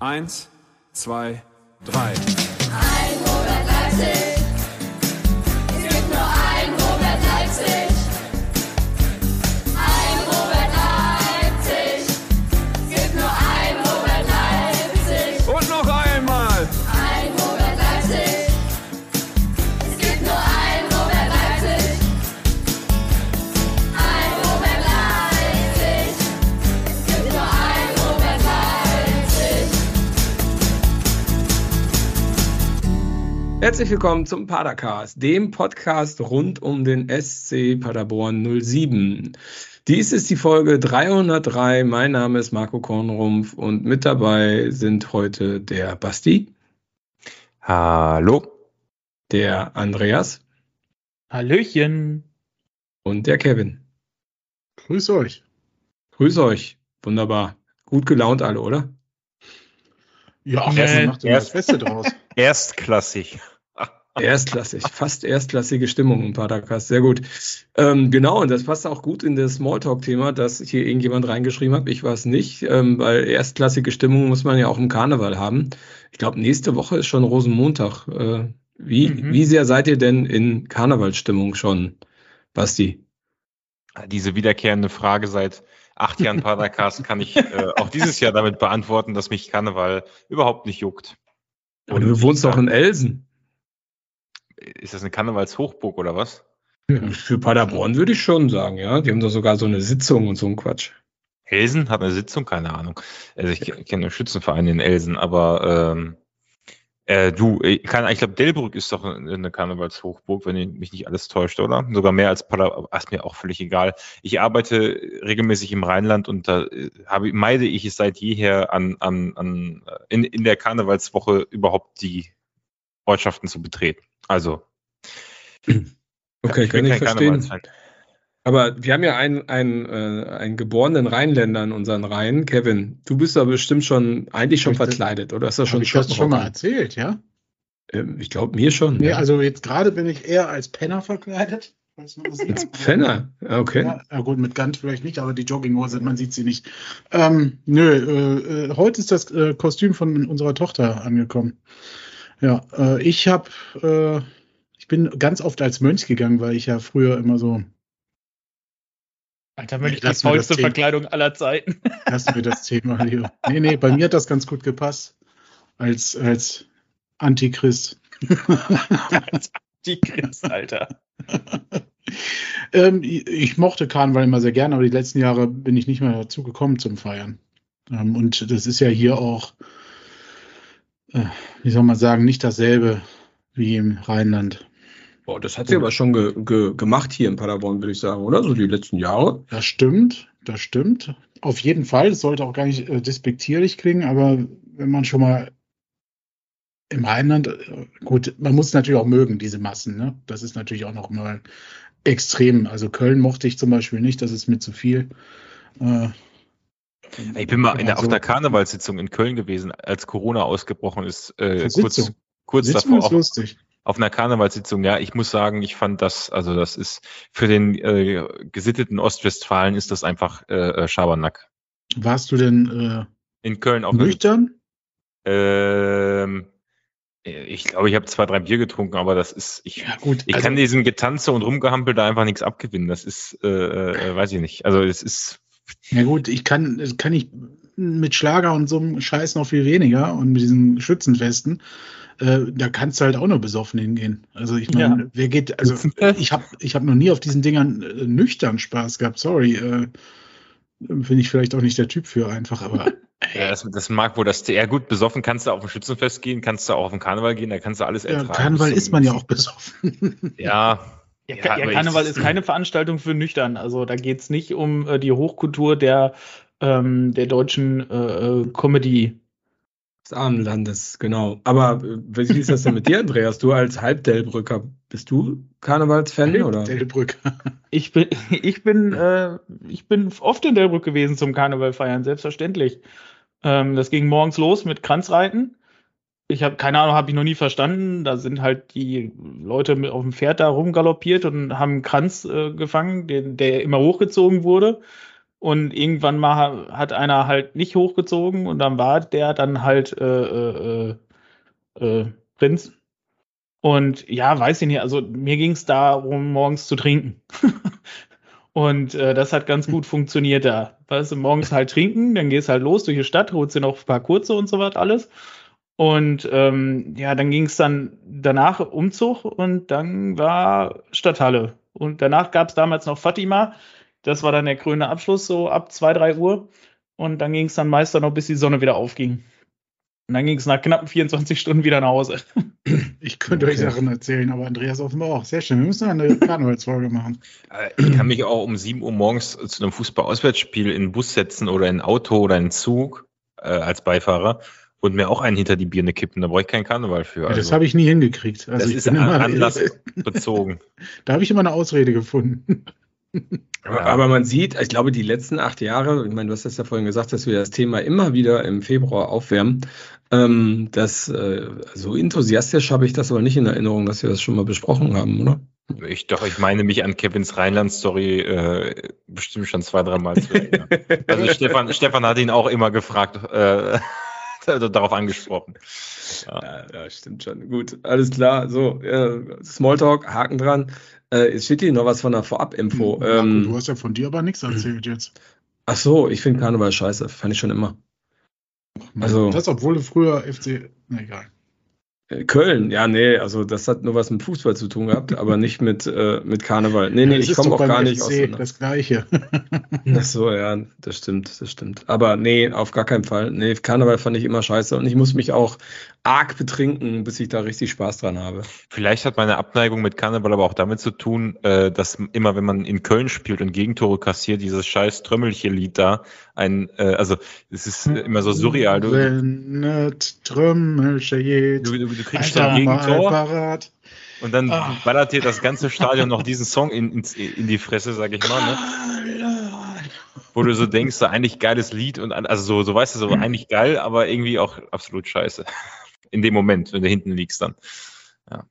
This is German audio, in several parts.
Eins, zwei, drei. Herzlich willkommen zum Padercast, dem Podcast rund um den SC Paderborn 07. Dies ist die Folge 303. Mein Name ist Marco Kornrumpf und mit dabei sind heute der Basti, Hallo. der Andreas Hallöchen. und der Kevin. Grüß euch. Grüß euch. Wunderbar. Gut gelaunt alle, oder? Ja, ach, Nee, erst Beste draus. Erstklassig. Erstklassig, fast erstklassige Stimmung im Padercast, sehr gut. Ähm, genau, und das passt auch gut in das Smalltalk-Thema, dass hier irgendjemand reingeschrieben hat. Ich war es nicht, ähm, weil erstklassige Stimmung muss man ja auch im Karneval haben. Ich glaube, nächste Woche ist schon Rosenmontag. Äh, wie, Mhm. wie sehr seid ihr denn in Karnevalsstimmung schon, Basti? Diese wiederkehrende Frage seit acht Jahren Padercast kann ich äh, auch dieses Jahr damit beantworten, dass mich Karneval überhaupt nicht juckt. Und du wohnst doch in Elsen. Ist das eine Karnevalshochburg oder was? Für Paderborn würde ich schon sagen, ja. Die haben doch sogar so eine Sitzung und so ein Quatsch. Elsen hat eine Sitzung? Keine Ahnung. Also ich kenne einen Schützenverein in Elsen, aber ähm, äh, du, ich, kann, ich glaube, Delbrück ist doch eine Karnevalshochburg, wenn mich nicht alles täuscht, oder? Sogar mehr als Paderborn, ist mir auch völlig egal. Ich arbeite regelmäßig im Rheinland und da äh, habe, meide ich es seit jeher an, an, an äh, in, in der Karnevalswoche überhaupt die Ortschaften zu betreten. Also, Okay, ich kann ich verstehen. Aber wir haben ja einen, einen, äh, einen geborenen Rheinländer in unseren Reihen. Kevin, du bist da bestimmt schon, eigentlich schon ich verkleidet, oder ist das schon ich das schon mal erzählt, ja? Ähm, Ich glaube, mir schon. Nee, ja. also jetzt gerade bin ich eher als Penner verkleidet. Als Penner. Okay. Ja, ja, gut, mit Gant vielleicht nicht, aber die Jogginghose, man sieht sie nicht. Ähm, nö, äh, äh, heute ist das äh, Kostüm von unserer Tochter angekommen. Ja, äh, ich habe, äh, ich bin ganz oft als Mönch gegangen, weil ich ja früher immer so, Alter, Mönch, die mir das Thema. Verkleidung aller Zeiten. lassen wir das Thema, Leo. Nee, nee, bei mir hat das ganz gut gepasst. Als, als Antichrist. Die Christ, Alter. ähm, ich, mochte Karneval immer sehr gerne, aber die letzten Jahre bin ich nicht mehr dazu gekommen zum Feiern. Ähm, und das ist ja hier auch, wie soll man sagen, nicht dasselbe wie im Rheinland. Boah, das hat sie aber schon ge ge gemacht hier in Paderborn, würde ich sagen, oder? So die letzten Jahre. Das stimmt, das stimmt. Auf jeden Fall. Es sollte auch gar nicht äh, despektierlich klingen, aber wenn man schon mal im Rheinland, äh, gut, man muss natürlich auch mögen, diese Massen, ne? Das ist natürlich auch noch mal extrem. Also Köln mochte ich zum Beispiel nicht, das ist mir zu viel. Äh, Ich bin mal der, also- auf der Karnevalssitzung in Köln gewesen, als Corona ausgebrochen ist, äh, kurz, kurz Sitzung davor ist auch lustig. auf einer Karnevalssitzung. Ja, ich muss sagen, ich fand das, also das ist für den äh, gesitteten Ostwestfalen ist das einfach äh, äh, Schabernack. Warst du denn In Köln äh, einer nüchtern? Ähm, ich glaube, ich habe zwei, drei Bier getrunken, aber das ist, ich, Ja, gut. ich also, kann diesem Getanze und Rumgehampel da einfach nichts abgewinnen. Das ist, äh, äh, weiß ich nicht. Also es ist, ja gut, ich kann, das kann ich mit Schlager und so einem Scheiß noch viel weniger und mit diesen Schützenfesten, äh, da kannst du halt auch nur besoffen hingehen. Also ich meine, Ja. wer geht, also ich habe ich hab noch nie auf diesen Dingern äh, nüchtern Spaß gehabt, sorry. Äh, Bin ich vielleicht auch nicht der Typ für einfach, aber ja, das, das mag wohl das, ja gut, besoffen kannst du auf ein Schützenfest gehen, kannst du auch auf den Karneval gehen, da kannst du alles ja, ertragen. Karneval Bis ist man ja auch besoffen. Ja, Ja, Ja, ja, Karneval ist keine Veranstaltung für nüchtern. Also da geht's nicht um äh, die Hochkultur der, ähm, der deutschen äh, äh, Comedy. Des Armenlandes, genau. Aber äh, wie ist das denn mit dir, Andreas? Du als Halbdelbrücker, bist du Karnevalsfan oder? Delbrück. Ich bin, ich bin, äh, ich bin oft in Delbrück gewesen zum Karneval feiern, selbstverständlich. Ähm, das ging morgens los mit Kranzreiten. Ich habe keine Ahnung, habe ich noch nie verstanden. Da sind halt die Leute mit auf dem Pferd da rumgaloppiert und haben einen Kranz äh, gefangen, den, der immer hochgezogen wurde. Und irgendwann mal hat einer halt nicht hochgezogen und dann war der dann halt äh, äh, äh, Prinz. Und ja, weiß ich nicht, also mir ging es darum, morgens zu trinken. und äh, das hat ganz gut funktioniert da. Weißt du, morgens halt trinken, dann gehst halt los durch die Stadt, holst dir noch ein paar kurze und so was alles. Und ähm, ja, dann ging es dann danach Umzug und dann war Stadthalle. Und danach gab es damals noch Fatima. Das war dann der grüne Abschluss, so ab 2, 3 Uhr. Und dann ging es dann meist noch, bis die Sonne wieder aufging. Und dann ging es nach knappen 24 Stunden wieder nach Hause. Ich könnte euch Okay. Sachen erzählen, aber Andreas offenbar auch. Sehr schön. Wir müssen eine Karnevalsfolge machen. Äh, Ich kann mich auch um 7 Uhr morgens zu einem Fußball-Auswärtsspiel in den Bus setzen oder in ein Auto oder in einen Zug äh, als Beifahrer und mir auch einen hinter die Birne kippen. Da brauche ich keinen Karneval für. Ja, das habe ich nie hingekriegt. Also das ich ist immer, anlassbezogen. Da habe ich immer eine Ausrede gefunden. Aber, aber man sieht, ich glaube, die letzten acht Jahre, ich meine, du hast das ja vorhin gesagt, dass wir das Thema immer wieder im Februar aufwärmen. Ähm, das, äh, so enthusiastisch habe ich das aber nicht in Erinnerung, dass wir das schon mal besprochen haben, oder? Ich doch, ich meine mich an Kevins Rheinland-Story äh, bestimmt schon zwei, dreimal zu erinnern. Also Stefan, Stefan hat ihn auch immer gefragt, äh, darauf angesprochen. Ja, ja, stimmt schon. Gut, alles klar. So, äh, Smalltalk, Haken dran. Äh, es steht hier noch was von der Vorab-Info. Marco, Ähm, du hast ja von dir aber nichts erzählt jetzt. ach so, ich finde Karneval scheiße. Fand ich schon immer. Also- das, obwohl du früher FC. Na egal. Äh, Köln, ja, nee, also das hat nur was mit Fußball zu tun gehabt, aber nicht mit, äh, mit Karneval. Nee, nee, Das ich komme auch gar nicht FC aus. Das gleiche. Ach so, ja, das stimmt, das stimmt. Aber nee, auf gar keinen Fall. Nee, Karneval fand ich immer scheiße und ich muss mich auch arg betrinken, bis ich da richtig Spaß dran habe. Vielleicht hat meine Abneigung mit Karneval aber auch damit zu tun, äh, dass immer, wenn man in Köln spielt und Gegentore kassiert, dieses scheiß Trömmelchen-Lied da, ein, äh, also es ist äh, immer so surreal. Du, du, Wenn geht. Du, kriegst einfach ein Gegentor und dann Ah. ballert dir das ganze Stadion noch diesen Song in, ins- in die Fresse, sag ich mal, ne? wo du so denkst, so eigentlich geiles Lied und also so, so weißt du, so eigentlich geil, aber irgendwie auch absolut scheiße. In dem Moment, wenn du hinten liegst dann. Ja,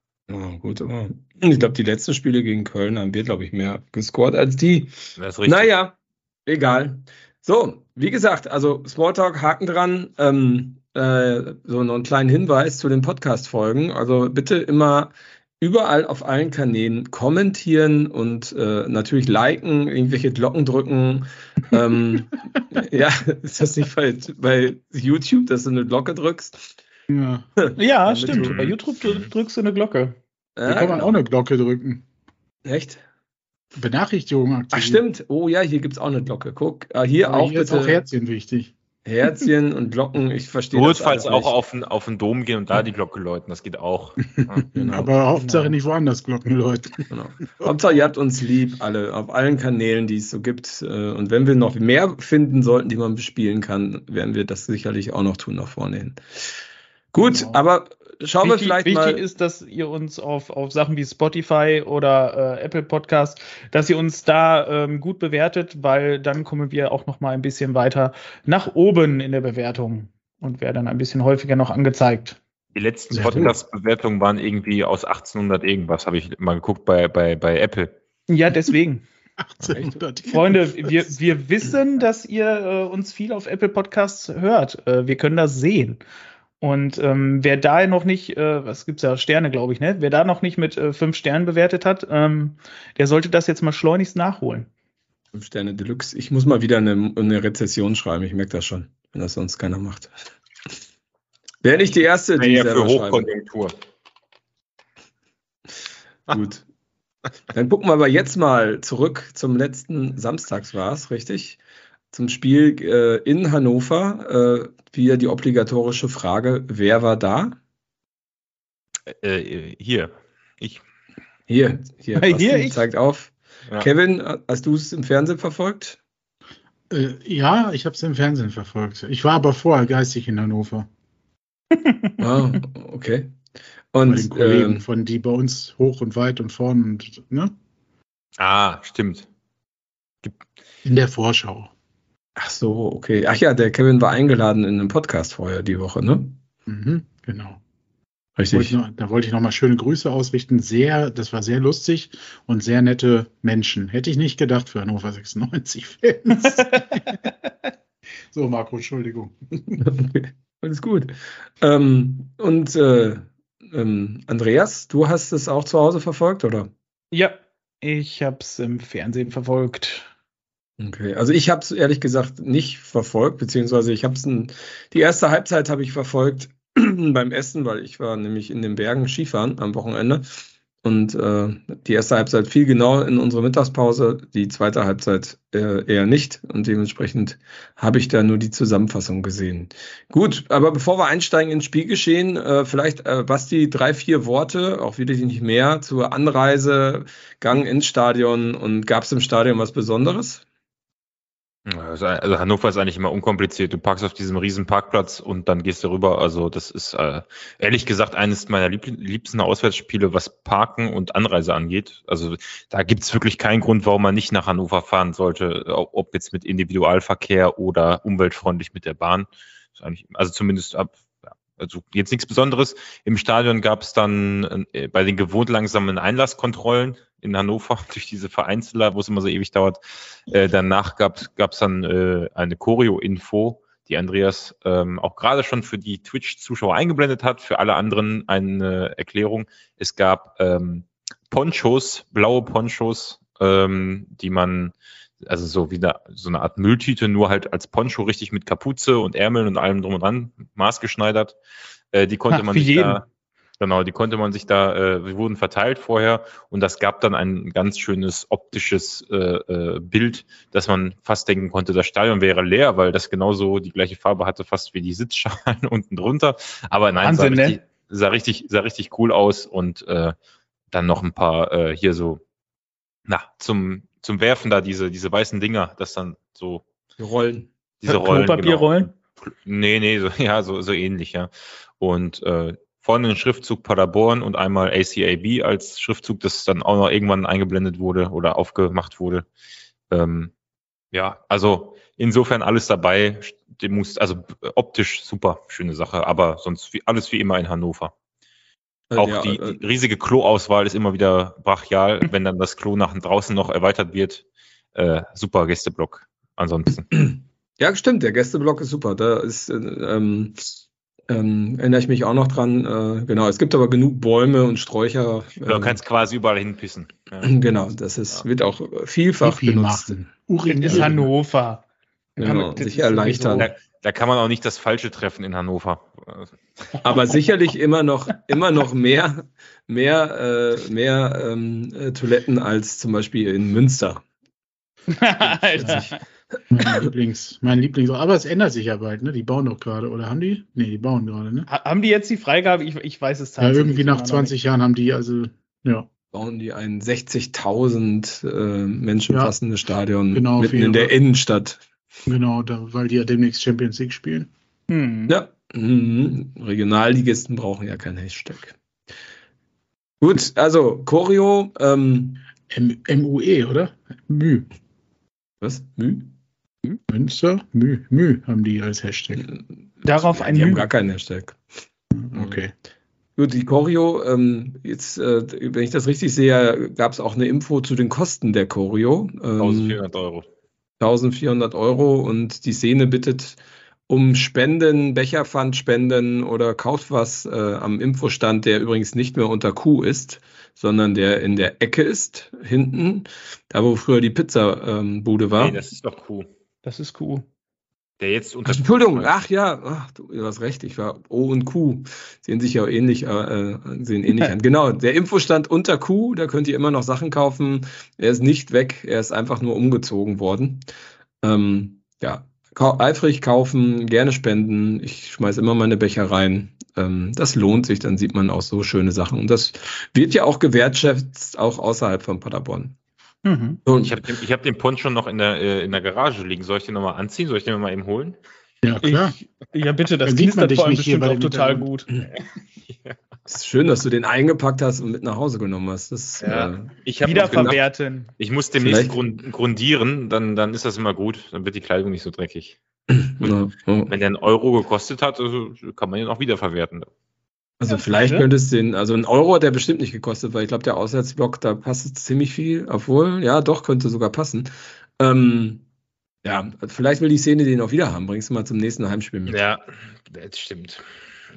gut, aber ich glaube, die letzten Spiele gegen Köln haben wir, glaube ich, mehr gescored als die. Das ist. Naja, egal. So, wie gesagt, also Smalltalk, Haken dran. Ähm, äh, so noch einen kleinen Hinweis zu den Podcast-Folgen. Also bitte immer überall auf allen Kanälen kommentieren und äh, natürlich liken, irgendwelche Glocken drücken. ähm, ja, ist das nicht bei, bei YouTube, dass du eine Glocke drückst? Ja. Ja, stimmt. du- Bei YouTube drü- drückst du eine Glocke. Da kann man auch eine Glocke drücken. Echt? Benachrichtigung aktivieren. Ach stimmt. Oh ja, hier gibt's auch eine Glocke. Guck, ah, hier Aber auch hier ist bitte auch Herzchen wichtig. Herzchen und Glocken. Ich verstehe das Notfalls alles auch nicht. auf den, auf den Dom gehen und da die Glocke läuten, das geht auch. Ja. Genau. Aber Hauptsache Genau. nicht woanders Glocken läuten. Genau. Hauptsache, ihr habt uns lieb, alle, auf allen Kanälen, die es so gibt. Äh, Und wenn wir noch mehr finden sollten, die man bespielen kann, werden wir das sicherlich auch noch tun nach vorne hin. Gut, Genau. aber schauen wir wichtig, vielleicht wichtig mal. ist, dass ihr uns auf, auf Sachen wie Spotify oder äh, Apple Podcast, dass ihr uns da ähm, gut bewertet, weil dann kommen wir auch noch mal ein bisschen weiter nach oben in der Bewertung und werden dann ein bisschen häufiger noch angezeigt. Die letzten Podcast-Bewertungen waren irgendwie aus 1800 irgendwas, habe ich mal geguckt bei, bei, bei Apple. Ja, deswegen. 1800. Freunde, wir, wir wissen, dass ihr äh, uns viel auf Apple Podcasts hört. Äh, wir können das sehen. Und ähm, wer da noch nicht, äh, was gibt's ja, Sterne, glaube ich, ne? Wer da noch nicht mit äh, fünf Sternen bewertet hat, ähm, der sollte das jetzt mal schleunigst nachholen. Fünf Sterne Deluxe. Ich muss mal wieder eine, eine Rezession schreiben. Ich merke das schon, wenn das sonst keiner macht. Wäre nicht die erste, die Ja, ich für. Hochkonjunktur. Gut. Dann gucken wir aber jetzt mal zurück zum letzten Samstags war es, richtig? Zum Spiel äh, in Hannover. Äh, wieder die obligatorische Frage, wer war da? Äh, hier, ich. Hier, hier, Hier, ich. zeigt auf. Ja. Kevin, hast du es im Fernsehen verfolgt? Äh, ja, ich habe es im Fernsehen verfolgt. Ich war aber vorher geistig in Hannover. Ah, okay. Bei den Und Kollegen, ähm, von die bei uns hoch und weit und vorn und ne? Ah, stimmt. In der Vorschau. Ach so, okay. Ach ja, der Kevin war eingeladen in einem Podcast vorher die Woche, ne? Mhm, genau. Wollte ich Richtig. noch, da wollte ich nochmal schöne Grüße ausrichten. Sehr, das war sehr lustig und sehr nette Menschen. Hätte ich nicht gedacht für Hannover 96-Fans. so, Marco, Entschuldigung. Okay, alles gut. Ähm, und äh, ähm, Andreas, du hast es auch zu Hause verfolgt, oder? Ja, ich hab's im Fernsehen verfolgt. Okay, also ich habe es ehrlich gesagt nicht verfolgt, beziehungsweise ich habe es die erste Halbzeit habe ich verfolgt beim Essen, weil ich war nämlich in den Bergen Skifahren am Wochenende und äh, die erste Halbzeit fiel genau in unsere Mittagspause, die zweite Halbzeit äh, eher nicht und dementsprechend habe ich da nur die Zusammenfassung gesehen. Gut, aber bevor wir einsteigen ins Spielgeschehen, äh, vielleicht äh, Basti drei, vier Worte, auch wieder nicht mehr, zur Anreise, Gang ins Stadion und gab es im Stadion was Besonderes? Also, also Hannover ist eigentlich immer unkompliziert. Du parkst auf diesem riesen Parkplatz und dann gehst du rüber. Also das ist äh, ehrlich gesagt eines meiner lieb liebsten Auswärtsspiele, was Parken und Anreise angeht. Also da gibt's wirklich keinen Grund, warum man nicht nach Hannover fahren sollte, ob jetzt mit Individualverkehr oder umweltfreundlich mit der Bahn. Also zumindest ab, ja, also jetzt nichts Besonderes. Im Stadion gab's dann äh, bei den gewohnt langsamen Einlasskontrollen in Hannover durch diese Vereinzeler, wo es immer so ewig dauert. Äh, danach gab es dann äh, eine Choreo-Info, die Andreas ähm, auch gerade schon für die Twitch-Zuschauer eingeblendet hat, für alle anderen eine Erklärung. Es gab ähm, Ponchos, blaue Ponchos, ähm, die man, also so wie eine, so eine Art Mülltüte, nur halt als Poncho richtig mit Kapuze und Ärmeln und allem drum und dran maßgeschneidert. Äh, die konnte Ach, man sich da Genau, die konnte man sich da, äh, die wurden verteilt vorher und das gab dann ein ganz schönes optisches äh, äh, Bild, dass man fast denken konnte, das Stadion wäre leer, weil das genauso die gleiche Farbe hatte, fast wie die Sitzschalen unten drunter. Aber nein, Wahnsinn, sah, ne? richtig, sah richtig, sah richtig cool aus und äh, dann noch ein paar äh, hier so, na, zum, zum Werfen da diese, diese weißen Dinger, das dann so, Die Rollen. diese Rollen. genau. Klopapierrollen? Nee, nee, so, ja, so, so ähnlich, ja. Und äh, vorne ein Schriftzug Paderborn und einmal ACAB als Schriftzug, das dann auch noch irgendwann eingeblendet wurde oder aufgemacht wurde. Ähm, ja, also insofern alles dabei. Muss, also optisch super, schöne Sache, aber sonst wie, alles wie immer in Hannover. Auch ja, die, äh, die riesige Kloauswahl ist immer wieder brachial, wenn dann das Klo nach draußen noch erweitert wird. Äh, super Gästeblock. Ansonsten. Ja, stimmt, der Gästeblock ist super. Da ist, äh, ähm, ähm, erinnere ich mich auch noch dran. Äh, genau, es gibt aber genug Bäume und Sträucher. Du ähm, kannst quasi überall hinpissen. Ja. Genau, das ist, wird auch vielfach Pipi benutzt. machen. Urin ist Hannover. Da kann Genau, man- sich erleichtern. Da, da kann man auch nicht das Falsche treffen in Hannover. Aber sicherlich immer noch, immer noch mehr, mehr, äh, mehr ähm, äh, Toiletten als zum Beispiel in Münster. Alter. Mein Lieblings, mein Lieblings. Aber es ändert sich ja bald, ne? Die bauen doch gerade, oder haben die? Nee, die bauen gerade, ne? Ha- Haben die jetzt die Freigabe? Ich, ich weiß es Ja, tatsächlich irgendwie nach immer noch 20 Jahren haben die, also, ja. Bauen die ein 60.000 äh, Menschen Ja, fassendes Stadion genau, mitten in der Innenstadt. Genau, da, weil die ja demnächst Champions League spielen. Hm. Ja, mhm. Regionalligisten brauchen ja kein Hashtag. Gut, also Choreo, ähm, M MUE, oder? Mü. was? Mü? Münster? Mü. Mü haben die als Hashtag. Darauf Ja, ein die haben Mü. gar keinen Hashtag. Okay. Gut, die Choreo, ähm, jetzt, äh, wenn ich das richtig sehe, gab es auch eine Info zu den Kosten der Choreo. Ähm, 1400 Euro. 1400 Euro und die Szene bittet um Spenden, Becherpfand spenden oder kauft was äh, am Infostand, der übrigens nicht mehr unter Q ist, sondern der in der Ecke ist, hinten, da wo früher die Pizzabude war. Nee, das ist doch cool. Das ist cool. Der jetzt unter Ach, Entschuldigung, ach ja, ach, du, du hast recht, ich war O und Q. Sehen sich ja ähnlich, äh, sehen ähnlich an. Genau, der Infostand unter Q, da könnt ihr immer noch Sachen kaufen. Er ist nicht weg, er ist einfach nur umgezogen worden. Ähm, ja, eifrig kaufen, gerne spenden. Ich schmeiß immer meine Becher rein. Ähm, das lohnt sich, dann sieht man auch so schöne Sachen. Und das wird ja auch gewertschätzt, auch außerhalb von Paderborn. Mhm. So, Ich habe den, ich hab den Poncho noch in der, äh, in der Garage liegen. Soll ich den nochmal anziehen? Soll ich den mal eben holen? Ja, klar. Ich, ja, bitte, das Dann sieht man knistert dich vor allem bestimmt bei auch total gut. ist schön, dass du den eingepackt hast und mit nach Hause genommen hast. Das, Ja. äh, Ich habe gedacht, Wiederverwerten. ich muss demnächst grund, grundieren, dann, dann ist das immer gut. Dann wird die Kleidung nicht so dreckig. ja, ja. Wenn der einen Euro gekostet hat, also kann man ihn auch wiederverwerten. Also Ja, vielleicht ja. könnte es den, also ein Euro hat der bestimmt nicht gekostet, weil ich glaube, der Auswärtsblock, da passt es ziemlich viel, obwohl, ja, doch, könnte sogar passen. Ähm, ja, vielleicht will die Szene den auch wieder haben. Bringst du mal zum nächsten Heimspiel mit. Ja, das stimmt.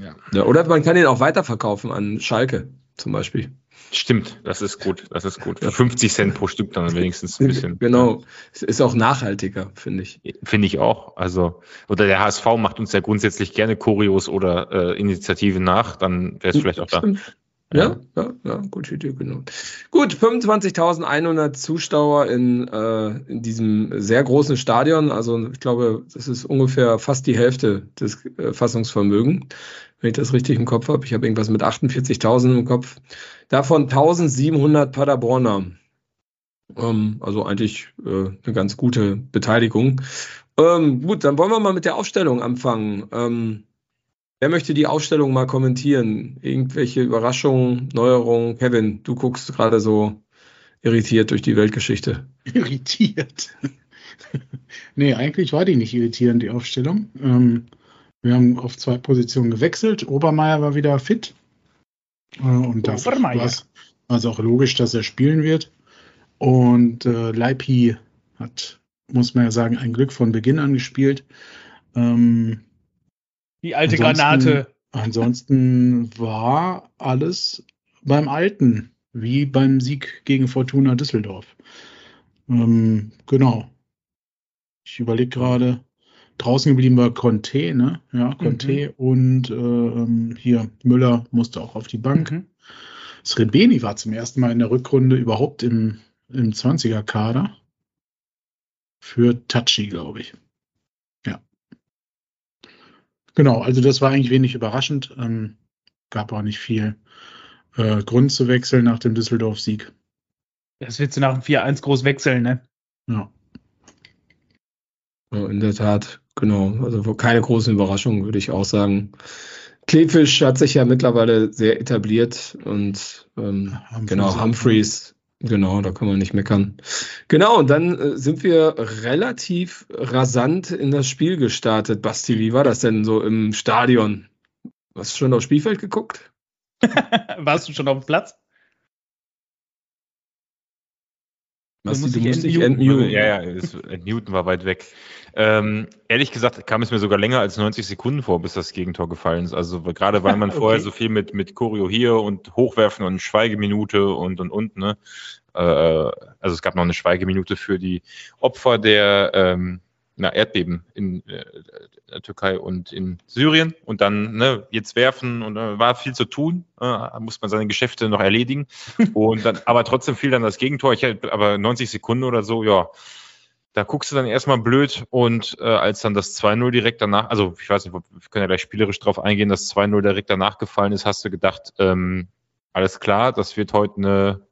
Ja. Ja, oder man kann den auch weiterverkaufen an Schalke zum Beispiel. Stimmt, das ist gut. Das ist gut. Für 50 Cent pro Stück dann wenigstens ein bisschen. Genau. Es ist auch nachhaltiger, finde ich. Finde ich auch. Also, oder der HSV macht uns ja grundsätzlich gerne Choreos oder äh, Initiativen nach, dann wäre es vielleicht auch da. Ja, ja, ja, gute Idee, genau. Gut, 25.100 Zuschauer in, äh, in diesem sehr großen Stadion. Also ich glaube, das ist ungefähr fast die Hälfte des äh, Fassungsvermögens, wenn ich das richtig im Kopf habe. Ich habe irgendwas mit 48.000 im Kopf. Davon 1.700 Paderborner. Ähm, also eigentlich äh, eine ganz gute Beteiligung. Ähm, gut, dann wollen wir mal mit der Aufstellung anfangen. Ähm, Wer möchte die Aufstellung mal kommentieren? Irgendwelche Überraschungen, Neuerungen? Kevin, du guckst gerade so irritiert durch die Weltgeschichte. irritiert. nee, eigentlich war die nicht irritierend, die Aufstellung. Ähm, wir haben auf zwei Positionen gewechselt. Obermeier war wieder fit. Äh, und das Obermeier. war es also auch logisch, dass er spielen wird. Und äh, Leipi hat, muss man ja sagen, ein Glück von Beginn an gespielt. Ähm, Die alte Ansonsten- Granate. Ansonsten war alles beim Alten, wie beim Sieg gegen Fortuna Düsseldorf. Ähm, genau. Ich überlege gerade, draußen geblieben war Conte, ne? Ja, Conte und äh, ähm, hier Müller musste auch auf die Bank. Mhm. Srebeni war zum ersten Mal in der Rückrunde überhaupt im, im 20er-Kader. Für Tachi, glaube ich. Genau, also das war eigentlich wenig überraschend. Ähm, gab auch nicht viel äh, Grund zu wechseln nach dem Düsseldorf-Sieg. Das willst du nach dem 4-1 groß wechseln, ne? Ja. Ja, in der Tat, genau. Also keine großen Überraschungen, würde ich auch sagen. Kleefisch hat sich ja mittlerweile sehr etabliert und ähm, Humphreys genau, Humphreys, genau, da kann man nicht meckern. Genau, und dann äh, sind wir relativ rasant in das Spiel gestartet. Basti, wie war das denn so im Stadion? Hast du schon aufs Spielfeld geguckt? Warst du schon auf dem Platz? Basti, musst du musst dich entmuten. entmuten. Ja, ja, äh, Newton war weit weg. Ähm, ehrlich gesagt kam es mir sogar länger als 90 Sekunden vor, bis das Gegentor gefallen ist. Also gerade weil man Okay. vorher so viel mit, mit Choreo hier und Hochwerfen und Schweigeminute und und und, ne? Äh, also es gab noch eine Schweigeminute für die Opfer der ähm, na, Erdbeben in äh, der Türkei und in Syrien und dann ne, jetzt werfen und äh, war viel zu tun, äh, muss man seine Geschäfte noch erledigen und dann, aber trotzdem fiel dann das Gegentor. Ich hätte aber 90 Sekunden oder so, ja, da guckst du dann erstmal blöd und äh, als dann das 2-0 direkt danach, also ich weiß nicht, wir können ja gleich spielerisch drauf eingehen, das 2-0 direkt danach gefallen ist, hast du gedacht, ähm, alles klar, das wird heute eine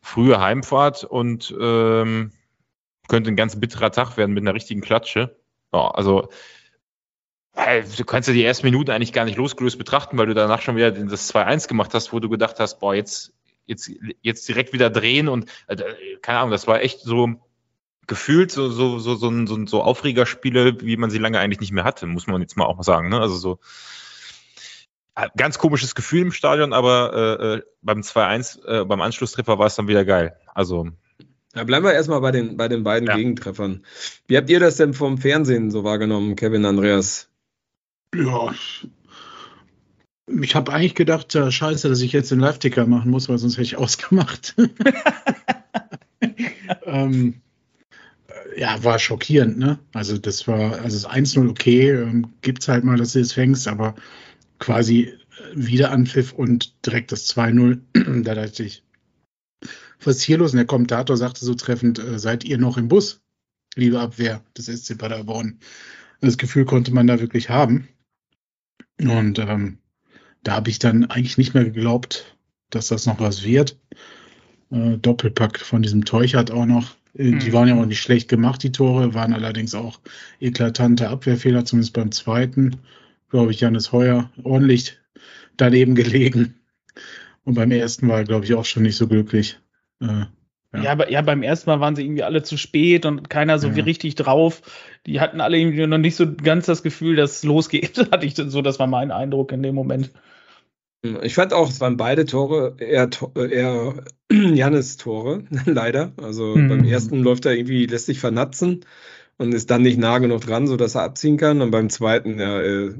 frühe Heimfahrt und ähm, könnte ein ganz bitterer Tag werden mit einer richtigen Klatsche. Ja, also äh, du kannst ja die ersten Minuten eigentlich gar nicht losgelöst betrachten, weil du danach schon wieder das 2-1 gemacht hast, wo du gedacht hast, boah, jetzt, jetzt, jetzt direkt wieder drehen und äh, keine Ahnung, das war echt so gefühlt so, so, so, so, so, so Aufregerspiele, wie man sie lange eigentlich nicht mehr hatte, muss man jetzt mal auch mal sagen. Ne? Also so äh, ganz komisches Gefühl im Stadion, aber äh, beim 2-1, äh, beim Anschlusstreffer war es dann wieder geil. Also Ja, bleiben wir erstmal bei den, bei den beiden Ja. Gegentreffern. Wie habt ihr das denn vom Fernsehen so wahrgenommen, Kevin Andreas? Ja. Ich habe eigentlich gedacht, ja, scheiße, dass ich jetzt den Live-Ticker machen muss, weil sonst hätte ich ausgemacht. ähm, äh, ja, war schockierend, ne? Also das war, also das 1-0 okay, ähm, gibt's halt mal, dass du es fängst, aber quasi äh, wieder Anpfiff und direkt das 2-0, da dachte ich, was ist hier los? Und der Kommentator sagte so treffend, äh, seid ihr noch im Bus, liebe Abwehr des SC Paderborn? Das Gefühl konnte man da wirklich haben. Und ähm, da habe ich dann eigentlich nicht mehr geglaubt, dass das noch was wird. Äh, Doppelpack von diesem Teuchert auch noch. Äh, Die Mhm. waren ja auch nicht schlecht gemacht, die Tore, waren allerdings auch eklatante Abwehrfehler, zumindest beim zweiten. Glaube ich, Janis Heuer ordentlich daneben gelegen. Und beim ersten war er, glaube ich, auch schon nicht so glücklich. Äh, Ja. Ja. aber ja, beim ersten Mal waren sie irgendwie alle zu spät und keiner so Ja. wie richtig drauf. Die hatten alle irgendwie noch nicht so ganz das Gefühl, dass es losgeht. Hatte ich so, das war mein Eindruck in dem Moment. Ich fand auch, es waren beide Tore eher, äh, eher Jannis Tore, leider. Also Mhm. beim ersten läuft er irgendwie, lässt sich vernatzen und ist dann nicht nah genug dran, sodass er abziehen kann. Und beim zweiten, ja, äh,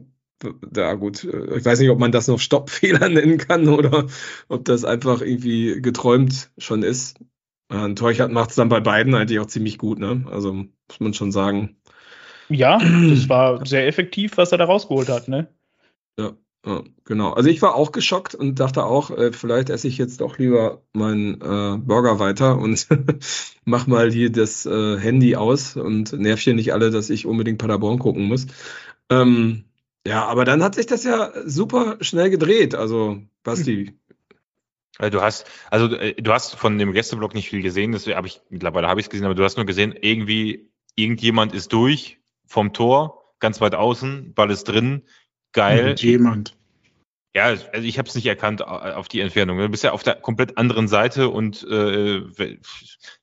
da gut, äh, ich weiß nicht, ob man das noch Stoppfehler nennen kann oder ob das einfach irgendwie geträumt schon ist. Äh, Und Teuchert macht es dann bei beiden eigentlich auch ziemlich gut, ne? Also muss man schon sagen. Ja, das war sehr effektiv, was er da rausgeholt hat, ne? Ja, genau. Also ich war auch geschockt und dachte auch, äh, vielleicht esse ich jetzt auch lieber meinen äh, Burger weiter und mach mal hier das äh, Handy aus und nerv hier nicht alle, dass ich unbedingt Paderborn gucken muss. Ähm, ja, aber dann hat sich das ja super schnell gedreht. Also, Basti, Äh, Du hast, also äh, du hast von dem Gästeblock nicht viel gesehen, das habe ich, mittlerweile habe ich es gesehen, aber du hast nur gesehen, irgendwie, irgendjemand ist durch vom Tor, ganz weit außen, Ball ist drin, geil. Jemand. Ja, also ich habe es nicht erkannt auf die Entfernung. Du bist ja auf der komplett anderen Seite und äh,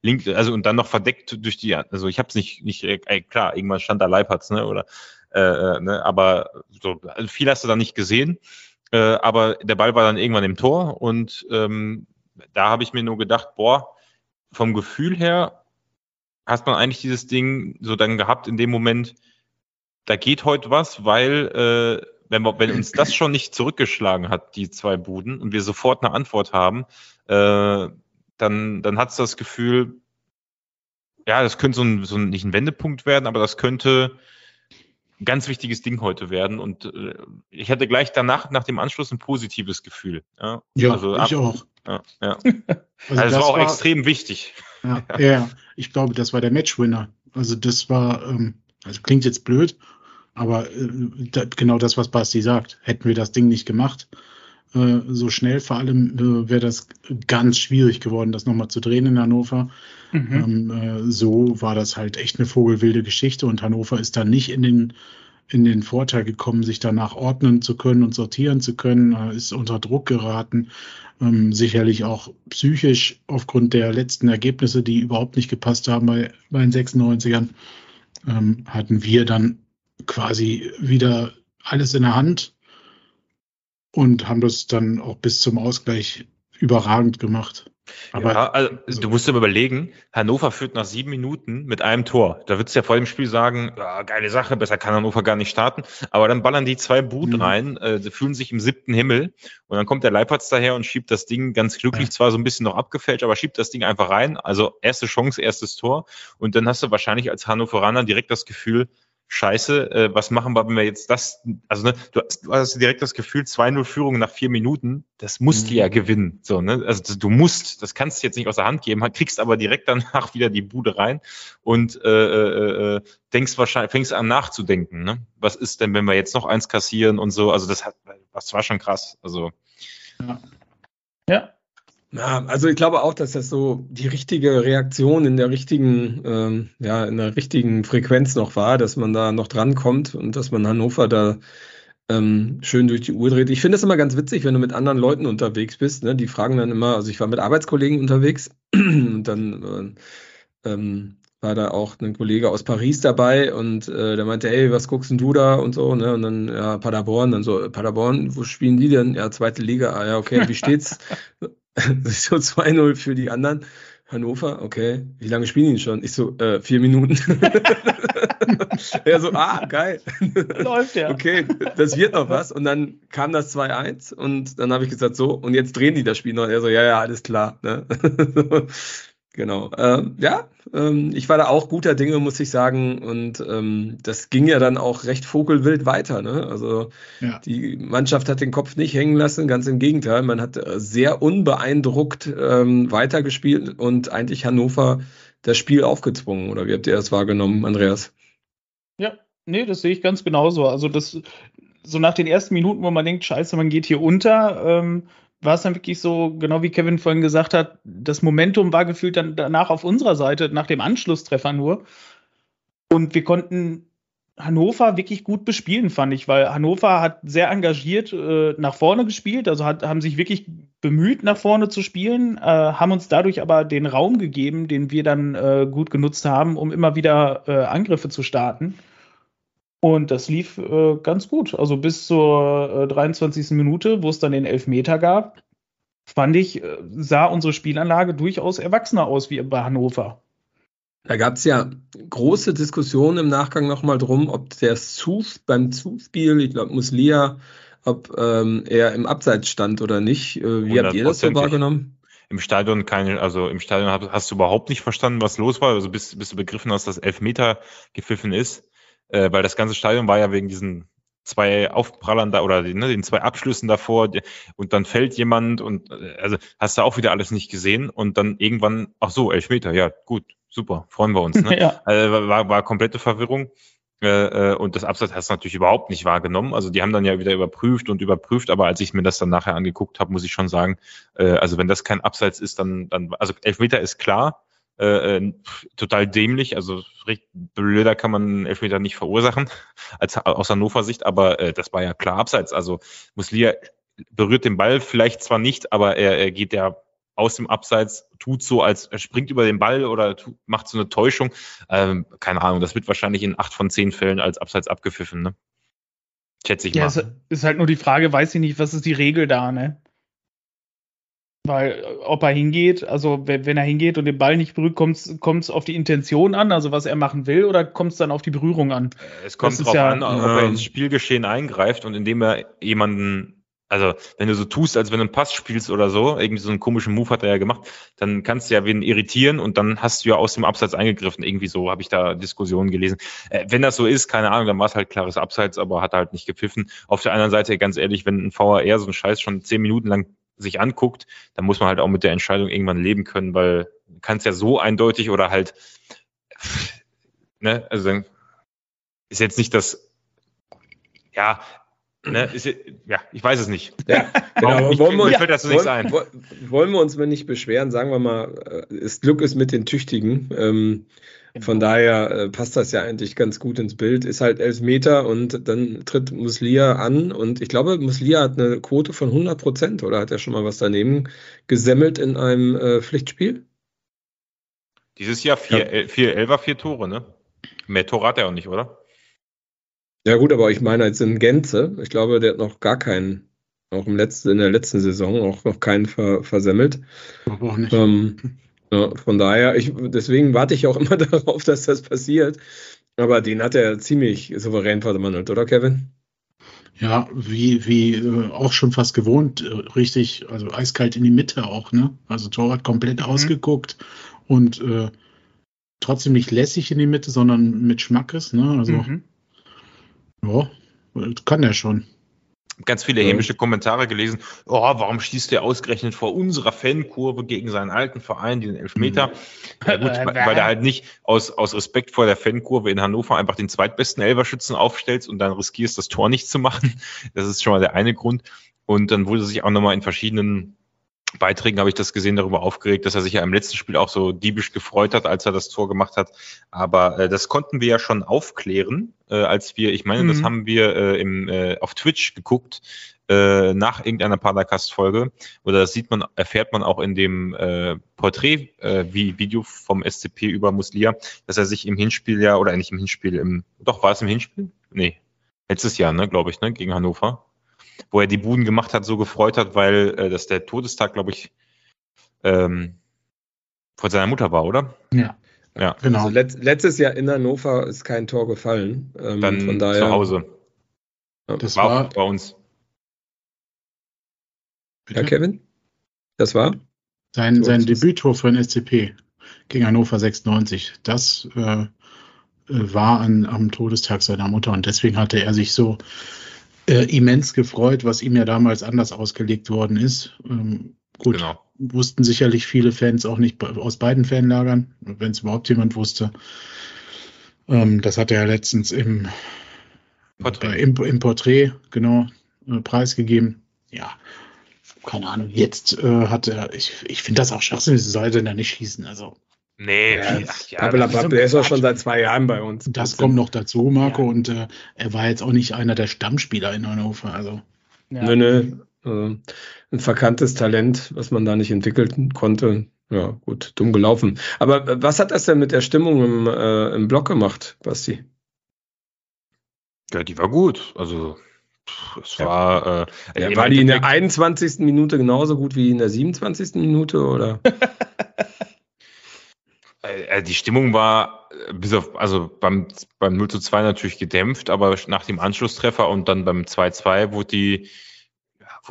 link, also und dann noch verdeckt durch die, also ich habe es nicht, nicht äh, klar, irgendwann stand da Leipertz, ne, oder äh, äh, ne, aber so viel hast du da nicht gesehen. Äh, aber der Ball war dann irgendwann im Tor und ähm, da habe ich mir nur gedacht, boah, vom Gefühl her hast man eigentlich dieses Ding so dann gehabt in dem Moment, da geht heute was, weil äh, wenn, wir, wenn uns das schon nicht zurückgeschlagen hat, die zwei Buden, und wir sofort eine Antwort haben, äh, dann, dann hat es das Gefühl, ja, das könnte so ein, so ein, nicht ein Wendepunkt werden, aber das könnte ein ganz wichtiges Ding heute werden. Und äh, ich hatte gleich danach, nach dem Anschluss, ein positives Gefühl. Ja, Ja, also ich ab- auch. ja, ja. Also, Also das war auch extrem wichtig. Ja, ja, ich glaube, das war der Matchwinner. Also das war, ähm, also klingt jetzt blöd, aber äh, da, genau das, was Basti sagt. Hätten wir das Ding nicht gemacht, äh, so schnell vor allem, äh, wäre das ganz schwierig geworden, das nochmal zu drehen in Hannover. Mhm. Ähm, äh, so war das halt echt eine vogelwilde Geschichte und Hannover ist dann nicht in den in den Vorteil gekommen, sich danach ordnen zu können und sortieren zu können, äh, ist unter Druck geraten, ähm, sicherlich auch psychisch aufgrund der letzten Ergebnisse, die überhaupt nicht gepasst haben bei, bei den 96ern, ähm, hatten wir dann quasi wieder alles in der Hand und haben das dann auch bis zum Ausgleich überragend gemacht. Aber ja, also, du musst dir überlegen, Hannover führt nach sieben Minuten mit einem Tor. Da würdest du ja vor dem Spiel sagen, ja, geile Sache, besser kann Hannover gar nicht starten. Aber dann ballern die zwei Buden Mhm. rein, äh, sie fühlen sich im siebten Himmel und dann kommt der Leipertz daher und schiebt das Ding ganz glücklich, Ja. zwar so ein bisschen noch abgefälscht, aber schiebt das Ding einfach rein. Also erste Chance, erstes Tor. Und dann hast du wahrscheinlich als Hannoveraner direkt das Gefühl, Scheiße, äh, was machen wir, wenn wir jetzt das, also ne, du, hast, du hast direkt das Gefühl, 2-0 Führung nach vier Minuten, das musst du Mhm. ja gewinnen. So, ne? Also du musst, das kannst du jetzt nicht aus der Hand geben, kriegst aber direkt danach wieder die Bude rein und äh, äh, äh, denkst wahrscheinlich, fängst an nachzudenken, ne? Was ist denn, wenn wir jetzt noch eins kassieren und so? Also das hat, das war schon krass. Also Ja. Ja, also ich glaube auch, dass das so die richtige Reaktion in der richtigen, ähm, ja, in der richtigen Frequenz noch war, dass man da noch drankommt und dass man Hannover da ähm, schön durch die Uhr dreht. Ich finde es immer ganz witzig, wenn du mit anderen Leuten unterwegs bist. Ne? Die fragen dann immer, also ich war mit Arbeitskollegen unterwegs und dann äh, ähm, war da auch ein Kollege aus Paris dabei und äh, der meinte, hey, was guckst denn du da und so, ne? Und dann, ja, Paderborn, dann so, Paderborn, wo spielen die denn? Ja, zweite Liga, ah ja, okay, wie steht's? so 2-0 für die anderen. Hannover, okay. Wie lange spielen die schon? Ich so, äh, vier Minuten. er so, ah, geil. Läuft ja. Okay, das wird noch was. Und dann kam das 2-1 und dann habe ich gesagt, so, und jetzt drehen die das Spiel noch. Und er so, ja, ja, alles klar. Ne? genau. Ähm, ja, ähm, ich war da auch guter Dinge, muss ich sagen. Und ähm, das ging ja dann auch recht vogelwild weiter. Ne? Also Ja. die Mannschaft hat den Kopf nicht hängen lassen, ganz im Gegenteil. Man hat äh, sehr unbeeindruckt ähm, weitergespielt und eigentlich Hannover das Spiel aufgezwungen. Oder wie habt ihr das wahrgenommen, Andreas? Ja, nee, das sehe ich ganz genauso. Also das, so nach den ersten Minuten, wo man denkt, scheiße, man geht hier unter, ähm, war es dann wirklich so, genau wie Kevin vorhin gesagt hat, das Momentum war gefühlt dann danach auf unserer Seite, nach dem Anschlusstreffer nur. Und wir konnten Hannover wirklich gut bespielen, fand ich, weil Hannover hat sehr engagiert äh, nach vorne gespielt, also hat, haben sich wirklich bemüht, nach vorne zu spielen, äh, haben uns dadurch aber den Raum gegeben, den wir dann äh, gut genutzt haben, um immer wieder äh, Angriffe zu starten. Und das lief äh, ganz gut. Also bis zur äh, 23. Minute, wo es dann den Elfmeter gab, fand ich, äh, sah unsere Spielanlage durchaus erwachsener aus wie bei Hannover. Da gab es ja große Diskussionen im Nachgang nochmal drum, ob der Zuf beim Zuspiel, ich glaube Muslia, ob ähm, er im Abseits stand oder nicht. Äh, wie habt ihr das so wahrgenommen? Im Stadion keine, also im Stadion hast, hast du überhaupt nicht verstanden, was los war. Also bis, bis du begriffen hast, dass Elfmeter gepfiffen ist, äh, weil das ganze Stadion war ja wegen diesen zwei Aufprallern da oder ne, den zwei Abschlüssen davor und dann fällt jemand und äh, also hast du auch wieder alles nicht gesehen und dann irgendwann, ach so, Elfmeter, ja gut, super, freuen wir uns. Ne? Ja. Also war, war komplette Verwirrung. Äh, äh, und das Abseits hast du natürlich überhaupt nicht wahrgenommen. Also die haben dann ja wieder überprüft und überprüft, aber als ich mir das dann nachher angeguckt habe, muss ich schon sagen, äh, also wenn das kein Abseits ist, dann, dann also Elfmeter ist klar, äh, äh, total dämlich, also recht blöder kann man Elfmeter nicht verursachen, als aus Hannover Sicht, aber äh, das war ja klar Abseits. Also Muslia berührt den Ball vielleicht zwar nicht, aber er, er geht ja aus dem Abseits, tut so, als er springt über den Ball oder tu, macht so eine Täuschung. Ähm, keine Ahnung, das wird wahrscheinlich in acht von zehn Fällen als Abseits abgepfiffen, ne? Schätze ich Ja, mal. es ist halt nur die Frage, weiß ich nicht, was ist die Regel da, ne? Weil, äh, ob er hingeht, also wenn, er hingeht und den Ball nicht berührt, kommt es auf die Intention an, also was er machen will, oder kommt es dann auf die Berührung an? Es kommt Das drauf ja- an, ob er Ja. ins Spielgeschehen eingreift und indem er jemanden, also wenn du so tust, als wenn du einen Pass spielst oder so, irgendwie so einen komischen Move hat er ja gemacht, dann kannst du ja wen irritieren und dann hast du ja aus dem Abseits eingegriffen. Irgendwie so habe ich da Diskussionen gelesen. Äh, wenn das so ist, keine Ahnung, dann war es halt klares Abseits, aber hat halt nicht gepfiffen. Auf der anderen Seite, ganz ehrlich, wenn ein VAR so einen Scheiß schon zehn Minuten lang sich anguckt, dann muss man halt auch mit der Entscheidung irgendwann leben können, weil du kannst ja so eindeutig oder halt, ne, also dann ist jetzt nicht das, ja, ne, ist, ja, ich weiß es nicht. Ja, genau. nicht? wollen, wir uns, fällt ein. wollen- wir uns mal nicht beschweren, sagen wir mal, äh, das Glück ist mit den Tüchtigen. Ähm, Von daher äh, passt das ja eigentlich ganz gut ins Bild. Ist halt Elfmeter und dann tritt Muslia an und ich glaube, Muslia hat eine Quote von 100 Prozent oder hat er schon mal was daneben gesemmelt in einem äh, Pflichtspiel? Dieses Jahr vier, Ja. El, vier Elfer, vier Tore, ne? Mehr Tore hat er auch nicht, oder? Ja gut, aber ich meine jetzt in Gänze. Ich glaube, der hat noch gar keinen, auch im letzten, in der letzten Saison auch noch keinen ver, versemmelt. Aber auch nicht. Ähm, ja, von daher, ich, deswegen warte ich auch immer darauf, dass das passiert. Aber den hat er ziemlich souverän verwandelt, oder Kevin? Ja, wie, wie äh, auch schon fast gewohnt, äh, richtig, also eiskalt in die Mitte auch, ne? Also Torwart komplett ausgeguckt und äh, trotzdem nicht lässig in die Mitte, sondern mit Schmackes, ne? Also, Mhm. ja, kann der schon. Ganz viele hämische Kommentare gelesen. Oh, warum schießt der ausgerechnet vor unserer Fankurve gegen seinen alten Verein den Elfmeter? Ja, gut, weil, weil er halt nicht aus, aus Respekt vor der Fankurve in Hannover einfach den zweitbesten Elverschützen aufstellst und dann riskierst, das Tor nicht zu machen. Das ist schon mal der eine Grund. Und dann wurde sich auch nochmal in verschiedenen Beiträgen habe ich das gesehen, darüber aufgeregt, dass er sich ja im letzten Spiel auch so diebisch gefreut hat, als er das Tor gemacht hat. Aber äh, das konnten wir ja schon aufklären, äh, als wir, ich meine, das Mhm. haben wir äh, im, äh, auf Twitch geguckt, äh, nach irgendeiner Paracast-Folge. Oder das sieht man, erfährt man auch in dem äh, Porträt-Video vom SCP über Muslia, dass er sich im Hinspiel ja, oder nicht im Hinspiel, im, doch, war es im Hinspiel? Nee. Letztes Jahr, ne, glaube ich, ne, gegen Hannover wo er die Buden gemacht hat, so gefreut hat, weil äh, das der Todestag, glaube ich, ähm, von seiner Mutter war, oder? Ja, Ja, genau. Also letzt, letztes Jahr in Hannover ist kein Tor gefallen. Ähm, dann von daher, zu Hause. das War war, bei uns. Ja, Kevin? Das war? sein, sein. Debüttor für den SCP gegen Hannover 96. Das äh, äh, war an, am Todestag seiner Mutter und deswegen hatte er sich so äh, immens gefreut, was ihm ja damals anders ausgelegt worden ist. Ähm, gut, Genau. wussten sicherlich viele Fans auch nicht aus beiden Fanlagern, wenn es überhaupt jemand wusste. Ähm, das hat er ja letztens im Porträt. Bei, im, im Porträt, genau, äh, preisgegeben. Ja, keine Ahnung. Jetzt äh, hat er, ich, ich finde das auch schwachsinnig, sie soll denn da nicht schießen. Also, Nee, Ja, ja, das- der ist doch schon seit zwei Jahren bei uns. das kommt noch dazu, Marco. Ja. Und äh, er war jetzt auch nicht einer der Stammspieler in Hannover. Also, Ja. Nö, nö. Also, ein verkanntes Talent, was man da nicht entwickeln konnte. Ja, gut, dumm gelaufen. Aber äh, was hat das denn mit der Stimmung im, äh, im Block gemacht, Basti? Ja, die war gut. Also es Ja. war. Äh, Ja, war die in der Endeffekt- 21. Minute genauso gut wie in der 27. Minute oder? Äh, äh, die Stimmung war äh, bis auf, also beim, beim 0 zu 2 natürlich gedämpft, aber nach dem Anschlusstreffer und dann beim 2-2 wurde die,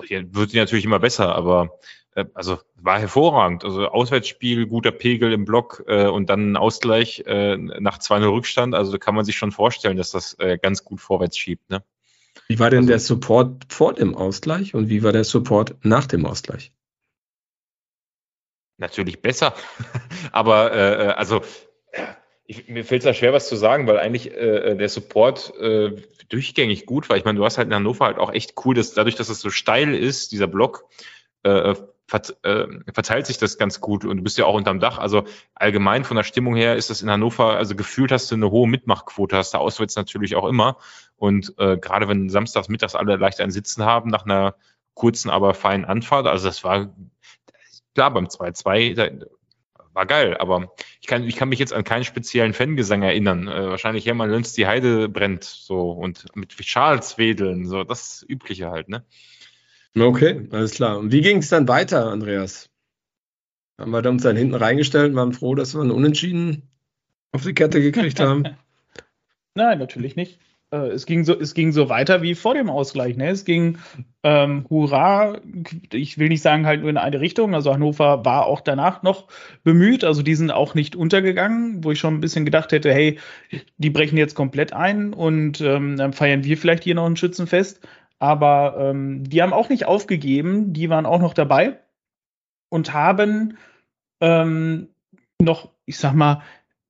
ja, wurde die, natürlich immer besser, aber äh, also war hervorragend. Also Auswärtsspiel, guter Pegel im Block äh, und dann ein Ausgleich äh, nach 2-0 Rückstand. Also da kann man sich schon vorstellen, dass das äh, ganz gut vorwärts schiebt. Ne? Wie war denn Also- der Support vor dem Ausgleich und wie war der Support nach dem Ausgleich? Natürlich besser. Aber äh, äh, also ich, mir fällt es da schwer, was zu sagen, weil eigentlich äh, der Support äh, durchgängig gut war. Ich meine, du hast halt in Hannover halt auch echt cool, dass dadurch, dass es so steil ist, dieser Block, äh, vert, äh, verteilt sich das ganz gut und du bist ja auch unterm Dach. Also allgemein von der Stimmung her ist das in Hannover, also gefühlt hast du eine hohe Mitmachquote, hast du auswärts natürlich auch immer. Und äh, gerade wenn samstags mittags alle leicht ein Sitzen haben, nach einer kurzen, aber feinen Anfahrt, also das war klar beim 2-2, da- war geil, aber ich kann, ich kann mich jetzt an keinen speziellen Fangesang erinnern. Äh, wahrscheinlich Hermann Lönz, die Heide brennt so und mit Schals wedeln, so das Übliche halt, ne? Okay, alles klar. Und wie ging es dann weiter, Andreas? Haben wir uns dann hinten reingestellt und waren froh, dass wir einen Unentschieden auf die Kette gekriegt haben? Nein, natürlich nicht. Äh, es, ging so, es ging so weiter wie vor dem Ausgleich. Ne? Es ging ähm, hurra, ich will nicht sagen halt nur in eine Richtung. Also Hannover war auch danach noch bemüht. Also die sind auch nicht untergegangen, wo ich schon ein bisschen gedacht hätte, hey, die brechen jetzt komplett ein und ähm, dann feiern wir vielleicht hier noch ein Schützenfest. Aber ähm, die haben auch nicht aufgegeben, die waren auch noch dabei und haben ähm, noch, ich sag mal,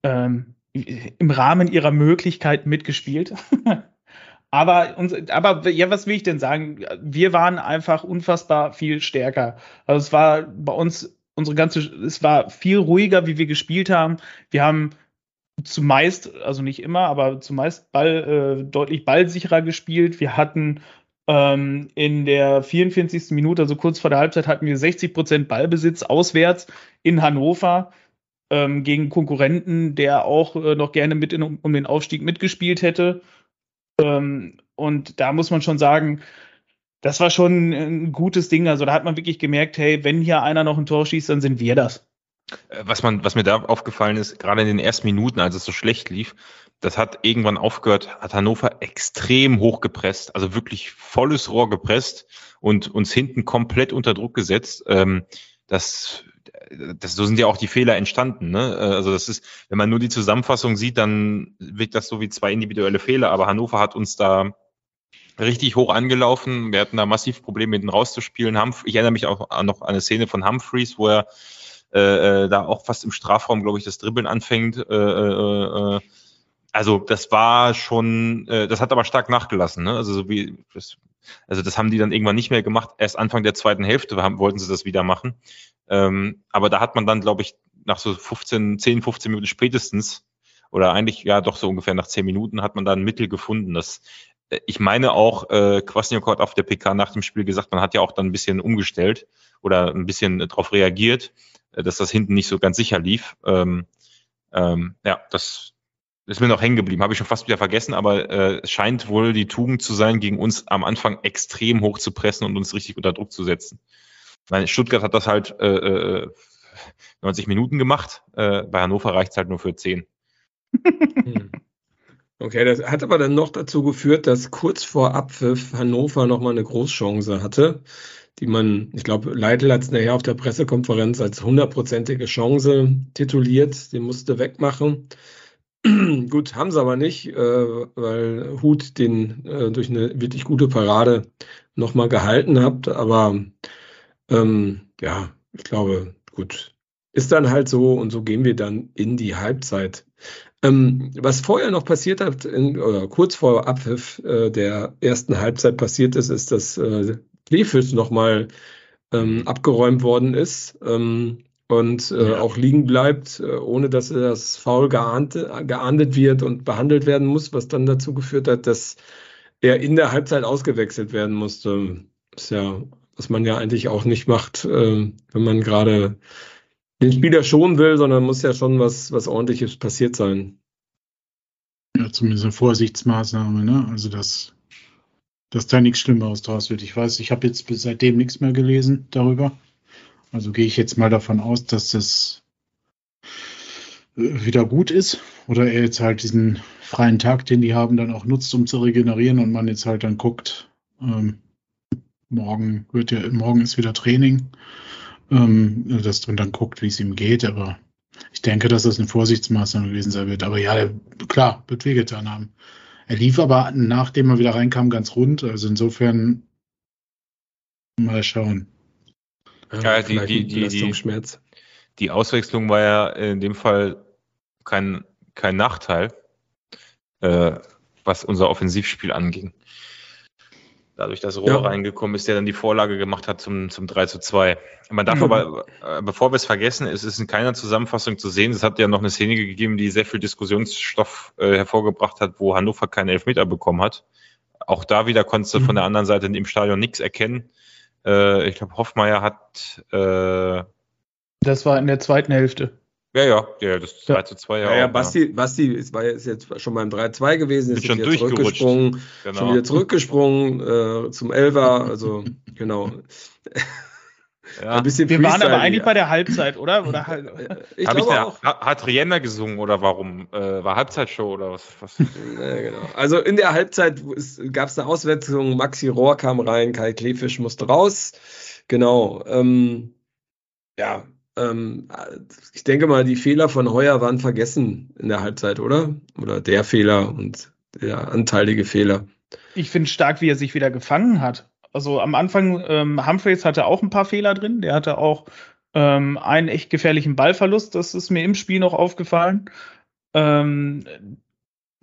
ähm, im Rahmen ihrer Möglichkeiten mitgespielt. aber, uns, aber ja, was will ich denn sagen? Wir waren einfach unfassbar viel stärker. Also es war bei uns unsere ganze, es war viel ruhiger, wie wir gespielt haben. Wir haben zumeist, also nicht immer, aber zumeist Ball, äh, deutlich ballsicherer gespielt. Wir hatten ähm, in der 44. Minute, also kurz vor der Halbzeit, hatten wir 60 Prozent Ballbesitz auswärts in Hannover ähm, gegen Konkurrenten, der auch äh, noch gerne mit in, um den Aufstieg mitgespielt hätte. Ähm, und da muss man schon sagen, das war schon ein gutes Ding. Also da hat man wirklich gemerkt, hey, wenn hier einer noch ein Tor schießt, dann sind wir das. Äh, Was man, was mir da aufgefallen ist, gerade in den ersten Minuten, als es so schlecht lief, das hat irgendwann aufgehört, hat Hannover extrem hoch gepresst, also wirklich volles Rohr gepresst und uns hinten komplett unter Druck gesetzt. Ähm, das, das, so sind ja auch die Fehler entstanden. Ne? Äh, Also das ist, wenn man nur die Zusammenfassung sieht, dann wirkt das so wie zwei individuelle Fehler. Aber Hannover hat uns da richtig hoch angelaufen. Wir hatten da massiv Probleme, hinten rauszuspielen. Ich erinnere mich auch noch an eine Szene von Humphreys, wo er äh, äh, da auch fast im Strafraum, glaube ich, das Dribbeln anfängt. Äh, äh, äh, also das war schon, äh, das hat aber stark nachgelassen. Ne? Also so wie das, also das haben die dann irgendwann nicht mehr gemacht. Erst Anfang der zweiten Hälfte haben, wollten sie das wieder machen. Ähm, aber da hat man dann, glaube ich, nach so 15, 10, 15 Minuten spätestens oder eigentlich ja doch so ungefähr nach 10 Minuten hat man da ein Mittel gefunden. Das, äh, ich meine auch, äh, Kwasniok hat auf der PK nach dem Spiel gesagt, man hat ja auch dann ein bisschen umgestellt oder ein bisschen darauf reagiert, äh, dass das hinten nicht so ganz sicher lief. Ähm, ähm, ja, das ist mir noch hängen geblieben, habe ich schon fast wieder vergessen, aber äh, es scheint wohl die Tugend zu sein, gegen uns am Anfang extrem hoch zu pressen und uns richtig unter Druck zu setzen. Meine, Stuttgart hat das halt äh, äh, 90 Minuten gemacht, äh, bei Hannover reicht es halt nur für 10. Hm. Okay, das hat aber dann noch dazu geführt, dass kurz vor Abpfiff Hannover nochmal eine Großchance hatte, die man, ich glaube, Leitl hat es nachher auf der Pressekonferenz als hundertprozentige Chance tituliert, den musste wegmachen. Gut, haben sie aber nicht, äh, weil Hut den äh, durch eine wirklich gute Parade nochmal gehalten hat. Aber ähm, ja, ich glaube, gut, ist dann halt so und so gehen wir dann in die Halbzeit. Ähm, was vorher noch passiert hat, in, oder kurz vor Abpfiff äh, der ersten Halbzeit passiert ist, ist, dass äh, Kleefisch nochmal ähm, abgeräumt worden ist ähm, und äh, Ja. auch liegen bleibt, äh, ohne dass das Foul geahnt, geahndet wird und behandelt werden muss, was dann dazu geführt hat, dass er in der Halbzeit ausgewechselt werden musste. Ist ja, was man ja eigentlich auch nicht macht, äh, wenn man gerade den Spieler schonen will, sondern muss ja schon was, was ordentliches passiert sein. Ja, zumindest eine Vorsichtsmaßnahme, ne? Also dass, dass da nichts Schlimmeres draus wird. Ich weiß, ich habe jetzt seitdem nichts mehr gelesen darüber. Also gehe ich jetzt mal davon aus, dass das äh, wieder gut ist. Oder er jetzt halt diesen freien Tag, den die haben, dann auch nutzt, um zu regenerieren und man jetzt halt dann guckt, ähm, morgen wird ja, morgen ist wieder Training, ähm, dass man dann guckt, wie es ihm geht, aber ich denke, dass das eine Vorsichtsmaßnahme gewesen sein wird. Aber ja, der, klar, wird wehgetan haben. Er lief aber, nachdem er wieder reinkam, ganz rund. Also insofern mal schauen. Ja, die- die- die- die- Auswechslung war ja in dem Fall kein, kein Nachteil, äh, was unser Offensivspiel anging. Dadurch, dass Rohr Ja. reingekommen ist, der dann die Vorlage gemacht hat zum, zum 3 zu 2. Man darf Mhm. aber, äh, bevor wir es vergessen, es ist in keiner Zusammenfassung zu sehen. Es hat ja noch eine Szene gegeben, die sehr viel Diskussionsstoff äh, hervorgebracht hat, wo Hannover keinen Elfmeter bekommen hat. Auch da wieder konntest du Mhm. von der anderen Seite im Stadion nichts erkennen. Äh, ich glaube, Hoffmeier hat, äh, Das war in der zweiten Hälfte. ja, ja, ja, das Ja. 3 zu 2 Ja, ja, Basti, Basti ist, war jetzt, jetzt schon beim 3-2 gewesen, ist schon wieder zurückgesprungen, Genau. schon wieder zurückgesprungen äh, zum Elfer, also genau. Ja. Ein bisschen Wir waren aber eigentlich bei der Halbzeit, oder? Oder halt, Äh, Ich Hab ich glaube da, auch. ha- hat Rihanna gesungen oder warum? Äh, war Halbzeitshow oder was? was? Ja, genau. Also in der Halbzeit gab es eine Auswechslung, Maxi Rohr kam rein, Kai Klefisch musste raus. Genau. Ähm, ja, ähm, ich denke mal, die Fehler von Heuer waren vergessen in der Halbzeit, oder? Oder der Fehler und der anteilige Fehler. ich finde stark, wie er sich wieder gefangen hat. Also am Anfang, ähm, Humphreys hatte auch ein paar Fehler drin. Der hatte auch ähm, einen echt gefährlichen Ballverlust. Das ist mir im Spiel noch aufgefallen. Ähm,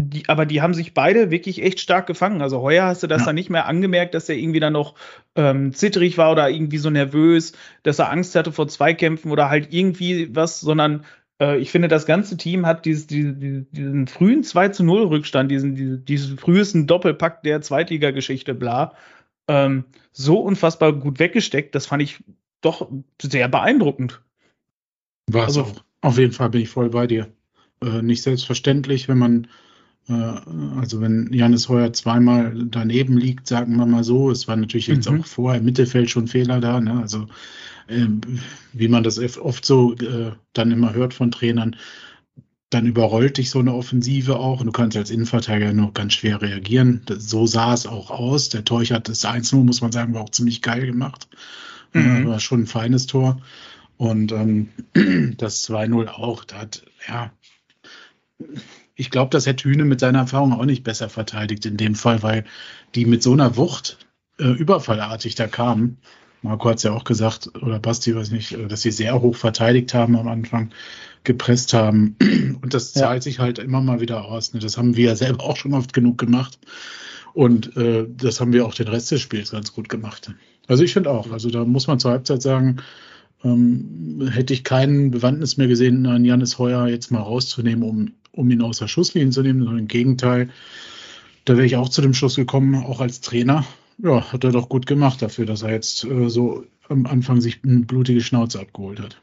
die, aber die haben sich beide wirklich echt stark gefangen. Also heuer hast du das Ja. dann nicht mehr angemerkt, dass er irgendwie dann noch ähm, zitterig war oder irgendwie so nervös, dass er Angst hatte vor Zweikämpfen oder halt irgendwie was, sondern äh, ich finde, das ganze Team hat dieses, die, die, diesen frühen 2 zu 0 Rückstand, diesen, diesen, diesen frühesten Doppelpack der Zweitligageschichte, bla, ähm, so unfassbar gut weggesteckt. Das fand ich doch sehr beeindruckend. War es Also- auch. Auf jeden Fall bin ich voll bei dir. Äh, nicht selbstverständlich, wenn man, äh, also wenn Janis Heuer zweimal daneben liegt, sagen wir mal so. Es war natürlich jetzt Mhm. auch vorher im Mittelfeld schon Fehler da. Ne? Also ähm, wie man das oft so äh, dann immer hört von Trainern, dann überrollt dich so eine Offensive auch und du kannst als Innenverteidiger nur ganz schwer reagieren. Das, so sah es auch aus. Der Torch hat das 1-0, muss man sagen, war auch ziemlich geil gemacht. Mhm. War schon ein feines Tor. Und ähm, das 2-0 auch, da hat, ja, ich glaube, das hätte Hühne mit seiner Erfahrung auch nicht besser verteidigt in dem Fall, weil die mit so einer Wucht äh, überfallartig da kamen. Marco hat es ja auch gesagt, oder Basti, weiß nicht, äh, dass sie sehr hoch verteidigt haben am Anfang, gepresst haben. Und das Ja. zahlt sich halt immer mal wieder aus. Ne? Das haben wir ja selber auch schon oft genug gemacht. Und äh, das haben wir auch den Rest des Spiels ganz gut gemacht. Also ich finde auch, also da muss man zur Halbzeit sagen, ähm, hätte ich keinen Bewandtnis mehr gesehen, an Janis Heuer jetzt mal rauszunehmen, um, um ihn außer Schusslinien zu nehmen, sondern im Gegenteil, da wäre ich auch zu dem Schluss gekommen, auch als Trainer. Ja, hat er doch gut gemacht dafür, dass er jetzt äh, so am Anfang sich eine blutige Schnauze abgeholt hat.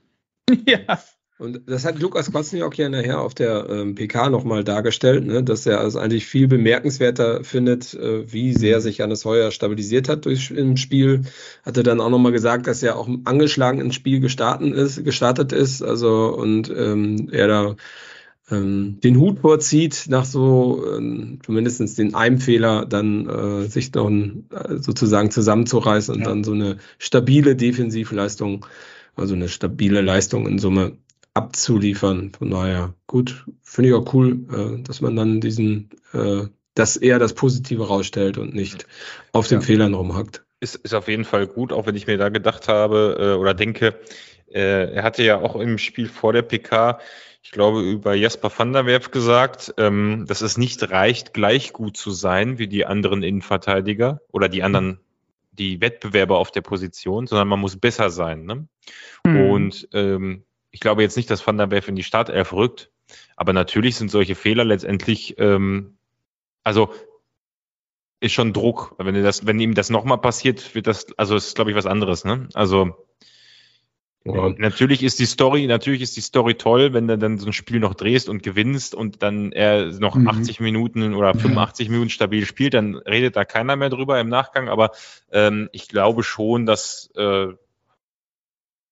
ja. Und das hat Lukas Kwasniok ja nachher auf der ähm, PK nochmal dargestellt, ne, dass er es eigentlich viel bemerkenswerter findet, äh, wie sehr sich Janis Heuer stabilisiert hat durch, im Spiel. Hatte dann auch nochmal gesagt, dass er auch angeschlagen ins Spiel gestartet ist, gestartet ist, also und ähm, er da ähm, den Hut vorzieht, nach so ähm, zumindest den einem Fehler dann äh, sich noch ein, äh, sozusagen zusammenzureißen und Ja. dann so eine stabile Defensivleistung, also eine stabile Leistung in Summe abzuliefern. Von daher, gut, finde ich auch cool, äh, dass man dann diesen, äh, dass er das Positive rausstellt und nicht auf den Ja. Fehlern rumhackt. Ist, ist auf jeden Fall gut, auch wenn ich mir da gedacht habe äh, oder denke, äh, er hatte ja auch im Spiel vor der PK, ich glaube, über Jasper van der Werf gesagt, ähm, dass es nicht reicht, gleich gut zu sein wie die anderen Innenverteidiger oder die anderen, die Wettbewerber auf der Position, sondern man muss besser sein. Ne? Mhm. Und ähm, ich glaube jetzt nicht, dass Van der Werf in die Startelf rückt, aber natürlich sind solche Fehler letztendlich, ähm, also ist schon Druck. Wenn, das, wenn ihm das nochmal passiert, wird das, also ist, glaube ich, was anderes. Ne? Also Ja. Natürlich ist die Story, natürlich ist die Story toll, wenn du dann so ein Spiel noch drehst und gewinnst und dann er noch Mhm. 80 Minuten oder Ja. 85 Minuten stabil spielt, dann redet da keiner mehr drüber im Nachgang. Aber ähm, ich glaube schon, dass äh,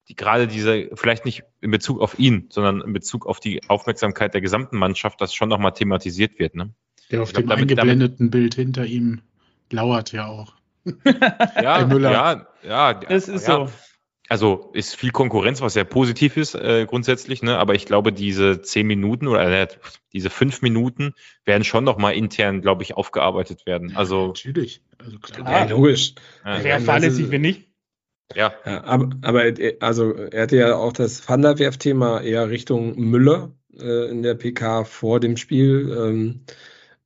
die, gerade diese, vielleicht nicht in Bezug auf ihn, sondern in Bezug auf die Aufmerksamkeit der gesamten Mannschaft, das schon nochmal thematisiert wird. Ne? Der auf Ich glaub, dem damit- eingeblendeten Bild hinter ihm lauert ja auch. Ja, Müller. ja, ja. Das ist ja. so. Also ist viel Konkurrenz, was sehr positiv ist äh, grundsätzlich, ne? aber ich glaube, diese zehn Minuten oder äh, diese fünf Minuten werden schon nochmal intern, glaube ich, aufgearbeitet werden. Also Natürlich. Also klar. Ja, logisch. Wäre das fahrlässig, wenn nicht. ja, Ja, aber, aber er- also er hatte ja auch das Van der Werf-Thema eher Richtung Müller äh, in der PK vor dem Spiel ähm,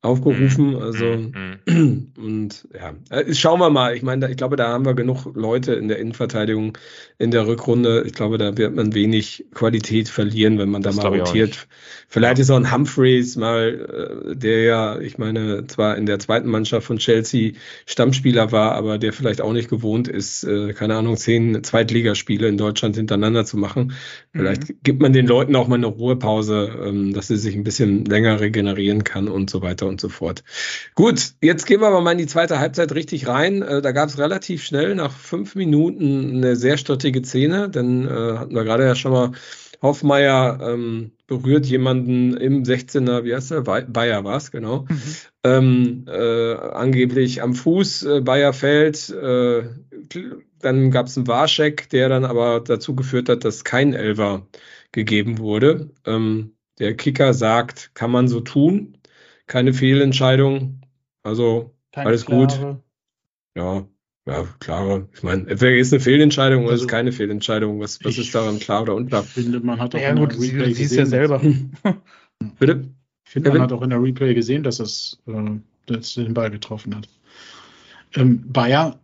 aufgerufen. Also mm, mm. und ja, äh, schauen wir mal. Ich meine, ich glaube, da haben wir genug Leute in der Innenverteidigung in der Rückrunde. Ich glaube, da wird man wenig Qualität verlieren, wenn man da Das mal rotiert. Vielleicht ist auch ein Humphreys mal, äh, der ja, ich meine, zwar in der zweiten Mannschaft von Chelsea Stammspieler war, aber der vielleicht auch nicht gewohnt ist, äh, keine Ahnung, zehn Zweitligaspiele in Deutschland hintereinander zu machen. Vielleicht gibt man den Leuten auch mal eine Ruhepause, ähm, dass sie sich ein bisschen länger regenerieren kann und so weiter und so fort. Gut, jetzt gehen wir aber mal in die zweite Halbzeit richtig rein. Äh, da gab es relativ schnell nach fünf Minuten eine sehr strittige Szene, denn äh, hatten wir gerade ja schon mal Hoffmeier ähm, berührt jemanden im 16er, wie heißt? Wei- Bayer war es, genau. Mhm. Ähm, äh, angeblich am Fuß, äh, Bayer fällt, äh, dann gab es einen Warscheck, der dann aber dazu geführt hat, dass kein Elfer gegeben wurde. Ähm, der Kicker sagt, kann man so tun, keine Fehlentscheidung. Also Keine Alles gut. klare. ja, ja, klare. Ich meine, entweder ist eine Fehlentscheidung oder Also, ist keine Fehlentscheidung. Was, was ist daran klar oder unklar? Ich finde, man hat auch Ja, in gut, Replay siehst ja gesehen, selber. Bitte? Ich finde, man hat auch in der Replay gesehen, dass es äh, den Ball getroffen hat. Ähm, Bayer,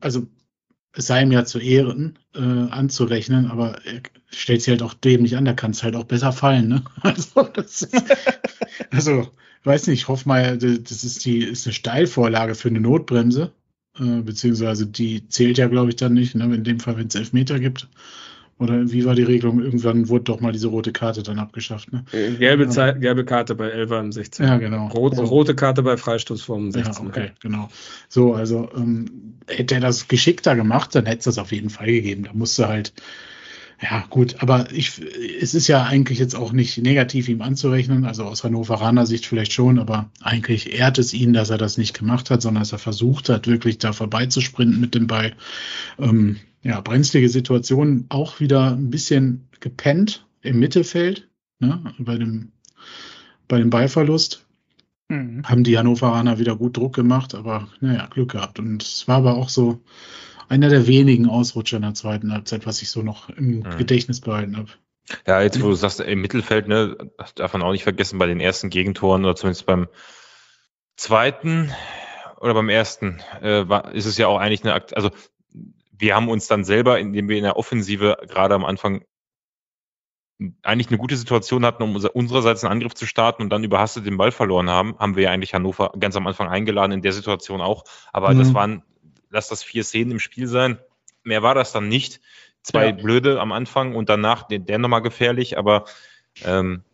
also es sei ihm ja zu Ehren äh, anzurechnen, aber er stellt sich halt auch dämlich an, da kann es halt auch besser fallen. Ne? Also, das ist, also, ich weiß nicht, Hoffmeier, das ist die ist eine Steilvorlage für eine Notbremse, äh, beziehungsweise die zählt ja, glaube ich, dann nicht, ne? in dem Fall, wenn es Elfmeter gibt. Oder wie war die Regelung? Irgendwann wurde doch mal diese rote Karte dann abgeschafft. Ne? Gelbe, Zeit, gelbe Karte bei Elfer im 16. Ja, genau. Rot, So. rote Karte bei Freistoß vom 16. Ja, okay, genau. So, also ähm, hätte er das geschickter gemacht, dann hätte es das auf jeden Fall gegeben. Da musste halt, ja gut, aber ich, es ist ja eigentlich jetzt auch nicht negativ ihm anzurechnen, also aus Hannoveraner Sicht vielleicht schon, aber eigentlich ehrt es ihn, dass er das nicht gemacht hat, sondern dass er versucht hat, wirklich da vorbeizusprinten mit dem Ball. Ähm, ja, brenzlige Situation, auch wieder ein bisschen gepennt im Mittelfeld, ne, bei dem, bei dem Ballverlust Mhm. haben die Hannoveraner wieder gut Druck gemacht, aber naja, Glück gehabt. Und es war aber auch so einer der wenigen Ausrutscher in der zweiten Halbzeit, was ich so noch im Mhm. Gedächtnis behalten habe. Ja, jetzt wo du sagst, im Mittelfeld, ne, darf man auch nicht vergessen, bei den ersten Gegentoren oder zumindest beim zweiten oder beim ersten, äh, war, ist es ja auch eigentlich eine Akt, also wir haben uns dann selber, indem wir in der Offensive gerade am Anfang eigentlich eine gute Situation hatten, um unser, unsererseits einen Angriff zu starten und dann überhastet den Ball verloren haben, haben wir ja eigentlich Hannover ganz am Anfang eingeladen, in der Situation auch. Aber Mhm. das waren, lass das vier Szenen im Spiel sein. Mehr war das dann nicht. Zwei Ja. blöde am Anfang und danach der, der nochmal gefährlich, aber ähm,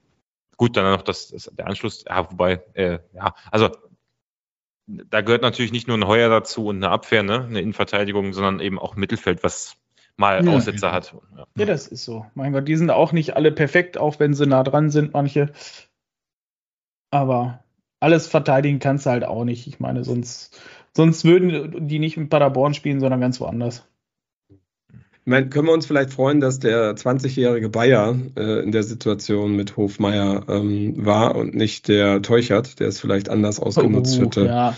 gut, dann noch das, das der Anschluss, ja, wobei, äh, ja, also da gehört natürlich nicht nur ein Heuer dazu und eine Abwehr, ne, eine Innenverteidigung, sondern eben auch Mittelfeld, was mal Ja, Aussetzer hat. Ja. Ja, das ist so. Mein Gott, die sind auch nicht alle perfekt, auch wenn sie nah dran sind, manche. Aber alles verteidigen kannst du halt auch nicht. Ich meine, sonst, sonst würden die nicht mit Paderborn spielen, sondern ganz woanders. Ich meine, können wir uns vielleicht freuen, dass der 20-jährige Bayer äh, in der Situation mit Hofmeier ähm, war und nicht der Teuchert, der es vielleicht anders ausgenutzt Oh, hätte ja. und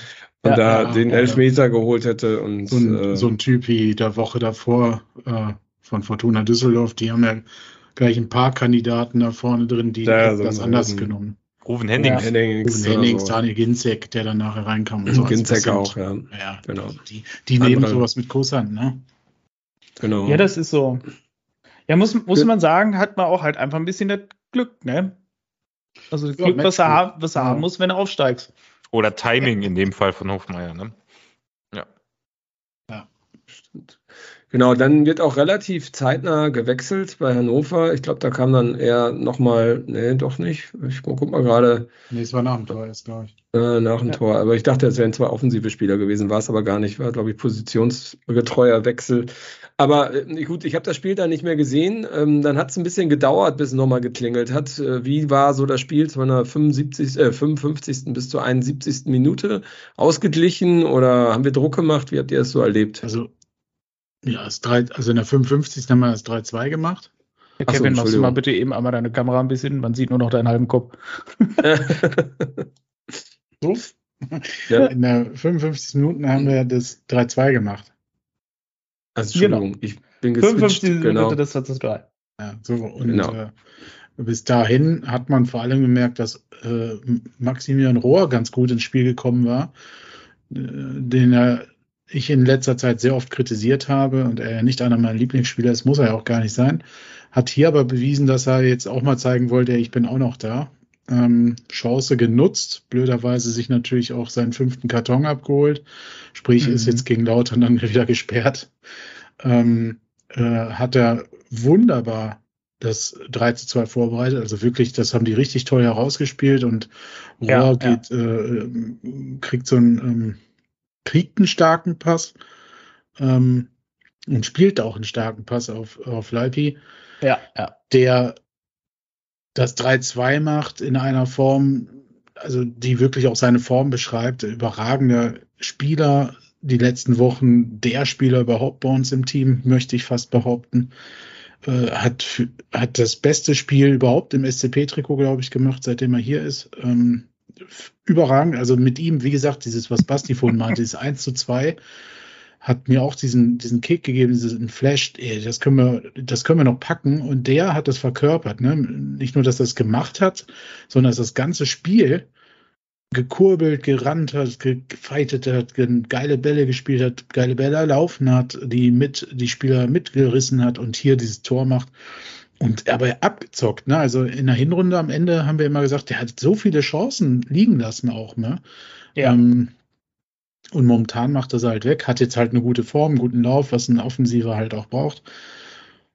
Ja, da ja, den ja. Elfmeter geholt hätte und So ein, äh, so ein Typ wie der Woche davor äh, von Fortuna Düsseldorf, die haben ja gleich ein paar Kandidaten da vorne drin, die Ja, das so ein- anders genommen. Rufen Hennings. Hennings, Ruben oder Hennings, so. Daniel Ginzek, der dann nachher reinkam. Und so. Also das Ginzek auch, ja, Ja, genau. die, die nehmen sowas mit Kusshand, ne? genau. ja, das ist so. Ja, muss, muss man sagen, hat man auch halt einfach ein bisschen das Glück, ne? Also das Ja, Glück, was er, was er Ja. haben muss, wenn er aufsteigt. Oder Timing in dem Fall von Hofmeier. Ne? Stimmt. Genau, dann wird auch relativ zeitnah gewechselt bei Hannover. Ich glaube, da kam dann eher nochmal, nee, doch nicht. Ich guck mal gerade Nee, es war nach dem Tor erst, glaube ich. äh, nach dem Ja. Tor. Aber ich dachte, es wären zwei offensive Spieler gewesen, war es aber gar nicht. War, glaube ich, positionsgetreuer Wechsel. Aber äh, gut, ich habe das Spiel dann nicht mehr gesehen. Ähm, dann hat es ein bisschen gedauert, bis es nochmal geklingelt hat. Äh, wie war so das Spiel von der 75, äh, 55. bis zur 71. Minute? Ausgeglichen oder haben wir Druck gemacht? Wie habt ihr es so erlebt? Also, ja, das 3, also in der 55. haben wir das 3-2 gemacht. Ja, Ach so, Kevin, machst du mal bitte eben einmal deine Kamera ein bisschen, man sieht nur noch deinen halben Kopf. So. ja, In der 55. Minute haben wir das 3-2 gemacht. also Entschuldigung, ich bin geswitcht. 55 Genau. Minute, das hat das 3. Ja, so. Und Genau. äh, bis dahin hat man vor allem gemerkt, dass äh, Maximilian Rohr ganz gut ins Spiel gekommen war, äh, den er ich in letzter Zeit sehr oft kritisiert habe und er ja nicht einer meiner Lieblingsspieler ist, muss er ja auch gar nicht sein. Hat hier aber bewiesen, dass er jetzt auch mal zeigen wollte, ich bin auch noch da. Ähm, Chance genutzt, blöderweise sich natürlich auch seinen fünften Karton abgeholt. Sprich, ist Mhm. jetzt gegen Lautern dann wieder gesperrt. Ähm, äh, hat er wunderbar das 3 zu 2 vorbereitet. Also wirklich, das haben die richtig toll herausgespielt und Rohr Ja, ja. geht, äh, kriegt so einen, ähm, kriegt einen starken Pass ähm, und spielt auch einen starken Pass auf, auf Leipi, Ja, ja. der das 3-2 macht in einer Form, also die wirklich auch seine Form beschreibt. Überragender Spieler, die letzten Wochen der Spieler überhaupt bei uns im Team, möchte ich fast behaupten. Äh, hat, hat das beste Spiel überhaupt im SCP-Trikot, glaube ich, gemacht, seitdem er hier ist. Ähm, überragend. Also mit ihm, wie gesagt, dieses, was Basti vorhin meinte, dieses 1 zu 2, hat mir auch diesen, diesen Kick gegeben, diesen Flash, ey, das können wir, das können wir noch packen. Und der hat das verkörpert, ne? Nicht nur, dass er es gemacht hat, sondern dass das ganze Spiel gekurbelt, gerannt hat, ge- gefeitet hat, ge- geile Bälle gespielt hat, geile Bälle erlaufen hat, die mit, die Spieler mitgerissen hat und hier dieses Tor macht. Und aber abgezockt, ne? Also in der Hinrunde am Ende haben wir immer gesagt, der hat so viele Chancen liegen lassen auch, ne? Ja. Ähm, und momentan macht er sie halt weg, hat jetzt halt eine gute Form, einen guten Lauf, was ein Offensiver halt auch braucht.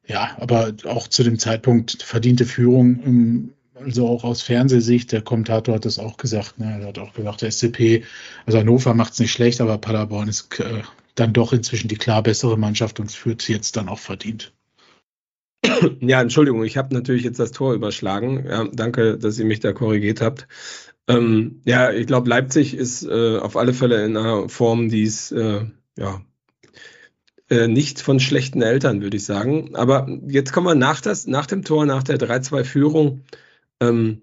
Ja, aber auch zu dem Zeitpunkt verdiente Führung, ähm, also auch aus Fernsehsicht, der Kommentator hat das auch gesagt, ne? er hat auch gesagt, der SCP, also Hannover macht es nicht schlecht, aber Paderborn ist äh, dann doch inzwischen die klar bessere Mannschaft und führt jetzt dann auch verdient. Ja, Entschuldigung, ich habe natürlich jetzt das Tor überschlagen. Ja, danke, dass ihr mich da korrigiert habt. Ähm, ja, ich glaube, Leipzig ist äh, auf alle Fälle in einer Form, die ist äh, ja äh, nicht von schlechten Eltern, würde ich sagen. Aber jetzt kommen wir nach, das, nach dem Tor, nach der 3-2-Führung. Ähm,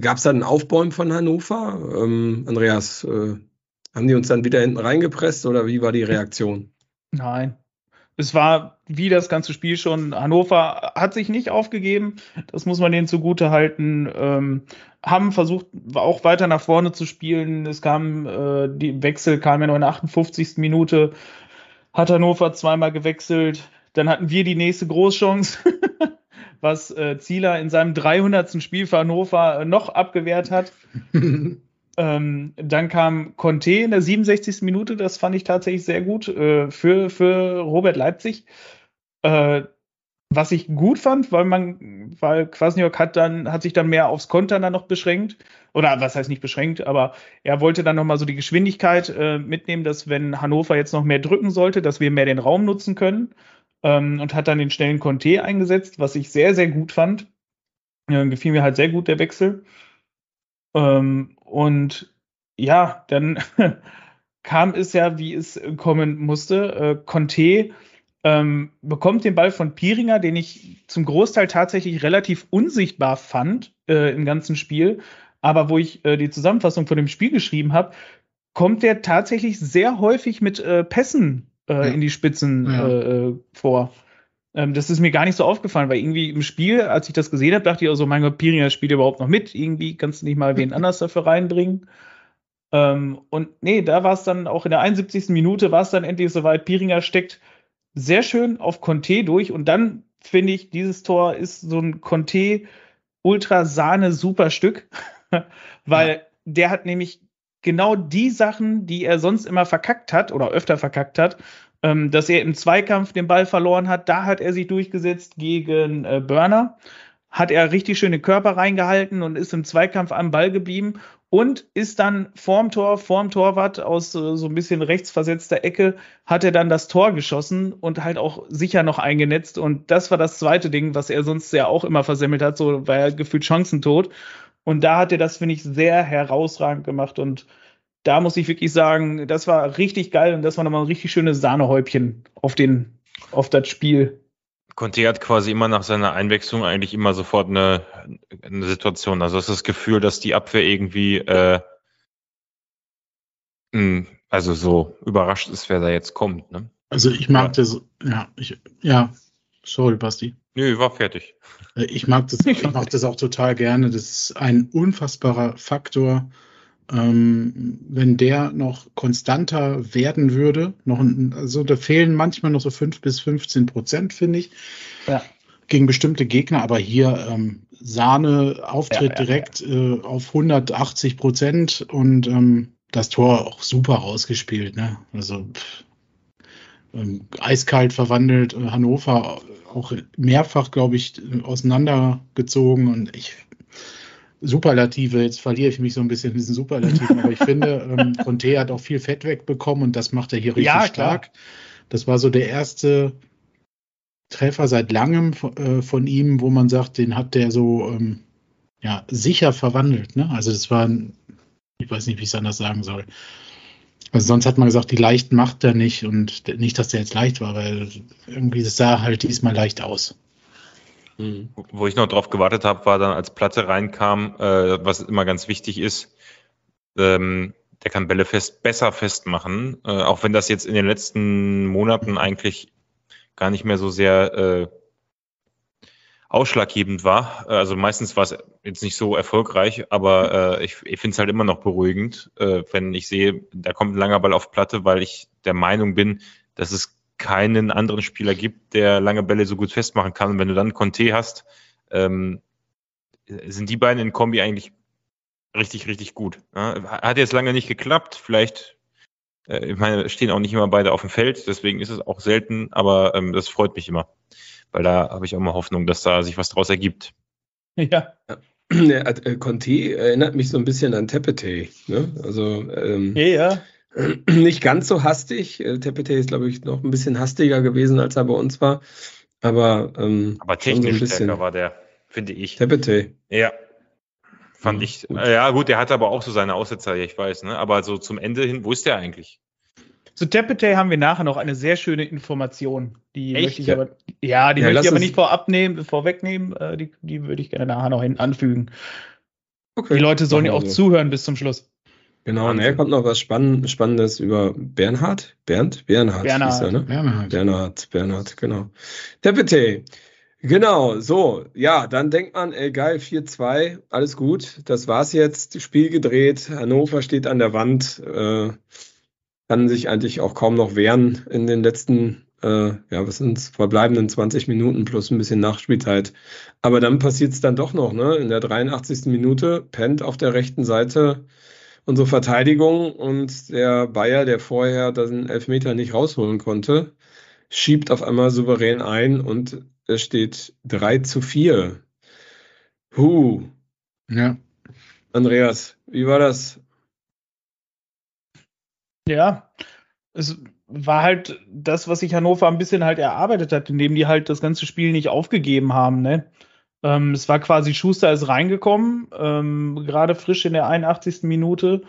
Gab es da ein Aufbäumen von Hannover? Ähm, Andreas, äh, haben die uns dann wieder hinten reingepresst oder wie war die Reaktion? Nein. Es war wie das ganze Spiel schon. Hannover hat sich nicht aufgegeben. Das muss man denen zugute halten. Ähm, haben versucht, auch weiter nach vorne zu spielen. Es kam, äh, die Wechsel kam ja noch in der 58. Minute. Hat Hannover zweimal gewechselt. Dann hatten wir die nächste Großchance, was äh, Zieler in seinem 300. Spiel für Hannover äh, noch abgewehrt hat. Ähm, dann kam Conte in der 67. Minute, das fand ich tatsächlich sehr gut äh, für, für Robert Leipzig. Äh, was ich gut fand, weil man, weil Kwasniok hat dann, hat sich dann mehr aufs Kontern dann noch beschränkt. Oder was heißt nicht beschränkt, aber er wollte dann nochmal so die Geschwindigkeit äh, mitnehmen, dass wenn Hannover jetzt noch mehr drücken sollte, dass wir mehr den Raum nutzen können. Ähm, und hat dann den schnellen Conte eingesetzt, was ich sehr, sehr gut fand. Äh, gefiel mir halt sehr gut der Wechsel. Ähm, und ja, dann kam es ja, wie es kommen musste. Äh, Conte ähm, bekommt den Ball von Piringer, den ich zum Großteil tatsächlich relativ unsichtbar fand äh, im ganzen Spiel. Aber wo ich äh, die Zusammenfassung von dem Spiel geschrieben habe, kommt der tatsächlich sehr häufig mit äh, Pässen äh, Ja. in die Spitzen Ja. äh, vor. Ähm, das ist mir gar nicht so aufgefallen, weil irgendwie im Spiel, als ich das gesehen habe, dachte ich also, mein Gott, Piringer spielt überhaupt noch mit. Irgendwie kannst du nicht mal wen anders dafür reinbringen. Ähm, und nee, da war es dann auch in der 71. Minute war es dann endlich soweit. Piringer steckt sehr schön auf Conte durch und dann finde ich, dieses Tor ist so ein Conte ultra Sahne super Stück, weil der hat nämlich genau die Sachen, die er sonst immer verkackt hat oder öfter verkackt hat, Ähm, dass er im Zweikampf den Ball verloren hat, da hat er sich durchgesetzt gegen äh, Burner. Hat er richtig schöne Körper reingehalten und ist im Zweikampf am Ball geblieben und ist dann vorm Tor, vorm Torwart aus äh, so ein bisschen rechts versetzter Ecke, hat er dann das Tor geschossen und halt auch sicher noch eingenetzt. Und das war das zweite Ding, was er sonst ja auch immer versemmelt hat, so war er gefühlt chancentot. Und da hat er das, finde ich, sehr herausragend gemacht. Und da muss ich wirklich sagen, das war richtig geil und das war nochmal ein richtig schönes Sahnehäubchen auf den, auf das Spiel. Conte hat quasi immer nach seiner Einwechslung eigentlich immer sofort eine, eine Situation. Also das ist das Gefühl, dass die Abwehr irgendwie äh, mh, also so überrascht ist, wer da jetzt kommt. Ne? Also ich mag das, ja, ich, ja, sorry, Basti. Nö, war fertig. Äh, Ich mag das, ich mag das auch total gerne. Das ist ein unfassbarer Faktor. Ähm, wenn der noch konstanter werden würde, noch ein, also da fehlen manchmal noch so 5 bis 15 Prozent, finde ich, Ja. gegen bestimmte Gegner, aber hier ähm, Sahne, Auftritt Ja, ja, direkt Äh, auf 180 Prozent und ähm, das Tor auch super rausgespielt. Ne? Also pff, ähm, eiskalt verwandelt, äh, Hannover auch mehrfach, glaube ich, äh, auseinandergezogen und ich Superlative, jetzt verliere ich mich so ein bisschen in diesen Superlativen, aber ich finde, ähm, Conte hat auch viel Fett wegbekommen und das macht er hier richtig Ja, stark. Das war so der erste Treffer seit langem äh, von ihm, wo man sagt, den hat der so ähm, ja, sicher verwandelt. Ne? Also das war, ein, ich weiß nicht, wie ich es anders sagen soll. Also sonst hat man gesagt, die leicht macht er nicht und nicht, dass der jetzt leicht war, weil irgendwie das sah halt diesmal leicht aus. Mhm. Wo ich noch drauf gewartet habe, war dann, als Platte reinkam, äh, was immer ganz wichtig ist, ähm, der kann Bälle fest, besser festmachen, äh, auch wenn das jetzt in den letzten Monaten eigentlich gar nicht mehr so sehr äh, ausschlaggebend war. Äh, Also meistens war es jetzt nicht so erfolgreich, aber äh, ich, ich finde es halt immer noch beruhigend, äh, wenn ich sehe, da kommt ein langer Ball auf Platte, weil ich der Meinung bin, dass es keinen anderen Spieler gibt, der lange Bälle so gut festmachen kann. Und wenn du dann Conte hast, ähm, sind die beiden in Kombi eigentlich richtig, richtig gut. Ja, hat jetzt lange nicht geklappt, vielleicht, äh, ich meine, stehen auch nicht immer beide auf dem Feld, deswegen ist es auch selten, aber ähm, das freut mich immer, weil da habe ich auch immer Hoffnung, dass da sich was draus ergibt. Ja. Der, äh, Conte erinnert mich so ein bisschen an Tepete. Ne? Also ähm, Ja, ja. nicht ganz so hastig. Äh, Tepete ist, glaube ich, noch ein bisschen hastiger gewesen, als er bei uns war. Aber, ähm, Aber so technisch bisschen. stärker war der, finde ich. Tepete. Ja. Fand ich. gut. Äh, ja, gut, der hatte aber auch so seine Aussetzer, ja, ich weiß, ne? Aber so zum Ende hin, wo ist der eigentlich? Zu Tepete haben wir nachher noch eine sehr schöne Information. Die Echt? möchte ich aber, ja, die Ja, möchte ich aber nicht vorab nehmen, vorwegnehmen. Äh, die, die würde ich gerne nachher noch hin anfügen. Okay. Die Leute sollen ja auch so. zuhören bis zum Schluss. Genau, Wahnsinn. nachher kommt noch was Spann Spannendes über Bernhard. Bernd? Bernhard. Bernhard. er, ne? Bernhard. Bernhard, Bernhard, genau. Tepete. Genau, so, ja, dann denkt man, ey, geil, 4-2, alles gut, das war's jetzt, Spiel gedreht, Hannover steht an der Wand, äh, kann sich eigentlich auch kaum noch wehren in den letzten, äh, ja, was sind's, verbleibenden 20 Minuten plus ein bisschen Nachspielzeit. Aber dann passiert's dann doch noch, ne, in der 83. Minute pennt auf der rechten Seite unsere Verteidigung und der Bayer, der vorher den Elfmeter nicht rausholen konnte, schiebt auf einmal souverän ein und es steht 3 zu 4. Huh, Ja. Andreas, wie war das? Ja, es war halt das, was sich Hannover ein bisschen halt erarbeitet hat, indem die halt das ganze Spiel nicht aufgegeben haben. Ne? Ähm, es war quasi Schuster ist reingekommen, ähm, gerade frisch in der 81. Minute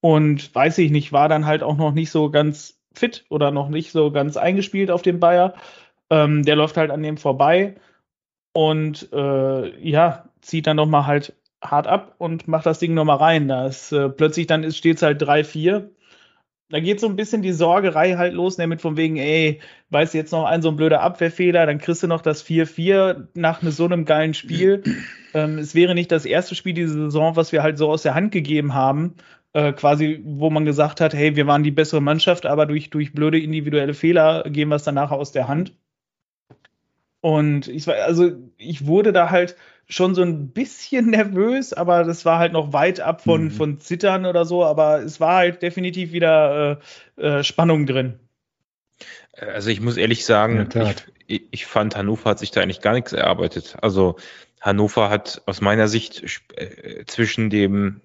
und weiß ich nicht, war dann halt auch noch nicht so ganz fit oder noch nicht so ganz eingespielt auf den Bayer. Ähm, der läuft halt an dem vorbei und äh, ja, zieht dann nochmal halt hart ab und macht das Ding nochmal rein. Da ist äh, plötzlich dann steht es halt 3-4 da geht so ein bisschen die Sorgerei halt los, nämlich von wegen, ey, weißt du jetzt noch ein so ein blöder Abwehrfehler, dann kriegst du noch das 4-4 nach ne, so einem geilen Spiel. ähm, es wäre nicht das erste Spiel diese Saison, was wir halt so aus der Hand gegeben haben, äh, quasi, wo man gesagt hat, hey, wir waren die bessere Mannschaft, aber durch, durch blöde individuelle Fehler geben wir es dann nachher aus der Hand. Und ich also ich wurde da halt schon so ein bisschen nervös, aber das war halt noch weit ab von, Mhm. von Zittern oder so, aber es war halt definitiv wieder äh, äh, Spannung drin. Also ich muss ehrlich sagen, ich, ich, fand, Hannover hat sich da eigentlich gar nichts erarbeitet. Also Hannover hat aus meiner Sicht äh, zwischen dem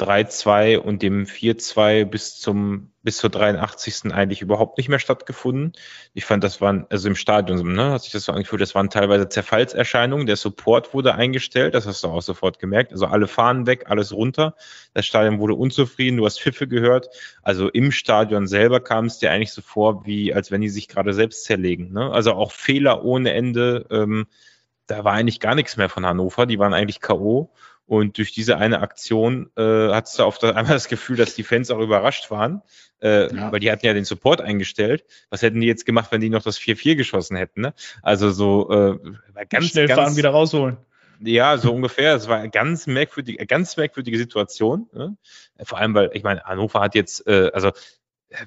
3-2 und dem 4-2 bis zum bis zur 83. eigentlich überhaupt nicht mehr stattgefunden. Ich fand, das waren, also im Stadion, ne, hat sich das so angefühlt, das waren teilweise Zerfallserscheinungen. Der Support wurde eingestellt, das hast du auch sofort gemerkt. Also alle Fahnen weg, alles runter. Das Stadion wurde unzufrieden, du hast Pfiffe gehört. Also im Stadion selber kam es dir eigentlich so vor, wie als wenn die sich gerade selbst zerlegen. Ne? Also auch Fehler ohne Ende. Ähm, da war eigentlich gar nichts mehr von Hannover. Die waren eigentlich K.O. Und durch diese eine Aktion äh, hattest du auf das, einmal das Gefühl, dass die Fans auch überrascht waren, äh, Ja. weil die hatten ja den Support eingestellt. Was hätten die jetzt gemacht, wenn die noch das 4-4 geschossen hätten? Ne? Also so äh, ganz, Schnell ganz, fahren, wieder rausholen. ja, so ungefähr. Es war eine ganz merkwürdige, ganz merkwürdige Situation. Ne? Vor allem, weil, ich meine, Hannover hat jetzt, äh, also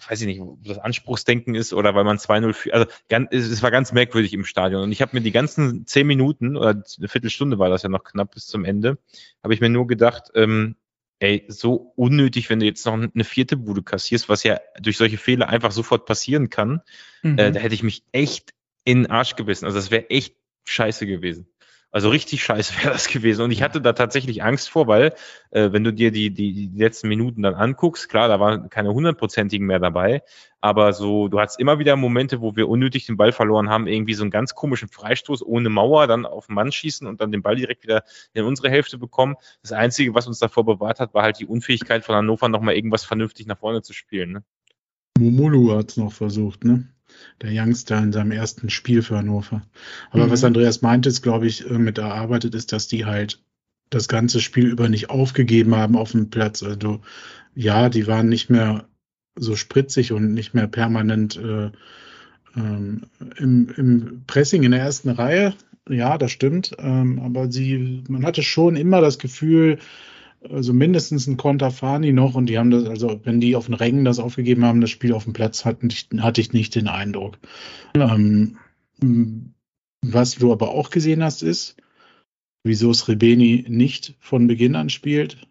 weiß ich nicht, ob das Anspruchsdenken ist oder weil man 2-0 führt. Also ganz, es, war ganz merkwürdig im Stadion. Und ich habe mir die ganzen zehn Minuten oder eine Viertelstunde war das ja noch knapp bis zum Ende, habe ich mir nur gedacht, ähm, ey, so unnötig, wenn du jetzt noch eine vierte Bude kassierst, was ja durch solche Fehler einfach sofort passieren kann, Mhm. äh, da hätte ich mich echt in den Arsch gebissen. Also das wäre echt scheiße gewesen. Also richtig scheiße wäre das gewesen. Und ich hatte da tatsächlich Angst vor, weil äh, wenn du dir die, die, die letzten Minuten dann anguckst, klar, da waren keine hundertprozentigen mehr dabei, aber so, du hattest immer wieder Momente, wo wir unnötig den Ball verloren haben, irgendwie so einen ganz komischen Freistoß ohne Mauer, dann auf den Mann schießen und dann den Ball direkt wieder in unsere Hälfte bekommen. Das Einzige, was uns davor bewahrt hat, war halt die Unfähigkeit von Hannover, nochmal irgendwas vernünftig nach vorne zu spielen. Ne? Mumulu hat es noch versucht, ne? Der Youngster in seinem ersten Spiel für Hannover. Aber Mhm. was Andreas meinte, ist, glaube ich, äh, mit erarbeitet ist, dass die halt das ganze Spiel über nicht aufgegeben haben auf dem Platz. Also ja, die waren nicht mehr so spritzig und nicht mehr permanent äh, ähm, im, im Pressing in der ersten Reihe. Ja, das stimmt. Ähm, aber sie, man hatte schon immer das Gefühl, also mindestens ein Konter fahren die noch und die haben das, also wenn die auf den Rängen das aufgegeben haben, das Spiel auf dem Platz, hatten, hatte ich nicht den Eindruck. Ähm, was du aber auch gesehen hast, ist, wieso Srebeni nicht von Beginn an spielt,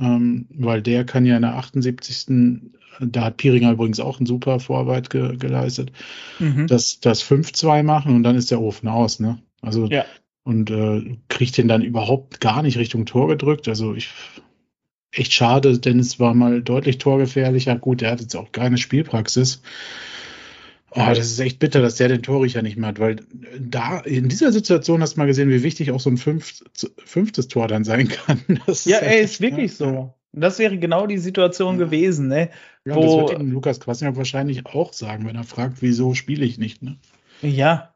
ähm, weil der kann ja in der 78. Da hat Piringer übrigens auch eine super Vorarbeit ge geleistet, Mhm. das, das 5-2 machen und dann ist der Ofen aus, ne? Also Ja. Und äh, kriegt den dann überhaupt gar nicht Richtung Tor gedrückt. Also ich echt schade, denn es war mal deutlich torgefährlicher. Gut, der hat jetzt auch keine Spielpraxis. Oh, das ist echt bitter, dass der den Torrichter nicht mehr hat, weil da in dieser Situation hast du mal gesehen, wie wichtig auch so ein fünft, fünftes Tor dann sein kann. Das Ja, echt- ey, ist wirklich ja, so. Das wäre genau die Situation Ja. gewesen, ne? Ja, Wo- das wird Lukas Kwasniok wahrscheinlich auch sagen, wenn er fragt, wieso spiele ich nicht. Ne? Ja.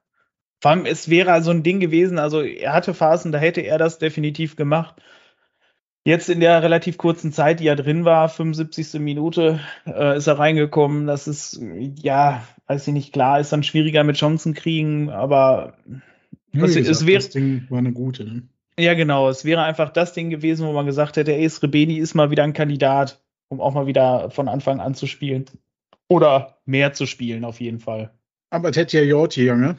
Vor allem, es wäre so ein Ding gewesen, also er hatte Phasen, da hätte er das definitiv gemacht. Jetzt in der relativ kurzen Zeit, die er drin war, 75. Minute, äh, ist er reingekommen. Das ist, ja, weiß ich nicht, klar, ist dann schwieriger mit Chancen kriegen, aber Ja, Es- wie es wäre- das Ding war eine gute. Ne? ja, genau, es wäre einfach das Ding gewesen, wo man gesagt hätte, ey, Srebeni ist mal wieder ein Kandidat, um auch mal wieder von Anfang an zu spielen. Oder mehr zu spielen, auf jeden Fall. Aber Tetja Jorti, Junge.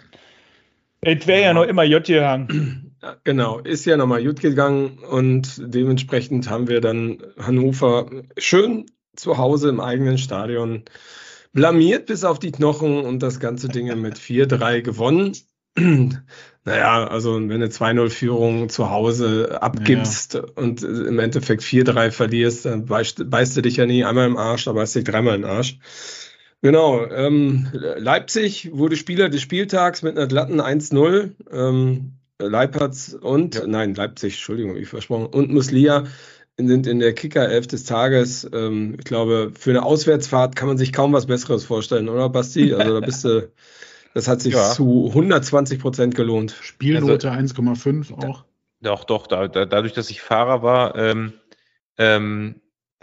Es wäre ja noch immer J gehangen. Ja, Genau, ist ja nochmal gut gegangen und dementsprechend haben wir dann Hannover schön zu Hause im eigenen Stadion blamiert bis auf die Knochen und das ganze Ding mit 4-3 gewonnen. Naja, also wenn du 2-0-Führung zu Hause abgibst und im Endeffekt 4-3 verlierst, dann beißt, beißt du dich ja nie einmal im Arsch, da beißt du dich dreimal in den Arsch. Genau, ähm, Leipzig wurde Spieler des Spieltags mit einer glatten 1-0. Ähm, Leipertz und, Ja. nein, Leipzig, Entschuldigung, ich versprochen, und Muslia sind in der Kicker-Elf des Tages. Ähm, ich glaube, für eine Auswärtsfahrt kann man sich kaum was Besseres vorstellen, oder Basti? Also da bist du, das hat sich Ja. zu 120 Prozent gelohnt. Spielnote 1,5 auch. Doch, doch, da, da, dadurch, dass ich Fahrer war, ähm, ähm,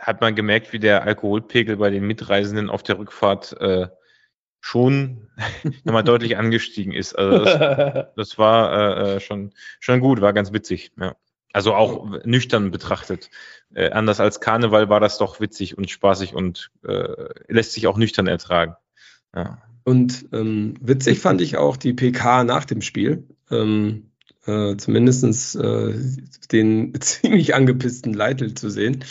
hat man gemerkt, wie der Alkoholpegel bei den Mitreisenden auf der Rückfahrt äh, schon nochmal deutlich angestiegen ist. Also das, das war äh, äh, schon, schon gut, war ganz witzig. Ja. Also auch nüchtern betrachtet. Äh, anders als Karneval war das doch witzig und spaßig und äh, lässt sich auch nüchtern ertragen. Ja. Und ähm, witzig fand ich auch die PK nach dem Spiel. Ähm, äh, zumindestens äh, den ziemlich angepissten Leitl zu sehen,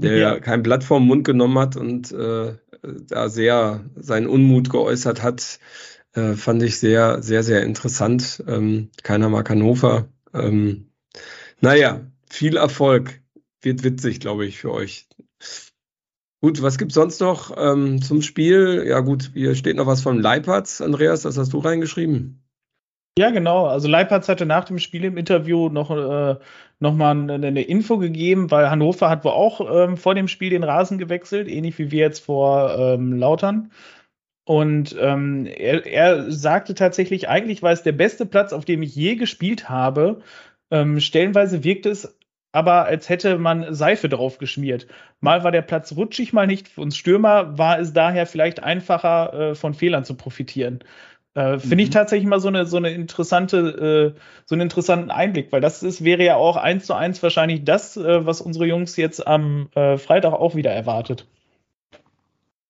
der Ja. kein Blatt vom Mund genommen hat und äh, da sehr seinen Unmut geäußert hat, äh, fand ich sehr, sehr, sehr interessant. Ähm, keiner mag Hannover. Ähm, naja, viel Erfolg. Wird witzig, glaube ich, für euch. Gut, was gibt's sonst noch ähm, zum Spiel? Ja gut, hier steht noch was von Leipertz, Andreas, das hast du reingeschrieben. Ja, genau. Also Leipertz hatte nach dem Spiel im Interview noch, äh, noch mal eine, eine Info gegeben, weil Hannover hat wohl auch ähm, vor dem Spiel den Rasen gewechselt, ähnlich wie wir jetzt vor ähm, Lautern. Und ähm, er, er sagte tatsächlich, eigentlich war es der beste Platz, auf dem ich je gespielt habe. Ähm, stellenweise wirkt es aber, als hätte man Seife drauf geschmiert. Mal war der Platz rutschig, mal nicht. Für uns Stürmer war es daher vielleicht einfacher, äh, von Fehlern zu profitieren. Äh, Finde ich Mhm. tatsächlich mal so eine, so eine interessante, äh, so einen interessanten Einblick, weil das ist, wäre ja auch eins zu eins wahrscheinlich das, äh, was unsere Jungs jetzt am äh, Freitag auch wieder erwartet.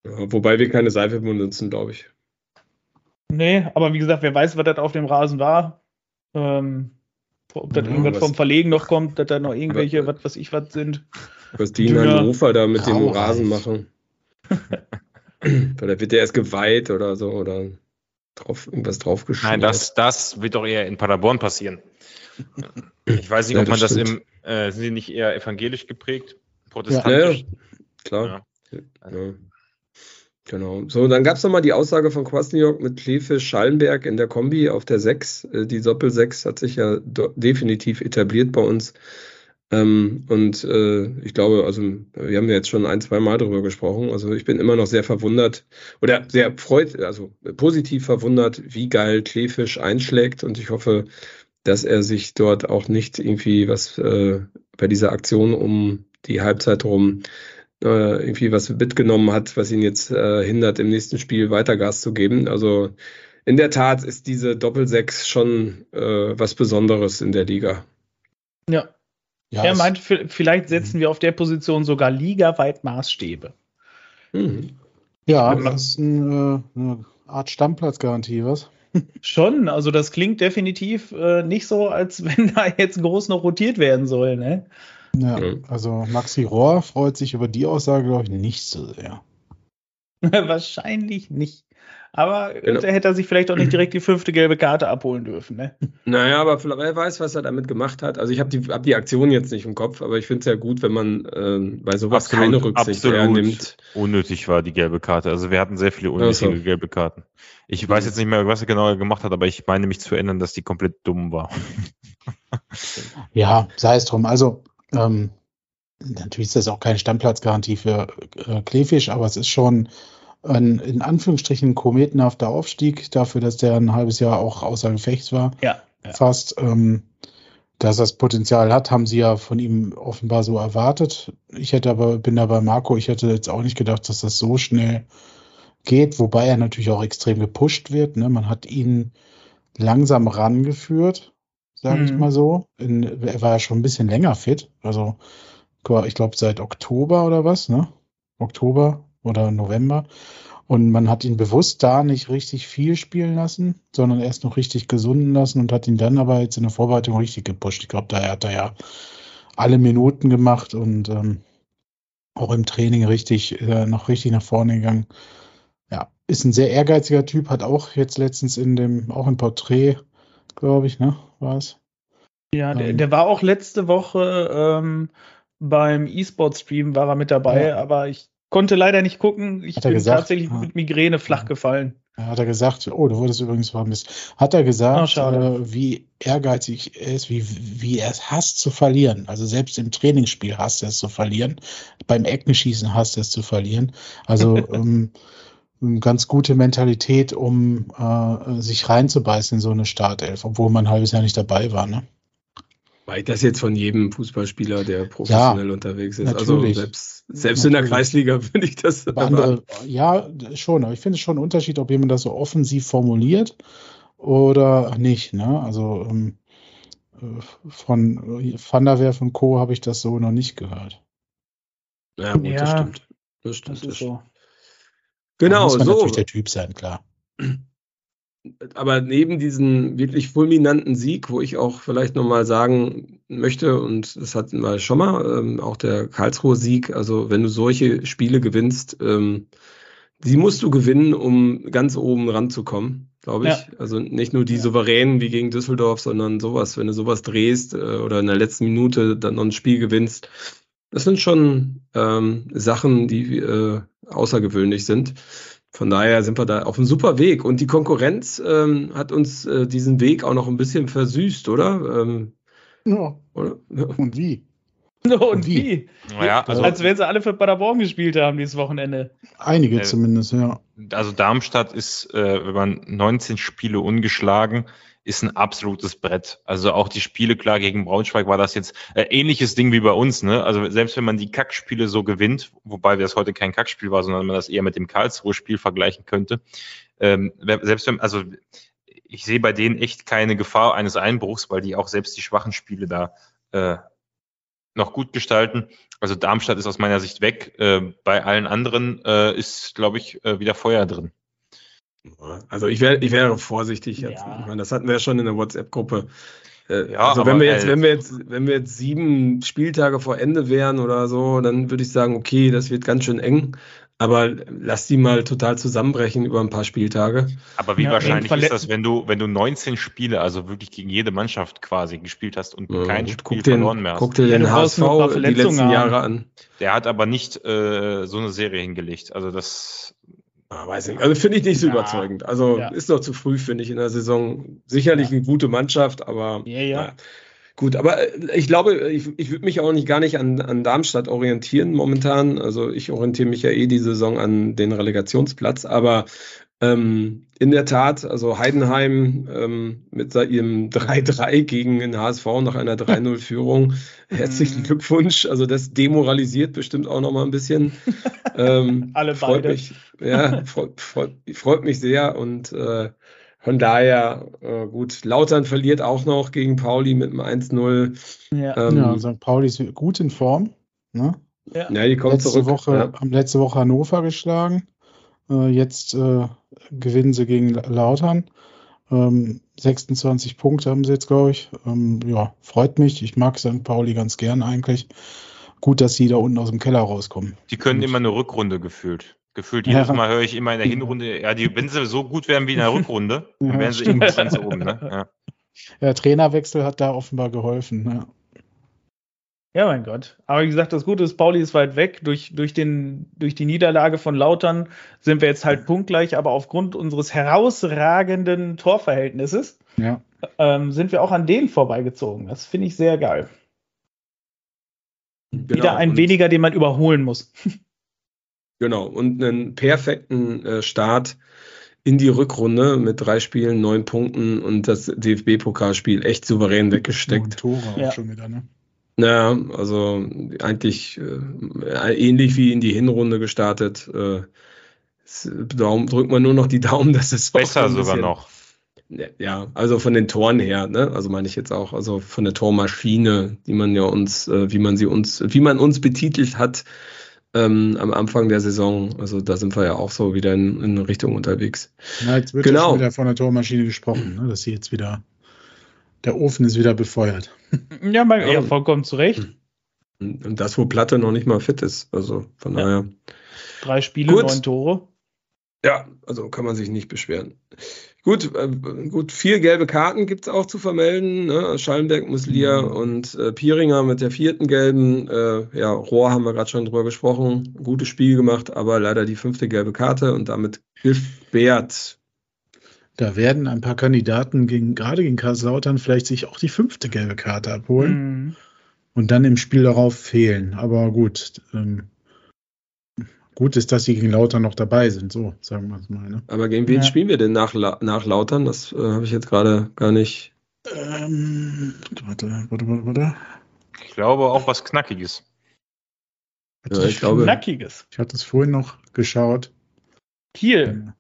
Ja, wobei wir keine Seife benutzen, glaube ich. Nee, aber wie gesagt, wer weiß, was das auf dem Rasen war. Ähm, ob das Ja, irgendwas was- vom Verlegen noch kommt, dass da noch irgendwelche, was weiß ich, was sind. Was die in. Hannover da mit dem Graureif. Rasen machen. oder wird der erst geweiht oder so oder drauf, irgendwas draufgeschmiert. Nein, das, das wird doch eher in Paderborn passieren. Ich weiß nicht, Ja, ob man das das im, äh, sind die nicht eher evangelisch geprägt? Ja, ja, Protestantisch? klar. Ja. Ja. Genau. So, dann gab es nochmal die Aussage von Kwasniok mit Klefisch Schallenberg in der Kombi auf der 6. Äh, Die Doppel 6 hat sich ja definitiv etabliert bei uns. Ähm, und äh, ich glaube, also wir haben ja jetzt schon ein, zwei Mal darüber gesprochen. Also ich bin immer noch sehr verwundert oder sehr freut, also positiv verwundert, wie geil Klefisch einschlägt. Und ich hoffe, dass er sich dort auch nicht irgendwie was äh, bei dieser Aktion um die Halbzeit rum äh, irgendwie was mitgenommen hat, was ihn jetzt äh, hindert, im nächsten Spiel weiter Gas zu geben. Also in der Tat ist diese Doppelsechs schon äh, was Besonderes in der Liga. Ja. Ja, er meint, vielleicht setzen wir auf der Position sogar ligaweit Maßstäbe. Mhm. ja, das ist ein, äh, eine Art Stammplatzgarantie, was? Schon, also das klingt definitiv äh, nicht so, als wenn da jetzt groß noch rotiert werden soll, ne? Ja, Mhm. also Maxi Rohr freut sich über die Aussage, glaube ich, nicht so sehr. Wahrscheinlich nicht. Aber Genau. da hätte er sich vielleicht auch nicht direkt die fünfte gelbe Karte abholen dürfen, ne? Naja, aber wer weiß, was er damit gemacht hat. Also ich habe die, hab die Aktion jetzt nicht im Kopf, aber ich finde es ja gut, wenn man ähm, bei sowas keine Rücksicht eher nimmt. unnötig war die gelbe Karte. Also wir hatten sehr viele unnötige Ach so. gelbe Karten. Ich weiß jetzt nicht mehr, was er genau gemacht hat, aber ich meine mich zu erinnern, dass die komplett dumm war. Ja, sei es drum. Also, ähm, natürlich ist das auch keine Stammplatzgarantie für äh, Klefisch, aber es ist schon ein in Anführungsstrichen kometenhafter Aufstieg dafür, dass der ein halbes Jahr auch außer Gefecht war. Ja. ja. Fast. Ähm, dass das Potenzial hat, haben sie ja von ihm offenbar so erwartet. Ich hätte aber, bin da bei Marco, ich hätte jetzt auch nicht gedacht, dass das so schnell geht, wobei er natürlich auch extrem gepusht wird. Ne? Man hat ihn langsam rangeführt, sage ich Mhm. mal so. In, er war ja schon ein bisschen länger fit. Also ich glaube seit Oktober oder was, ne? Oktober oder November. Und man hat ihn bewusst da nicht richtig viel spielen lassen, sondern erst noch richtig gesunden lassen und hat ihn dann aber jetzt in der Vorbereitung richtig gepusht. Ich glaube, da hat er ja alle Minuten gemacht und ähm, auch im Training richtig, äh, noch richtig nach vorne gegangen. Ja, ist ein sehr ehrgeiziger Typ, hat auch jetzt letztens in dem, auch im Porträt, glaube ich, ne, war es. Ja, der, Ähm. der war auch letzte Woche ähm, beim E-Sport-Stream war er mit dabei, Ja. aber ich konnte leider nicht gucken. Ich Hat bin gesagt? tatsächlich Ah. mit Migräne flach gefallen. Da hat er gesagt, oh, du wurdest übrigens vermisst. Hat er gesagt, schade. äh, wie ehrgeizig er ist, wie, wie er es hasst zu verlieren. Also selbst im Trainingsspiel hasst er es zu verlieren. Beim Eckenschießen hasst er es zu verlieren. Also ähm, eine ganz gute Mentalität, um äh, sich reinzubeißen in so eine Startelf, obwohl man ein halbes Jahr nicht dabei war. Ne? Weil das jetzt von jedem Fußballspieler, der professionell unterwegs ist. natürlich. Also selbst, selbst in der. Kreisliga finde ich das. Andere, ja, schon, aber ich finde es schon ein Unterschied, ob jemand das so offensiv formuliert oder nicht. Ne? Also ähm, äh, von Van der Werf und Co. habe ich das so noch nicht gehört. Ja, gut, das Ja, stimmt. Das stimmt. Das ist so. Da Genau, muss man so. natürlich der Typ sein, klar. Aber neben diesem wirklich fulminanten Sieg, wo ich auch vielleicht nochmal sagen möchte, und das hatten wir schon mal, ähm, auch der Karlsruhe-Sieg, also wenn du solche Spiele gewinnst, ähm, die musst du gewinnen, um ganz oben ranzukommen, glaube ich. Ja. Also nicht nur die souveränen wie gegen Düsseldorf, sondern sowas, wenn du sowas drehst äh, oder in der letzten Minute dann noch ein Spiel gewinnst. Das sind schon ähm, Sachen, die äh, außergewöhnlich sind. Von daher sind wir da auf einem super Weg. Und die Konkurrenz ähm, hat uns äh, diesen Weg auch noch ein bisschen versüßt, oder? Ähm, Ja. oder? Und wie? Und wie? wie? Naja, also, Als wenn sie alle für Paderborn gespielt haben dieses Wochenende. Einige Äh, zumindest, ja. also Darmstadt ist, äh, wenn man 19 Spiele ungeschlagen, ist ein absolutes Brett. Also auch die Spiele, klar, gegen Braunschweig war das jetzt äh, ähnliches Ding wie bei uns, ne? Also selbst wenn man die Kackspiele so gewinnt, wobei das heute kein Kackspiel war, sondern man das eher mit dem Karlsruhe-Spiel vergleichen könnte, ähm, selbst wenn, also ich sehe bei denen echt keine Gefahr eines Einbruchs, weil die auch selbst die schwachen Spiele da äh, noch gut gestalten. Also Darmstadt ist aus meiner Sicht weg. Äh, bei allen anderen äh, ist, glaube ich, äh, wieder Feuer drin. Also ich wäre ich wäre vorsichtig jetzt. Ja. Ich meine, das hatten wir ja schon in der WhatsApp-Gruppe. Äh, Ja, also wenn wir jetzt, äh, wenn wir jetzt, wenn wir jetzt sieben Spieltage vor Ende wären oder so, dann würde ich sagen, okay, das wird ganz schön eng. Aber lass die mal total zusammenbrechen über ein paar Spieltage. Aber wie Ja, wahrscheinlich ist das, wenn du, wenn du 19 Spiele, also wirklich gegen jede Mannschaft quasi gespielt hast und Ja, kein gut, Spiel guck, den, verloren mehr hast? guck dir den paar HSV die letzten haben. Jahre an. Der hat aber nicht äh, so eine Serie hingelegt. Also das, Ah, weiß nicht. Also finde ich nicht so Ja. überzeugend. Also Ja. ist noch zu früh, finde ich, in der Saison. Sicherlich eine gute Mannschaft, aber Ja, ja. Gut, aber äh, ich glaube, ich, ich würde mich auch nicht gar nicht an, an Darmstadt orientieren momentan. Also ich orientiere mich ja eh die Saison an den Relegationsplatz, aber ähm, in der Tat, also Heidenheim ähm, mit ihrem 3-3 gegen den HSV nach einer 3-0-Führung. Herzlichen Mhm. Glückwunsch. Also das demoralisiert bestimmt auch noch mal ein bisschen. ähm, Alle freut beide. mich, ja, freut, freut, freut mich sehr und äh, von daher, äh, gut, Lautern verliert auch noch gegen Pauli mit einem 1-0. Ja. Ähm, ja, St. Pauli ist gut in Form. Ne? ja. ja, die kommt Letzte zurück. Woche, ja. haben letzte Woche Hannover geschlagen. Äh, jetzt äh, gewinnen sie gegen Lautern. Ähm, 26 Punkte haben sie jetzt, glaube ich. Ähm, ja, freut mich. Ich mag St. Pauli ganz gern eigentlich. Gut, dass sie da unten aus dem Keller rauskommen. die können immer eine Rückrunde gefühlt. Gefühlt Ja. jedes Mal höre ich immer in der Hinrunde, ja, die, wenn sie so gut wären wie in der Rückrunde, dann Ja, wären sie stimmt. immer ganz oben. Ne? Ja. Ja, Trainerwechsel hat da offenbar geholfen. Ja. Ja, mein Gott. Aber wie gesagt, das Gute ist, Pauli ist weit weg. Durch, durch, den, durch die Niederlage von Lautern sind wir jetzt halt punktgleich, aber aufgrund unseres herausragenden Torverhältnisses ja. ähm, sind wir auch an denen vorbeigezogen. Das finde ich sehr geil. Genau, Wieder ein und- weniger, den man überholen muss. Genau, und einen perfekten äh, Start in die Rückrunde mit drei Spielen, neun Punkten und das DFB-Pokalspiel echt souverän weggesteckt. Tore auch Ja. schon wieder, ne? Ja, also eigentlich äh, ähnlich wie in die Hinrunde gestartet. Äh, Daumen, drückt man nur noch die Daumen, dass es Besser ein sogar bisschen- noch. Ja, also von den Toren her, ne? Also meine ich jetzt auch, also von der Tormaschine, die man ja uns, äh, wie man sie uns, wie man uns betitelt hat ähm, am Anfang der Saison. Also da sind wir ja auch so wieder in, in Richtung unterwegs. Na, jetzt wird Genau. ja schon wieder von der Tormaschine gesprochen, ne? dass sie jetzt wieder, der Ofen ist wieder befeuert. Ja, mein, Ja. ja, vollkommen zu Recht. Und, das, wo Platte noch nicht mal fit ist. Also von Ja. daher. Drei Spiele, Gut. neun Tore. Ja, also kann man sich nicht beschweren. Gut, äh, gut, vier gelbe Karten gibt's auch zu vermelden. Ne? Schallenberg, Muslia Mhm. und äh, Pieringer mit der vierten gelben. Äh, ja, Rohr haben wir gerade schon drüber gesprochen. Gutes Spiel gemacht, aber leider die fünfte gelbe Karte und damit gesperrt. Da werden ein paar Kandidaten gegen, gerade gegen Kaiserslautern vielleicht sich auch die fünfte gelbe Karte abholen Mhm. und dann im Spiel darauf fehlen. Aber gut, ähm, gut ist, dass sie gegen Lautern noch dabei sind, so sagen wir es mal. Ne? Aber gegen wen Ja. spielen wir denn nach, La nach Lautern? Das äh, habe ich jetzt gerade gar nicht. Ähm, warte, warte, warte, warte. Ich glaube auch was Knackiges. Ja, ich glaube, Knackiges. Ich hatte es vorhin noch geschaut. Kiel.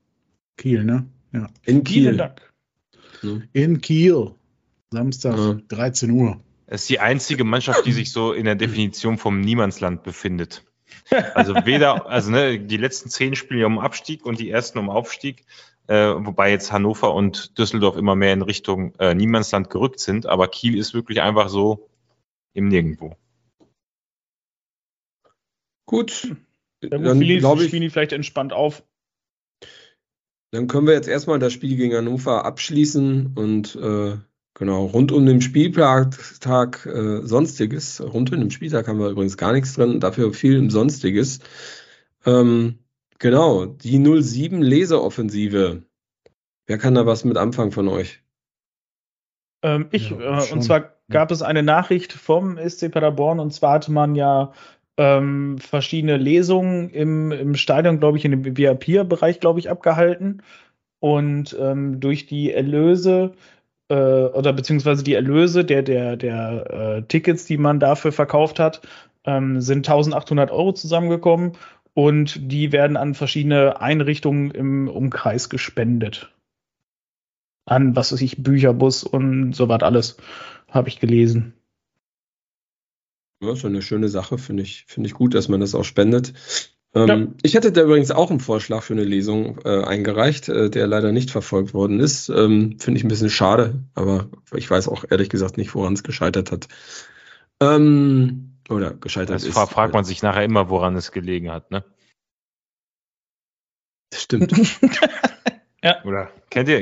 Kiel, ne? Ja. in Vielen Kiel. Dank. In Kiel. Samstag, Ja. 13 Uhr. Es ist die einzige Mannschaft, die sich so in der Definition vom Niemandsland befindet. Also weder, also ne, die letzten zehn Spiele um Abstieg und die ersten um Aufstieg. äh, wobei jetzt Hannover und Düsseldorf immer mehr in Richtung äh, Niemandsland gerückt sind, aber Kiel ist wirklich einfach so im Nirgendwo. Gut. Dann Dann spielen glaube ich, spielen die vielleicht entspannt auf. Dann können wir jetzt erstmal das Spiel gegen Hannover abschließen und äh, genau rund um den Spieltag äh, Sonstiges. Rund um den Spieltag haben wir übrigens gar nichts drin, dafür viel Sonstiges. Ähm, genau, die 07 Leseoffensive. Wer kann da was mit anfangen von euch? Ähm, ich, Ja, äh, und zwar gab es eine Nachricht vom SC Paderborn und zwar hatte man ja ähm, verschiedene Lesungen im, im Stadion, glaube ich, in dem VIP-Bereich, glaube ich, abgehalten. Und ähm, durch die Erlöse äh, oder beziehungsweise die Erlöse der, der, der äh, Tickets, die man dafür verkauft hat, ähm, sind 1800 Euro zusammengekommen und die werden an verschiedene Einrichtungen im Umkreis gespendet an, was weiß ich, Bücherbus und so was alles, habe ich gelesen. Ja, ist eine schöne Sache, finde ich, finde ich gut, dass man das auch spendet. Ähm, Ja. Ich hätte da übrigens auch einen Vorschlag für eine Lesung äh, eingereicht, äh, der leider nicht verfolgt worden ist. Ähm, finde ich ein bisschen schade, aber ich weiß auch ehrlich gesagt nicht, woran es gescheitert hat. Ähm, oder gescheitert Das ist. fra- fragt man sich nachher immer, woran es gelegen hat, ne? Das stimmt. Oder kennt ihr,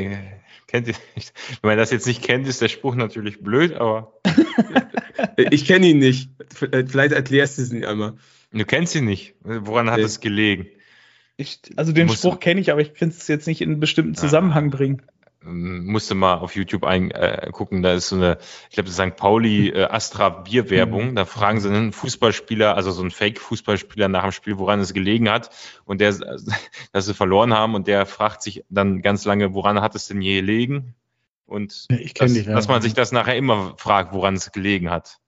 kennt ihr, wenn man das jetzt nicht kennt, ist der Spruch natürlich blöd, aber ich kenne ihn nicht. Vielleicht erklärst du es nicht einmal. du kennst ihn nicht. Woran hat es gelegen? Ich, also den Spruch kenne ich, aber ich kann es jetzt nicht in einen bestimmten Zusammenhang bringen. Ähm, Musste mal auf YouTube ein, äh, gucken, da ist so eine, ich glaube, St. Pauli äh, Astra Bierwerbung. Da fragen sie einen Fußballspieler, also so einen Fake-Fußballspieler nach dem Spiel, woran es gelegen hat und der, dass sie verloren haben und der fragt sich dann ganz lange, woran hat es denn je gelegen? Und Ja, dass, die Werbung. dass man sich das nachher immer fragt, woran es gelegen hat.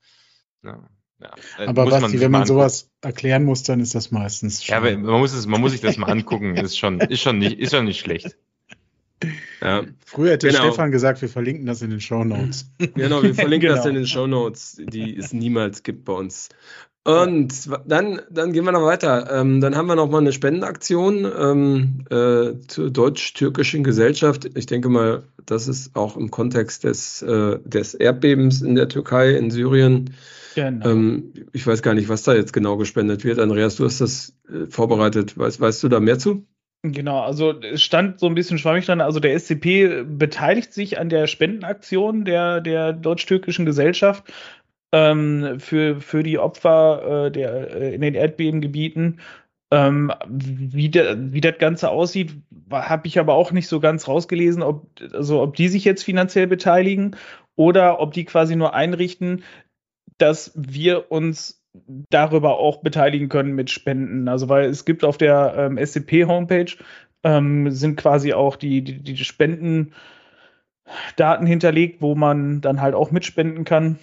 Ja, ja. Äh, Aber Basti, sich wenn man sowas erklären muss, dann ist das meistens Ja, aber man muss es, man muss sich das mal angucken. Ist schon, ist schon nicht, ist schon nicht schlecht. Ja. Früher hätte Genau. Stefan gesagt, wir verlinken das in den Show Notes. Genau, wir verlinken das Genau. in den Show Notes, die es niemals gibt bei uns. Und dann, dann gehen wir noch weiter. Ähm, dann haben wir noch mal eine Spendenaktion ähm, äh, zur deutsch-türkischen Gesellschaft. Ich denke mal, das ist auch im Kontext des, äh, des Erdbebens in der Türkei, in Syrien. Genau. Ähm, ich weiß gar nicht, was da jetzt genau gespendet wird. Andreas, du hast das äh, vorbereitet. Weißt, weißt du da mehr zu? Genau, also es stand so ein bisschen schwammig dran. Also der SCP beteiligt sich an der Spendenaktion der, der deutsch-türkischen Gesellschaft ähm, für, für die Opfer äh, der, äh, in den Erdbebengebieten. Ähm, wie, der, wie das Ganze aussieht, habe ich aber auch nicht so ganz rausgelesen, ob, also ob die sich jetzt finanziell beteiligen oder ob die quasi nur einrichten, dass wir uns darüber auch beteiligen können mit Spenden. Also weil es gibt auf der ähm, SCP-Homepage ähm, sind quasi auch die, die, die Spendendaten hinterlegt, wo man dann halt auch mitspenden kann.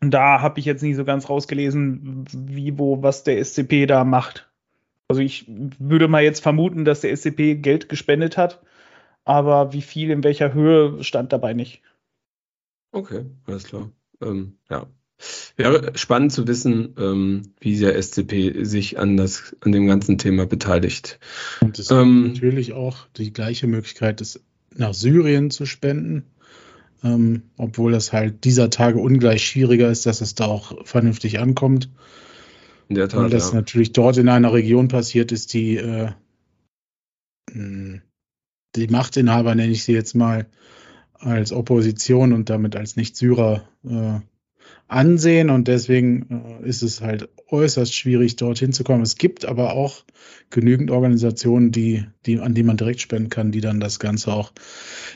Und da habe ich jetzt nicht so ganz rausgelesen, wie, wo, was der SCP da macht. Also ich würde mal jetzt vermuten, dass der SCP Geld gespendet hat, aber wie viel, in welcher Höhe, stand dabei nicht. Okay, alles klar. Ähm, ja. Wäre spannend zu wissen, ähm, wie der SCP sich an, das, an dem ganzen Thema beteiligt. Und es Ähm, gibt natürlich auch die gleiche Möglichkeit, es nach Syrien zu spenden. Ähm, obwohl das halt dieser Tage ungleich schwieriger ist, dass es da auch vernünftig ankommt. In der Weil Tat, das ja. natürlich dort in einer Region passiert ist, die äh, mh, die Machtinhaber, nenne ich sie jetzt mal, als Opposition und damit als Nicht-Syrer äh, ansehen. Und deswegen äh, ist es halt äußerst schwierig, dorthin zu kommen. Es gibt aber auch genügend Organisationen, die, die, an die man direkt spenden kann, die dann das Ganze auch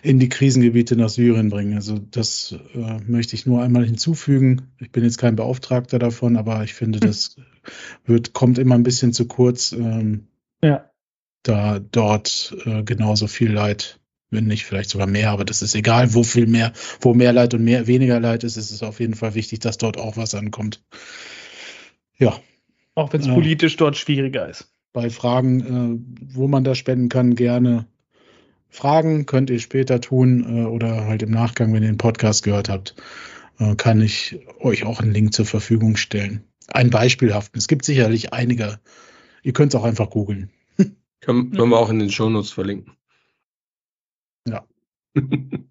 in die Krisengebiete nach Syrien bringen. Also das äh, möchte ich nur einmal hinzufügen. Ich bin jetzt kein Beauftragter davon, aber ich finde, das wird, kommt immer ein bisschen zu kurz, ähm, Ja. da dort äh, genauso viel Leid, wenn nicht vielleicht sogar mehr, aber das ist egal, wo viel mehr, wo mehr Leid und mehr weniger Leid ist, ist es auf jeden Fall wichtig, dass dort auch was ankommt. Ja, Auch wenn es Ja. politisch dort schwieriger ist. bei Fragen, äh, wo man da spenden kann, gerne fragen, könnt ihr später tun äh, oder halt im Nachgang, wenn ihr den Podcast gehört habt, äh, kann ich euch auch einen Link zur Verfügung stellen. Ein beispielhaften. Es gibt sicherlich einige. Ihr könnt es auch einfach googeln. Können, können wir auch in den Shownotes verlinken.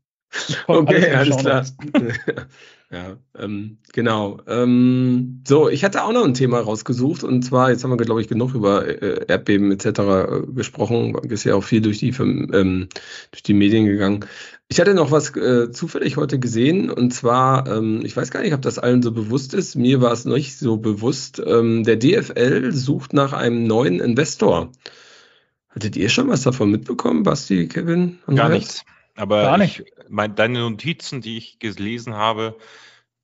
Okay, alles klar. Ja, ähm, genau. Ähm, so, ich hatte auch noch ein Thema rausgesucht und zwar, jetzt haben wir, glaube ich, genug über äh, Erdbeben etc. äh, gesprochen, ist ja auch viel durch die, ähm, durch die Medien gegangen. Ich hatte noch was äh, zufällig heute gesehen und zwar, ähm, ich weiß gar nicht, ob das allen so bewusst ist, mir war es nicht so bewusst, ähm, der DFL sucht nach einem neuen Investor. Hattet ihr schon was davon mitbekommen, Basti, Kevin? Gar Andreas? nichts. Aber Gar nicht. Ich, mein, deine Notizen, die ich gelesen habe,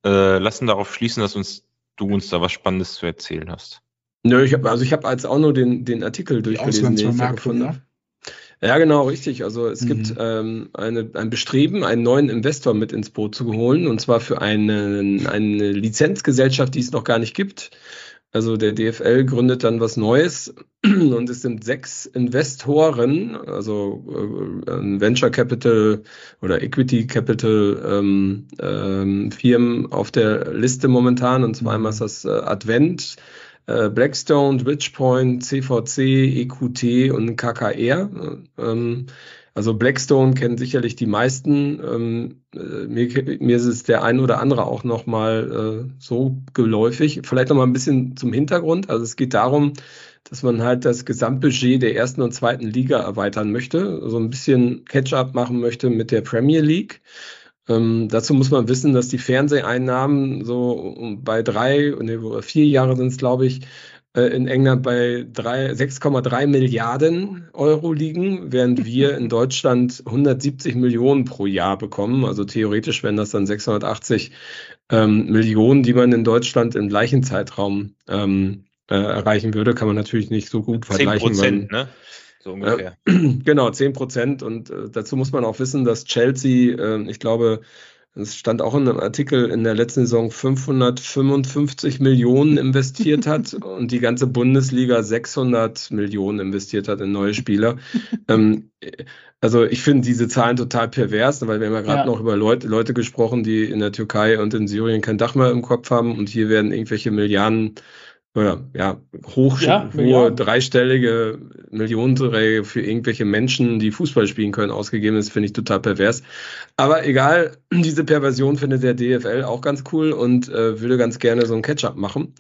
äh, lassen darauf schließen, dass uns, du uns da was Spannendes zu erzählen hast. Nö, ich habe also ich habe jetzt auch nur den, den Artikel durchgelesen, den ich da gefunden ne? habe. Ja, genau, richtig. Also es Mhm. gibt ähm, eine, ein Bestreben, einen neuen Investor mit ins Boot zu holen, und zwar für einen, eine Lizenzgesellschaft, die es noch gar nicht gibt. Also der DFL gründet dann was Neues und es sind sechs Investoren, also äh, Venture Capital oder Equity Capital ähm, ähm, Firmen auf der Liste momentan. Und zwar einmal ist das äh, Advent, äh, Blackstone, Bridgepoint, CVC, EQT und KKR. Ähm, also Blackstone kennen sicherlich die meisten. Ähm, äh, mir, mir ist es der ein oder andere auch noch mal äh, so geläufig. Vielleicht noch mal ein bisschen zum Hintergrund. Also es geht darum, dass man halt das Gesamtbudget der ersten und zweiten Liga erweitern möchte, so ein bisschen Catch-up machen möchte mit der Premier League. Ähm, dazu muss man wissen, dass die Fernseheinnahmen so bei drei, nee, vier Jahre sind es, glaube ich, in England bei drei- 6,3 Milliarden Euro liegen, während wir in Deutschland 170 Millionen pro Jahr bekommen. Also theoretisch wären das dann 680 ähm, Millionen, die man in Deutschland im gleichen Zeitraum ähm, äh, erreichen würde. Kann man natürlich nicht so gut vergleichen. weil- Prozent, ne? So ungefähr. Genau, 10 Prozent. Und äh, dazu muss man auch wissen, dass Chelsea, äh, ich glaube, es stand auch in einem Artikel in der letzten Saison 555 Millionen investiert hat und die ganze Bundesliga 600 Millionen investiert hat in neue Spieler. ähm, also ich finde diese Zahlen total pervers, weil wir haben ja gerade Ja. noch über Leute, Leute gesprochen, die in der Türkei und in Syrien kein Dach mehr im Kopf haben und hier werden irgendwelche Milliarden oder ja, hoch, Ja, hohe Milliarden. dreistellige Millionenträge für irgendwelche Menschen, die Fußball spielen können, ausgegeben ist, finde ich total pervers. Aber egal, diese Perversion findet der DFL auch ganz cool und äh, würde ganz gerne so ein Catch-up machen.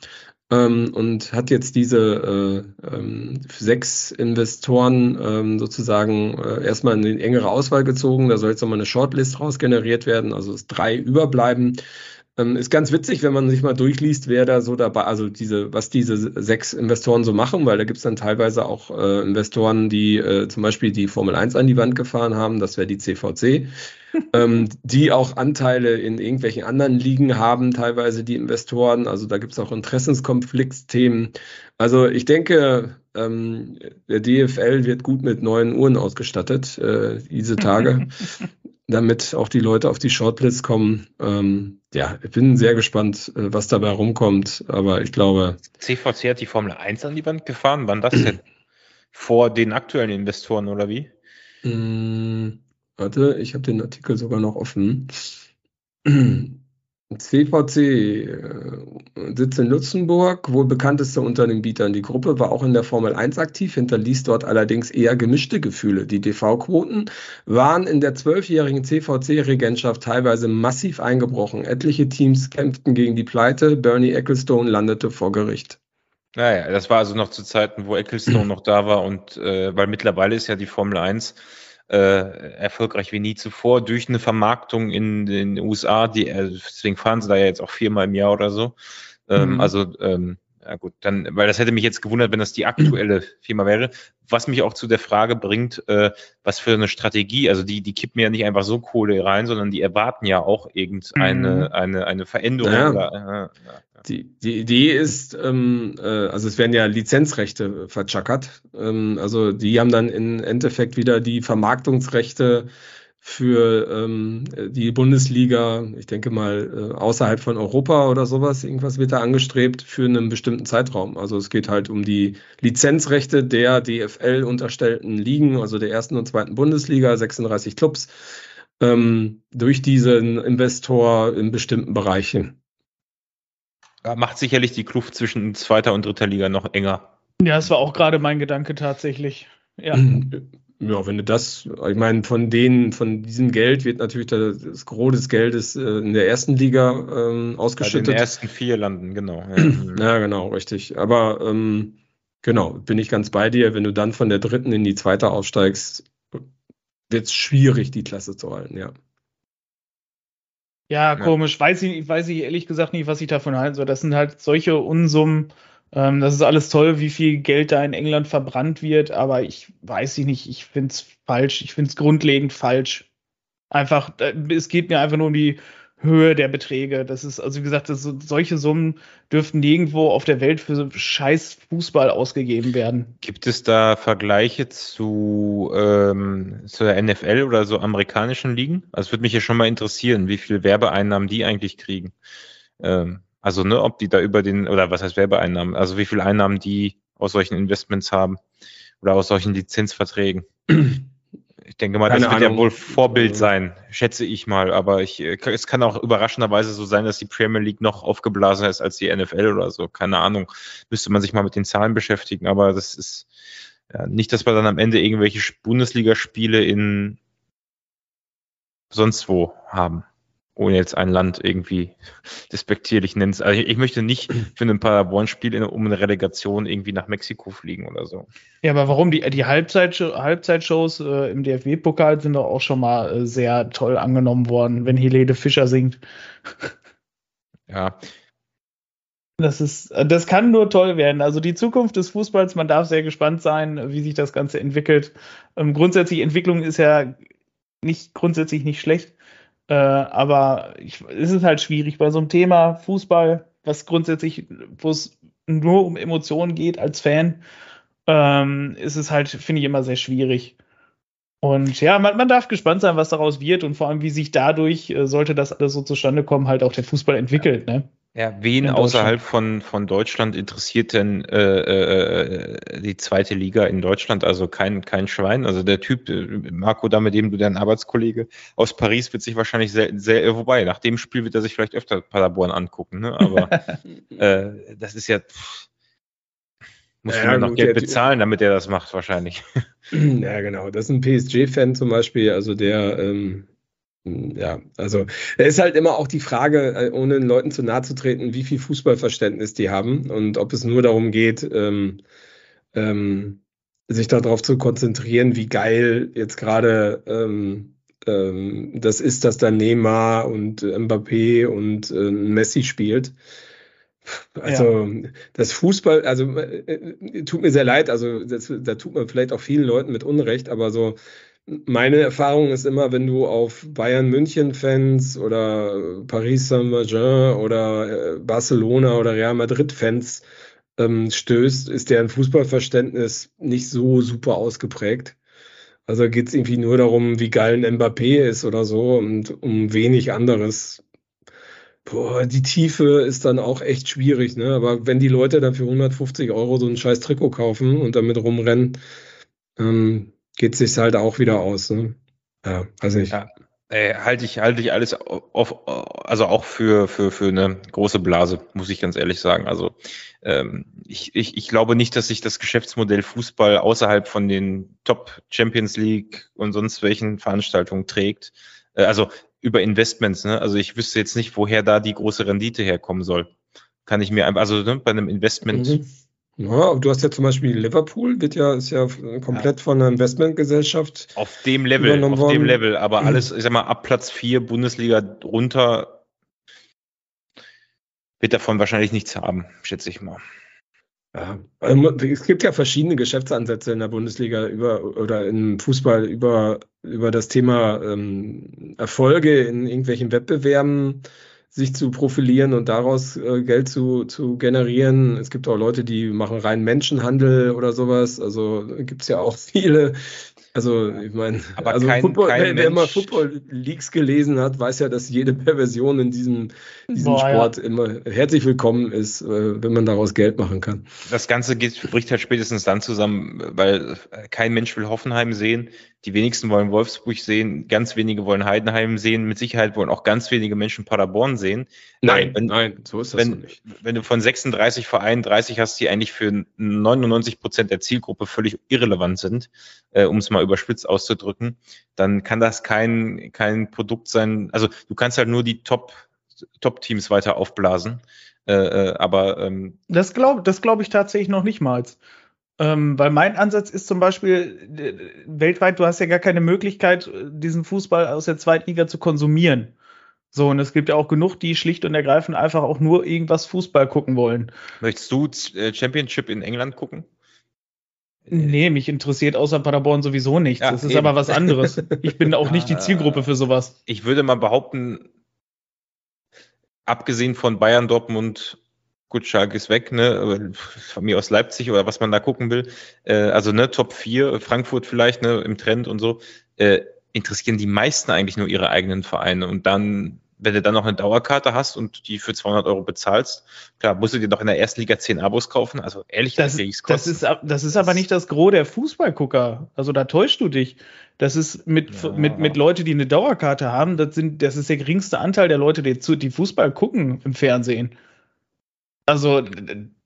Ähm, und hat jetzt diese äh, ähm, sechs Investoren ähm, sozusagen äh, erstmal in die engere Auswahl gezogen. Da soll jetzt nochmal eine Shortlist raus generiert werden, also es drei überbleiben. Ähm, ist ganz witzig, wenn man sich mal durchliest, wer da so dabei, also diese, was diese sechs Investoren so machen, weil da gibt's dann teilweise auch äh, Investoren, die äh, zum Beispiel die Formel 1 an die Wand gefahren haben, das wäre die CVC, ähm, die auch Anteile in irgendwelchen anderen Ligen haben, teilweise die Investoren. Also da gibt's auch Interessenskonfliktsthemen. Also ich denke, ähm, der DFL wird gut mit neuen Uhren ausgestattet äh, diese Tage damit auch die Leute auf die Shortlist kommen. Ähm, ja, ich bin sehr gespannt, äh, was dabei rumkommt. Aber ich glaube, CVC hat die Formel 1 an die Wand gefahren. Wann das denn? Vor den aktuellen Investoren oder wie? mh, warte, ich habe den Artikel sogar noch offen. CVC äh, sitzt in Luxemburg, wohl bekannteste unter den Bietern. Die Gruppe war auch in der Formel 1 aktiv, hinterließ dort allerdings eher gemischte Gefühle. Die DV-Quoten waren in der zwölfjährigen CVC-Regentschaft teilweise massiv eingebrochen. Etliche Teams kämpften gegen die Pleite. Bernie Ecclestone landete vor Gericht. Naja, das war also noch zu Zeiten, wo Ecclestone noch da war und äh, weil mittlerweile ist ja die Formel 1 äh, erfolgreich wie nie zuvor durch eine Vermarktung in den USA, die äh, deswegen fahren sie da ja jetzt auch viermal im Jahr oder so. Ähm, Mhm. Also ähm, ja gut, dann, weil das hätte mich jetzt gewundert, wenn das die aktuelle Firma wäre. Was mich auch zu der Frage bringt, äh, was für eine Strategie, also die, die kippen ja nicht einfach so Kohle rein, sondern die erwarten ja auch irgendeine Mhm. eine, eine Veränderung. Ja. Oder, äh, ja. Die, die Idee ist, ähm, äh, also es werden ja Lizenzrechte verchackert. Ähm, also die haben dann im Endeffekt wieder die Vermarktungsrechte für ähm, die Bundesliga, ich denke mal äh, außerhalb von Europa oder sowas, irgendwas wird da angestrebt für einen bestimmten Zeitraum. Also es geht halt um die Lizenzrechte der DFL unterstellten Ligen, also der ersten und zweiten Bundesliga, 36 Clubs, ähm, durch diesen Investor in bestimmten Bereichen. Ja, Macht sicherlich die Kluft zwischen zweiter und dritter Liga noch enger. Ja, das war auch gerade mein Gedanke tatsächlich. Ja. Ja, wenn du das, ich meine, von denen, von diesem Geld wird natürlich das, Gros des Geldes äh, in der ersten Liga ähm, Bei den ausgeschüttet. ersten vier landen, genau. Ja, genau, richtig. Aber ähm, genau, bin ich ganz bei dir. Wenn du dann von der dritten in die zweite aufsteigst, wird es schwierig, die Klasse zu halten, ja. Ja, Ja. komisch. Weiß ich, weiß ich ehrlich gesagt nicht, was ich davon halten soll. Das sind halt solche Unsummen. Ähm, das ist alles toll, wie viel Geld da in England verbrannt wird, aber ich weiß ich nicht. Ich finde es falsch. Ich finde es grundlegend falsch. Einfach, es geht mir einfach nur um die Höhe der Beträge. Das ist, also wie gesagt, das, solche Summen dürften nirgendwo auf der Welt für so scheiß Fußball ausgegeben werden. Gibt es da Vergleiche zu, ähm, zu der NFL oder so amerikanischen Ligen? Also würde mich ja schon mal interessieren, wie viel Werbeeinnahmen die eigentlich kriegen. Ähm, also, ne, ob die da über den, oder was heißt Werbeeinnahmen? Also wie viel Einnahmen die aus solchen Investments haben oder aus solchen Lizenzverträgen. Ich denke mal, das Keine wird ja Ahnung. wohl Vorbild sein, schätze ich mal. Aber ich, äh, es kann auch überraschenderweise so sein, dass die Premier League noch aufgeblasen ist als die NFL oder so. Keine Ahnung. Müsste man sich mal mit den Zahlen beschäftigen. Aber das ist ja, nicht, dass wir dann am Ende irgendwelche Bundesligaspiele in sonst wo haben. Ohne jetzt ein Land irgendwie despektierlich nennen. Also ich, ich möchte nicht für ein Paderborn-Spiel um eine Relegation irgendwie nach Mexiko fliegen oder so. Ja, aber warum? Die, die Halbzeit, Halbzeitshows äh, im DFB-Pokal sind doch auch schon mal äh, sehr toll angenommen worden, wenn Helene Fischer singt. Ja, Das ist, das kann nur toll werden. Also die Zukunft des Fußballs, man darf sehr gespannt sein, wie sich das Ganze entwickelt. Ähm, grundsätzlich, Entwicklung ist ja nicht grundsätzlich nicht schlecht. Äh, aber ich, es ist halt schwierig bei so einem Thema Fußball, was grundsätzlich, wo es nur um Emotionen geht als Fan, ähm, ist es halt, finde ich, immer sehr schwierig. Und ja, man, man darf gespannt sein, was daraus wird und vor allem, wie sich dadurch, äh, sollte das alles so zustande kommen, halt auch der Fußball entwickelt. Ne? Ja, wen außerhalb von, von Deutschland interessiert denn äh, äh, die zweite Liga in Deutschland? Also kein, kein Schwein. Also der Typ, äh, Marco, da mit dem du dein Arbeitskollege aus Paris, wird sich wahrscheinlich sehr, sehr äh, wobei, nach dem Spiel wird er sich vielleicht öfter Paderborn angucken, ne? Aber äh, das ist ja. pff, Muss Ja, ja, noch gut, Geld bezahlen, damit er das macht, wahrscheinlich. Ja, genau. Das ist ein PSG-Fan zum Beispiel, also der, ähm, ja, also es ist halt immer auch die Frage, äh, ohne den Leuten zu nahe zu treten, wie viel Fußballverständnis die haben und ob es nur darum geht, ähm, ähm, sich darauf zu konzentrieren, wie geil jetzt gerade ähm, ähm, das ist, dass da Neymar und Mbappé und äh, Messi spielt. Also das Fußball, also äh, äh, tut mir sehr leid, also das, da tut man vielleicht auch vielen Leuten mit Unrecht, aber so meine Erfahrung ist immer, wenn du auf Bayern München Fans oder Paris Saint-Germain oder äh, Barcelona oder Real Madrid Fans ähm, stößt, ist deren Fußballverständnis nicht so super ausgeprägt. Also geht es irgendwie nur darum, wie geil ein Mbappé ist oder so und um wenig anderes. Boah, die Tiefe ist dann auch echt schwierig, ne? Aber wenn die Leute dann für 150 Euro so ein scheiß Trikot kaufen und damit rumrennen, ähm, geht sich halt auch wieder aus, ne? Ja, weiß nicht. Ja. Äh, halte ich, halte ich alles auf, also auch für, für, für eine große Blase, muss ich ganz ehrlich sagen. Also ähm, ich, ich, ich glaube nicht, dass sich das Geschäftsmodell Fußball außerhalb von den Top Champions League und sonst welchen Veranstaltungen trägt. Äh, also über Investments, ne? Also ich wüsste jetzt nicht, woher da die große Rendite herkommen soll. Kann ich mir einfach, also ne, bei einem Investment. Mhm. Ja, aber du hast ja zum Beispiel Liverpool, wird ja, ist ja komplett von einer Investmentgesellschaft. Auf dem Level, auf dem worden. Level, aber alles, ich sag mal, ab Platz 4 Bundesliga runter wird davon wahrscheinlich nichts haben, schätze ich mal. Ja, es gibt ja verschiedene Geschäftsansätze in der Bundesliga über oder im Fußball über, über das Thema ähm, Erfolge in irgendwelchen Wettbewerben sich zu profilieren und daraus äh, Geld zu, zu generieren. Es gibt auch Leute, die machen rein Menschenhandel oder sowas. Also gibt es ja auch viele. Also ich meine, Aber also kein- Football, kein wer, wer mal Football Leagues gelesen hat, weiß ja, dass jede Perversion in diesem, diesem Boah, ja. Sport immer herzlich willkommen ist, äh, wenn man daraus Geld machen kann. Das Ganze geht, bricht halt spätestens dann zusammen, weil kein Mensch will Hoffenheim sehen, Die wenigsten wollen Wolfsburg sehen, ganz wenige wollen Heidenheim sehen, mit Sicherheit wollen auch ganz wenige Menschen Paderborn sehen. Nein, wenn, nein, so ist das wenn, so nicht. wenn du von 36 Vereinen 30 hast, die eigentlich für 99 Prozent der Zielgruppe völlig irrelevant sind, äh, um es mal überspitzt auszudrücken, dann kann das kein, kein Produkt sein. Also du kannst halt nur die Top, Top-Teams weiter aufblasen. Äh, äh, aber ähm, Das glaube das glaub ich tatsächlich noch nicht mal. Ähm, weil mein Ansatz ist zum Beispiel, weltweit, du hast ja gar keine Möglichkeit, äh, diesen Fußball aus der Zweitliga zu konsumieren. So, und es gibt ja auch genug, die schlicht und ergreifend einfach auch nur irgendwas Fußball gucken wollen. möchtest du äh, Championship in England gucken? Nee, mich interessiert außer Paderborn sowieso nichts. Ja, das ist eben. aber was anderes. Ich bin auch nicht die Zielgruppe für sowas. Ich würde mal behaupten, abgesehen von Bayern, Dortmund, gut, Schalke ist weg, ne, von mir aus Leipzig oder was man da gucken will, äh, also ne, Top 4, Frankfurt vielleicht, ne, im Trend und so, äh, interessieren die meisten eigentlich nur ihre eigenen Vereine und dann, wenn du dann noch eine Dauerkarte hast und die für 200 Euro bezahlst, klar, musst du dir doch in der ersten Liga 10 Abos kaufen, also ehrlich, Das, das, kosten. ist, das ist aber nicht das Gros der Fußballgucker. Also da täuschst du dich. Das ist mit, Ja. mit, mit Leute, die eine Dauerkarte haben, das, sind, das ist der geringste Anteil der Leute, die, zu, die Fußball gucken im Fernsehen. Also,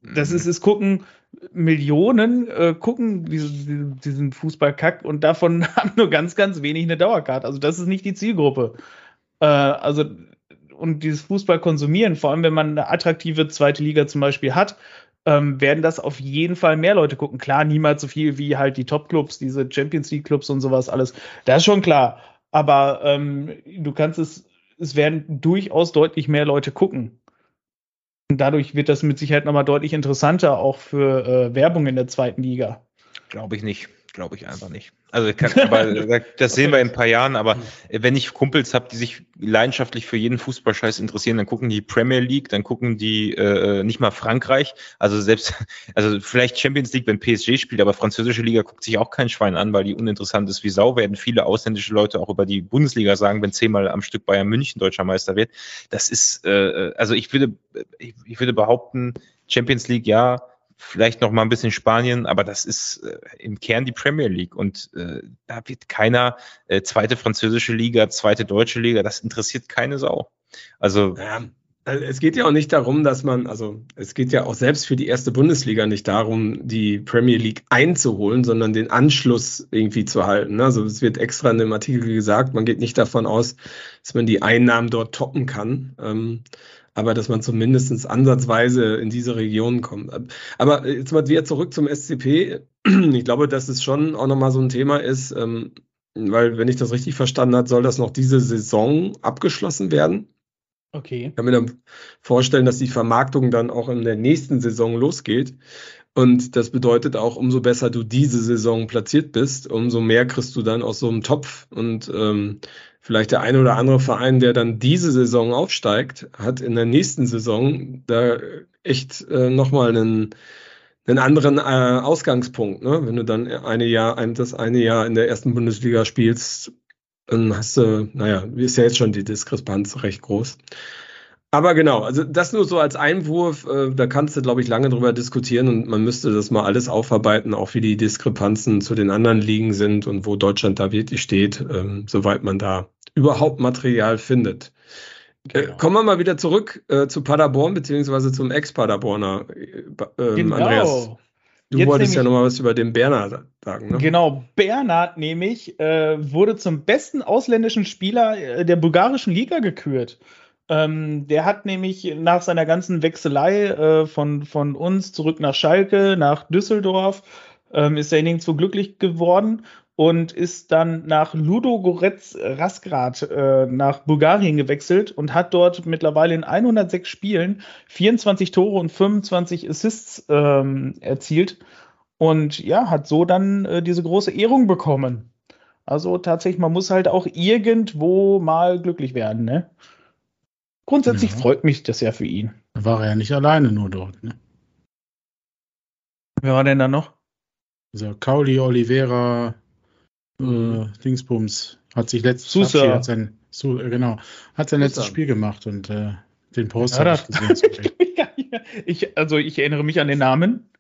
das ist, es gucken Millionen, äh, gucken diese, diesen Fußballkack und davon haben nur ganz, ganz wenig eine Dauerkarte. Also, das ist nicht die Zielgruppe. Äh, also, und dieses Fußball konsumieren, vor allem wenn man eine attraktive zweite Liga zum Beispiel hat, ähm, werden das auf jeden Fall mehr Leute gucken. Klar, niemals so viel wie halt die Top-Clubs, diese Champions League-Clubs und sowas alles. Das ist schon klar. Aber ähm, du kannst es, es werden durchaus deutlich mehr Leute gucken. Dadurch wird das mit Sicherheit nochmal deutlich interessanter, auch für äh, Werbung in der zweiten Liga. Glaube ich nicht. Glaube ich einfach nicht. Also kann, aber das sehen wir in ein paar Jahren, aber wenn ich Kumpels habe, die sich leidenschaftlich für jeden Fußballscheiß interessieren, dann gucken die Premier League, dann gucken die äh, nicht mal Frankreich, also selbst, also vielleicht Champions League, wenn PSG spielt, aber französische Liga guckt sich auch kein Schwein an, weil die uninteressant ist wie Sau, werden viele ausländische Leute auch über die Bundesliga sagen, wenn zehnmal am Stück Bayern München deutscher Meister wird. Das ist, äh, also ich würde, ich, ich würde behaupten, Champions League ja, vielleicht noch mal ein bisschen Spanien, aber das ist äh, im Kern die Premier League und äh, da wird keiner äh, zweite französische Liga, zweite deutsche Liga, das interessiert keine Sau. Also Ja, also es geht ja auch nicht darum, dass man, also es geht ja auch selbst für die erste Bundesliga nicht darum, die Premier League einzuholen, sondern den Anschluss irgendwie zu halten. ne? Also es wird extra in dem Artikel gesagt, man geht nicht davon aus, dass man die Einnahmen dort toppen kann. Ähm, aber dass man zumindest ansatzweise in diese Region kommt. Aber jetzt mal wieder zurück zum SCP. Ich glaube, dass es schon auch nochmal so ein Thema ist, ähm, weil, wenn ich das richtig verstanden habe, soll das noch diese Saison abgeschlossen werden. Okay. Ich kann mir dann vorstellen, dass die Vermarktung dann auch in der nächsten Saison losgeht. Und das bedeutet auch, umso besser du diese Saison platziert bist, umso mehr kriegst du dann aus so einem Topf. Und ähm, vielleicht der eine oder andere Verein, der dann diese Saison aufsteigt, hat in der nächsten Saison da echt äh, nochmal einen, einen anderen äh, Ausgangspunkt. Ne? Wenn du dann eine Jahr, ein, das eine Jahr in der ersten Bundesliga spielst, dann hast du, naja, ist ja jetzt schon die Diskrepanz recht groß. Aber genau, also das nur so als Einwurf, äh, da kannst du, glaube ich, lange drüber diskutieren und man müsste das mal alles aufarbeiten, auch wie die Diskrepanzen zu den anderen Ligen sind und wo Deutschland da wirklich steht, ähm, soweit man da überhaupt Material findet. Äh, Genau. kommen wir mal wieder zurück äh, zu Paderborn, beziehungsweise zum Ex-Paderborner. Äh, ähm, Genau. Andreas, du Jetzt wolltest ja nämlich- noch mal was über den Berner sagen. Ne? Genau, Bernhard nämlich äh, wurde zum besten ausländischen Spieler äh, der bulgarischen Liga gekürt. Ähm, der hat nämlich nach seiner ganzen Wechselei äh, von, von uns zurück nach Schalke, nach Düsseldorf, ähm, ist er nirgendwo glücklich geworden und ist dann nach Ludogorets Rasgrad äh, nach Bulgarien gewechselt und hat dort mittlerweile in 106 Spielen 24 Tore und 25 Assists ähm, erzielt. Und ja, hat so dann äh, diese große Ehrung bekommen. Also tatsächlich, man muss halt auch irgendwo mal glücklich werden, ne? Grundsätzlich Ja. freut mich das ja für ihn. Da war er ja nicht alleine nur dort. Ne? Wer war denn da noch? Also Kauli, Oliveira, äh, Dingsbums hat sich letztes. Spiel, hat sein, Su, äh, genau, hat sein letztes. Spiel gemacht und äh, den Post Ja, habe ich gesehen. ich, also ich erinnere mich an den Namen.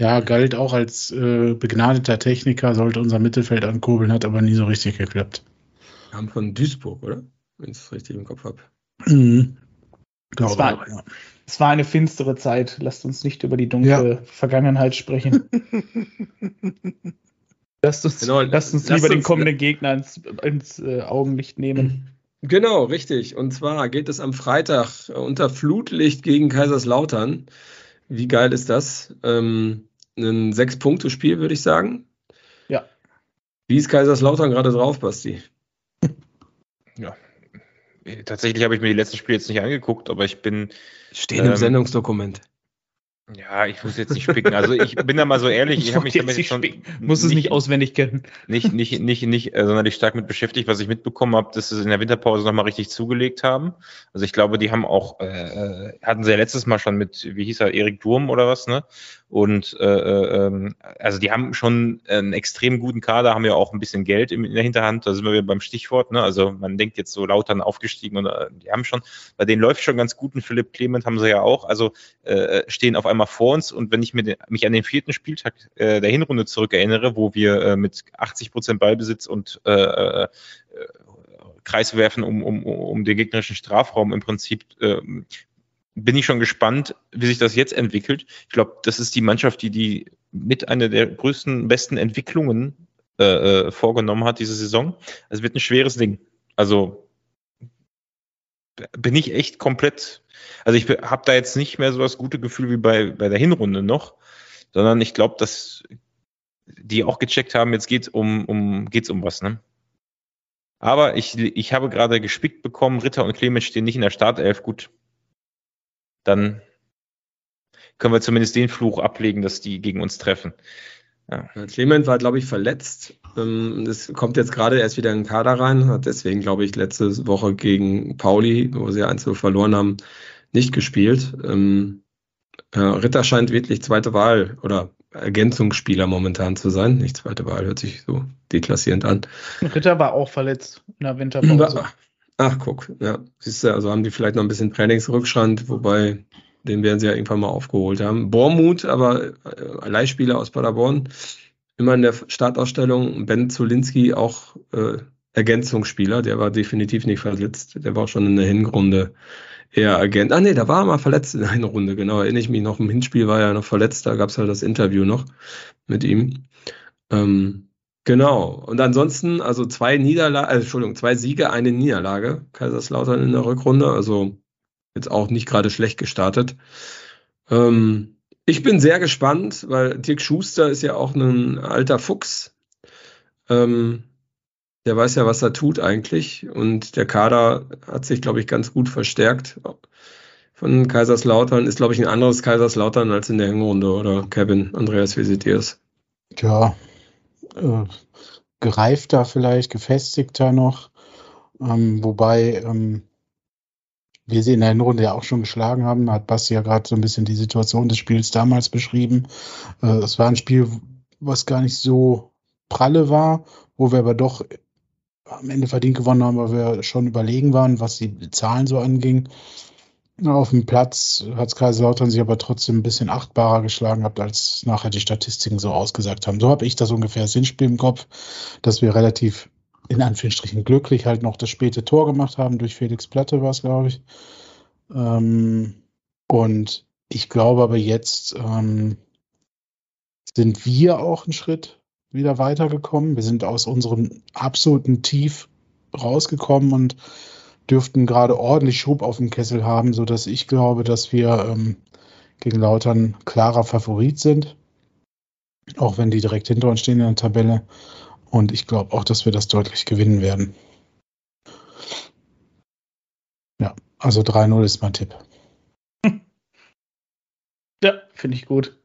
Ja, galt auch als äh, begnadeter Techniker, sollte unser Mittelfeld ankurbeln, hat aber nie so richtig geklappt. Kam von Duisburg, oder? Wenn ich es richtig im Kopf habe. Mhm. Es war, auch, ja. es war eine finstere Zeit. Lasst uns nicht über die dunkle Vergangenheit sprechen. lasst uns, Genau, lasst uns lasst lieber den kommenden Gegner ins, ins äh, Augenlicht nehmen. Genau, richtig. Und zwar geht es am Freitag äh, unter Flutlicht gegen Kaiserslautern. Wie geil ist das? Ähm, ein Sechs-Punkte-Spiel, würde ich sagen. Ja. Wie ist Kaiserslautern gerade drauf, Basti? Tatsächlich habe ich mir die letzten Spiele jetzt nicht angeguckt, aber ich bin, Stehen Ähm, im Sendungsdokument. ja, ich muss jetzt nicht spicken. Also ich bin da mal so ehrlich, ich, habe mich damit jetzt schon muss es nicht auswendig kennen. nicht, nicht, nicht, nicht äh, sonderlich stark mit beschäftigt. Was ich mitbekommen habe, dass sie in der Winterpause nochmal richtig zugelegt haben. Also ich glaube, die haben auch, äh, äh, hatten sie ja letztes Mal schon mit, wie hieß er, Erik Durm oder was, ne? Und äh, äh, ähm, also die haben schon einen extrem guten Kader, haben ja auch ein bisschen Geld in der Hinterhand. Da sind wir wieder beim Stichwort, ne? Also man denkt jetzt so Lautern aufgestiegen und äh, die haben schon, bei denen läuft schon ganz gut. Und Philipp Clement haben sie ja auch. Also äh, stehen auf einmal vor uns. Und wenn ich mir den, mich an den vierten Spieltag äh, der Hinrunde zurückerinnere, wo wir äh, mit 80 Prozent Ballbesitz und äh, äh, Kreis werfen um, um, um den gegnerischen Strafraum im Prinzip, äh, bin ich schon gespannt, wie sich das jetzt entwickelt. Ich glaube, das ist die Mannschaft, die die mit einer der größten, besten Entwicklungen äh, äh, vorgenommen hat diese Saison. Es wird ein schweres Ding. Also bin ich echt komplett, also ich habe da jetzt nicht mehr so das gute Gefühl wie bei, bei der Hinrunde noch, sondern ich glaube, dass die auch gecheckt haben, jetzt geht's um, um, geht's um was, ne? Aber ich, ich habe gerade gespickt bekommen, Ritter und Clemens stehen nicht in der Startelf, gut. Dann können wir zumindest den Fluch ablegen, dass die gegen uns treffen. Ja, Clement war, glaube ich, verletzt. Ähm, Das kommt jetzt gerade erst wieder in den Kader rein, hat deswegen, glaube ich, letzte Woche gegen Pauli, wo sie 1 verloren haben, nicht gespielt. Ähm, äh, Ritter scheint wirklich zweite Wahl oder Ergänzungsspieler momentan zu sein. Nicht zweite Wahl, hört sich so deklassierend an. Ritter war auch verletzt in der Winterpause. Ach, guck, ja. Siehst du, also haben die vielleicht noch ein bisschen Trainingsrückstand, wobei den werden sie ja irgendwann mal aufgeholt haben. Bormuth, aber äh, Leihspieler aus Paderborn, immer in der Startausstellung. Ben Zulinski auch äh, Ergänzungsspieler, der war definitiv nicht verletzt. Der war auch schon in der Hinrunde eher Agent. Ah nee, da war er mal verletzt in der Hinrunde, genau. Erinnere ich mich noch, im Hinspiel war er noch verletzt, da gab es halt das Interview noch mit ihm. Ähm, Genau. Und ansonsten, also zwei Niederlagen, äh, Entschuldigung, zwei Siege, eine Niederlage. Kaiserslautern in der Rückrunde. Also jetzt auch nicht gerade schlecht gestartet. Ähm, ich bin sehr gespannt, weil Dirk Schuster ist ja auch ein alter Fuchs. Ähm, der weiß ja, was er tut eigentlich. Und der Kader hat sich, glaube ich, ganz gut verstärkt. Von Kaiserslautern ist, glaube ich, ein anderes Kaiserslautern als in der Hinrunde, oder Kevin, Andreas, wie seht ihr es? Ja, äh, gereifter vielleicht, gefestigter noch. Ähm, wobei ähm, wir sie in der Hinrunde ja auch schon geschlagen haben. Hat Basti ja gerade so ein bisschen die Situation des Spiels damals beschrieben. Äh, es war ein Spiel, was gar nicht so pralle war, wo wir aber doch am Ende verdient gewonnen haben, weil wir schon überlegen waren, was die Zahlen so anging. Auf dem Platz hat Kaiserslautern sich aber trotzdem ein bisschen achtbarer geschlagen gehabt, als nachher die Statistiken so ausgesagt haben. So habe ich das ungefähr das Hinspiel im Kopf, dass wir relativ in Anführungsstrichen glücklich halt noch das späte Tor gemacht haben. Durch Felix Platte war es, glaube ich. Ähm, und ich glaube aber jetzt ähm, sind wir auch einen Schritt wieder weitergekommen. Wir sind aus unserem absoluten Tief rausgekommen und dürften gerade ordentlich Schub auf dem Kessel haben, so dass ich glaube, dass wir ähm, gegen Lautern klarer Favorit sind. Auch wenn die direkt hinter uns stehen in der Tabelle. Und ich glaube auch, dass wir das deutlich gewinnen werden. Ja, also 3-0 ist mein Tipp. Ja, finde ich gut.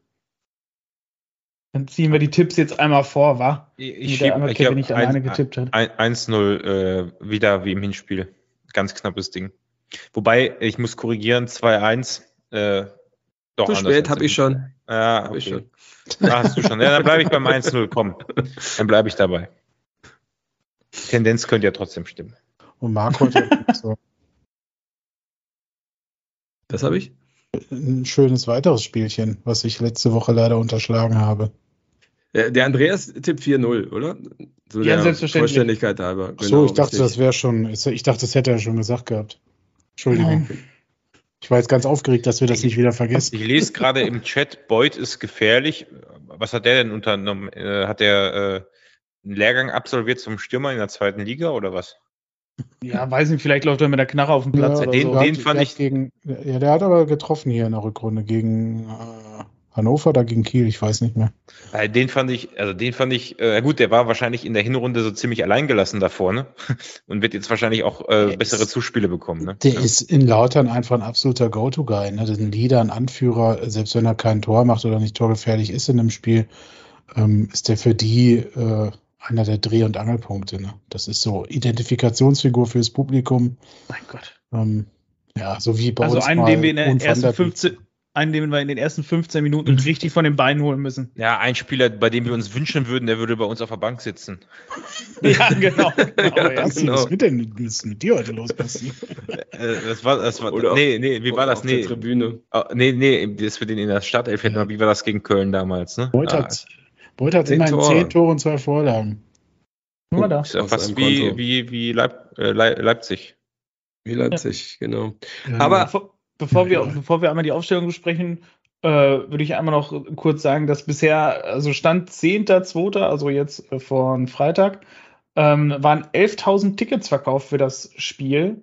Dann ziehen wir die Tipps jetzt einmal vor, wa? Ich, ich ich Kevin hab nicht alleine ein- getippt hat. ein- 1-0 äh, wieder wie im Hinspiel. Ganz knappes Ding. Wobei, ich muss korrigieren, 2-1. Äh, doch Zu spät, habe ich schon. Ja, Hab ich okay. Ah, hast du schon. Ja, dann bleibe ich beim 1-0, komm. Dann bleibe ich dabei. Tendenz könnte ja trotzdem stimmen. Und Marco hat ja so, Das habe ich? ein schönes weiteres Spielchen, was ich letzte Woche leider unterschlagen habe. Der, der Andreas tippt 4-0, oder? So Ja, selbstverständlich. Vollständigkeit halber. Ach so, Genau, ich dachte, richtig. das wäre schon, ich dachte, das hätte er schon gesagt gehabt. Entschuldigung. Nein. Ich war jetzt ganz aufgeregt, dass wir das nicht wieder vergessen. Ich lese gerade im Chat, Beuth ist gefährlich. Was hat der denn unternommen? Äh, hat der äh, einen Lehrgang absolviert zum Stürmer in der zweiten Liga oder was? Ja, weiß nicht, vielleicht läuft er mit der Knarre auf dem Platz Ja, oder den- so. der den hat- fand ich- Gegen, ja, der hat aber getroffen hier in der Rückrunde gegen äh, Hannover oder gegen Kiel, ich weiß nicht mehr. Äh, Den fand ich, also den fand ich, äh, gut, der war wahrscheinlich in der Hinrunde so ziemlich alleingelassen da vorne und wird jetzt wahrscheinlich auch äh, bessere ist- Zuspiele bekommen. Ne? Der ist in Lautern einfach ein absoluter Go-To-Guy. Ne? Das ist ein Leader, ein Anführer, selbst wenn er kein Tor macht oder nicht torgefährlich ist in einem Spiel, ähm, ist der für die äh, einer der Dreh- und Angelpunkte. Ne? Das ist so Identifikationsfigur fürs Publikum. Mein Gott. Ähm, ja, so wie bei Also uns einen, mal den wir in ersten der Beek. 15, einen, den wir in den ersten 15 Minuten richtig von den Beinen holen müssen. Ja, ein Spieler, bei dem wir uns wünschen würden, der würde bei uns auf der Bank sitzen. Ja, genau. genau Ja, ja. Genau. Was ist mit denn was ist mit dir heute los, Basti? Äh, das war, das war, Oder nee, nee, wie war das? Auf der Nee, Tribüne. oh, nee, nee, das für den in der hätten wir, wie war das gegen Köln damals, ne? Beuth Ah, hat, Beuth hat immerhin Tore. zehn Tore und zwei Vorlagen. Guck mal da. ist ja fast wie, wie, wie Leip, äh, Lei- Leipzig. Wie Leipzig, genau. Ja. Aber Bevor, bevor, wir, Ja. bevor wir einmal die Aufstellung besprechen, äh, würde ich einmal noch kurz sagen, dass bisher, also Stand 10.2., also jetzt äh, von Freitag, ähm, waren 11.000 Tickets verkauft für das Spiel.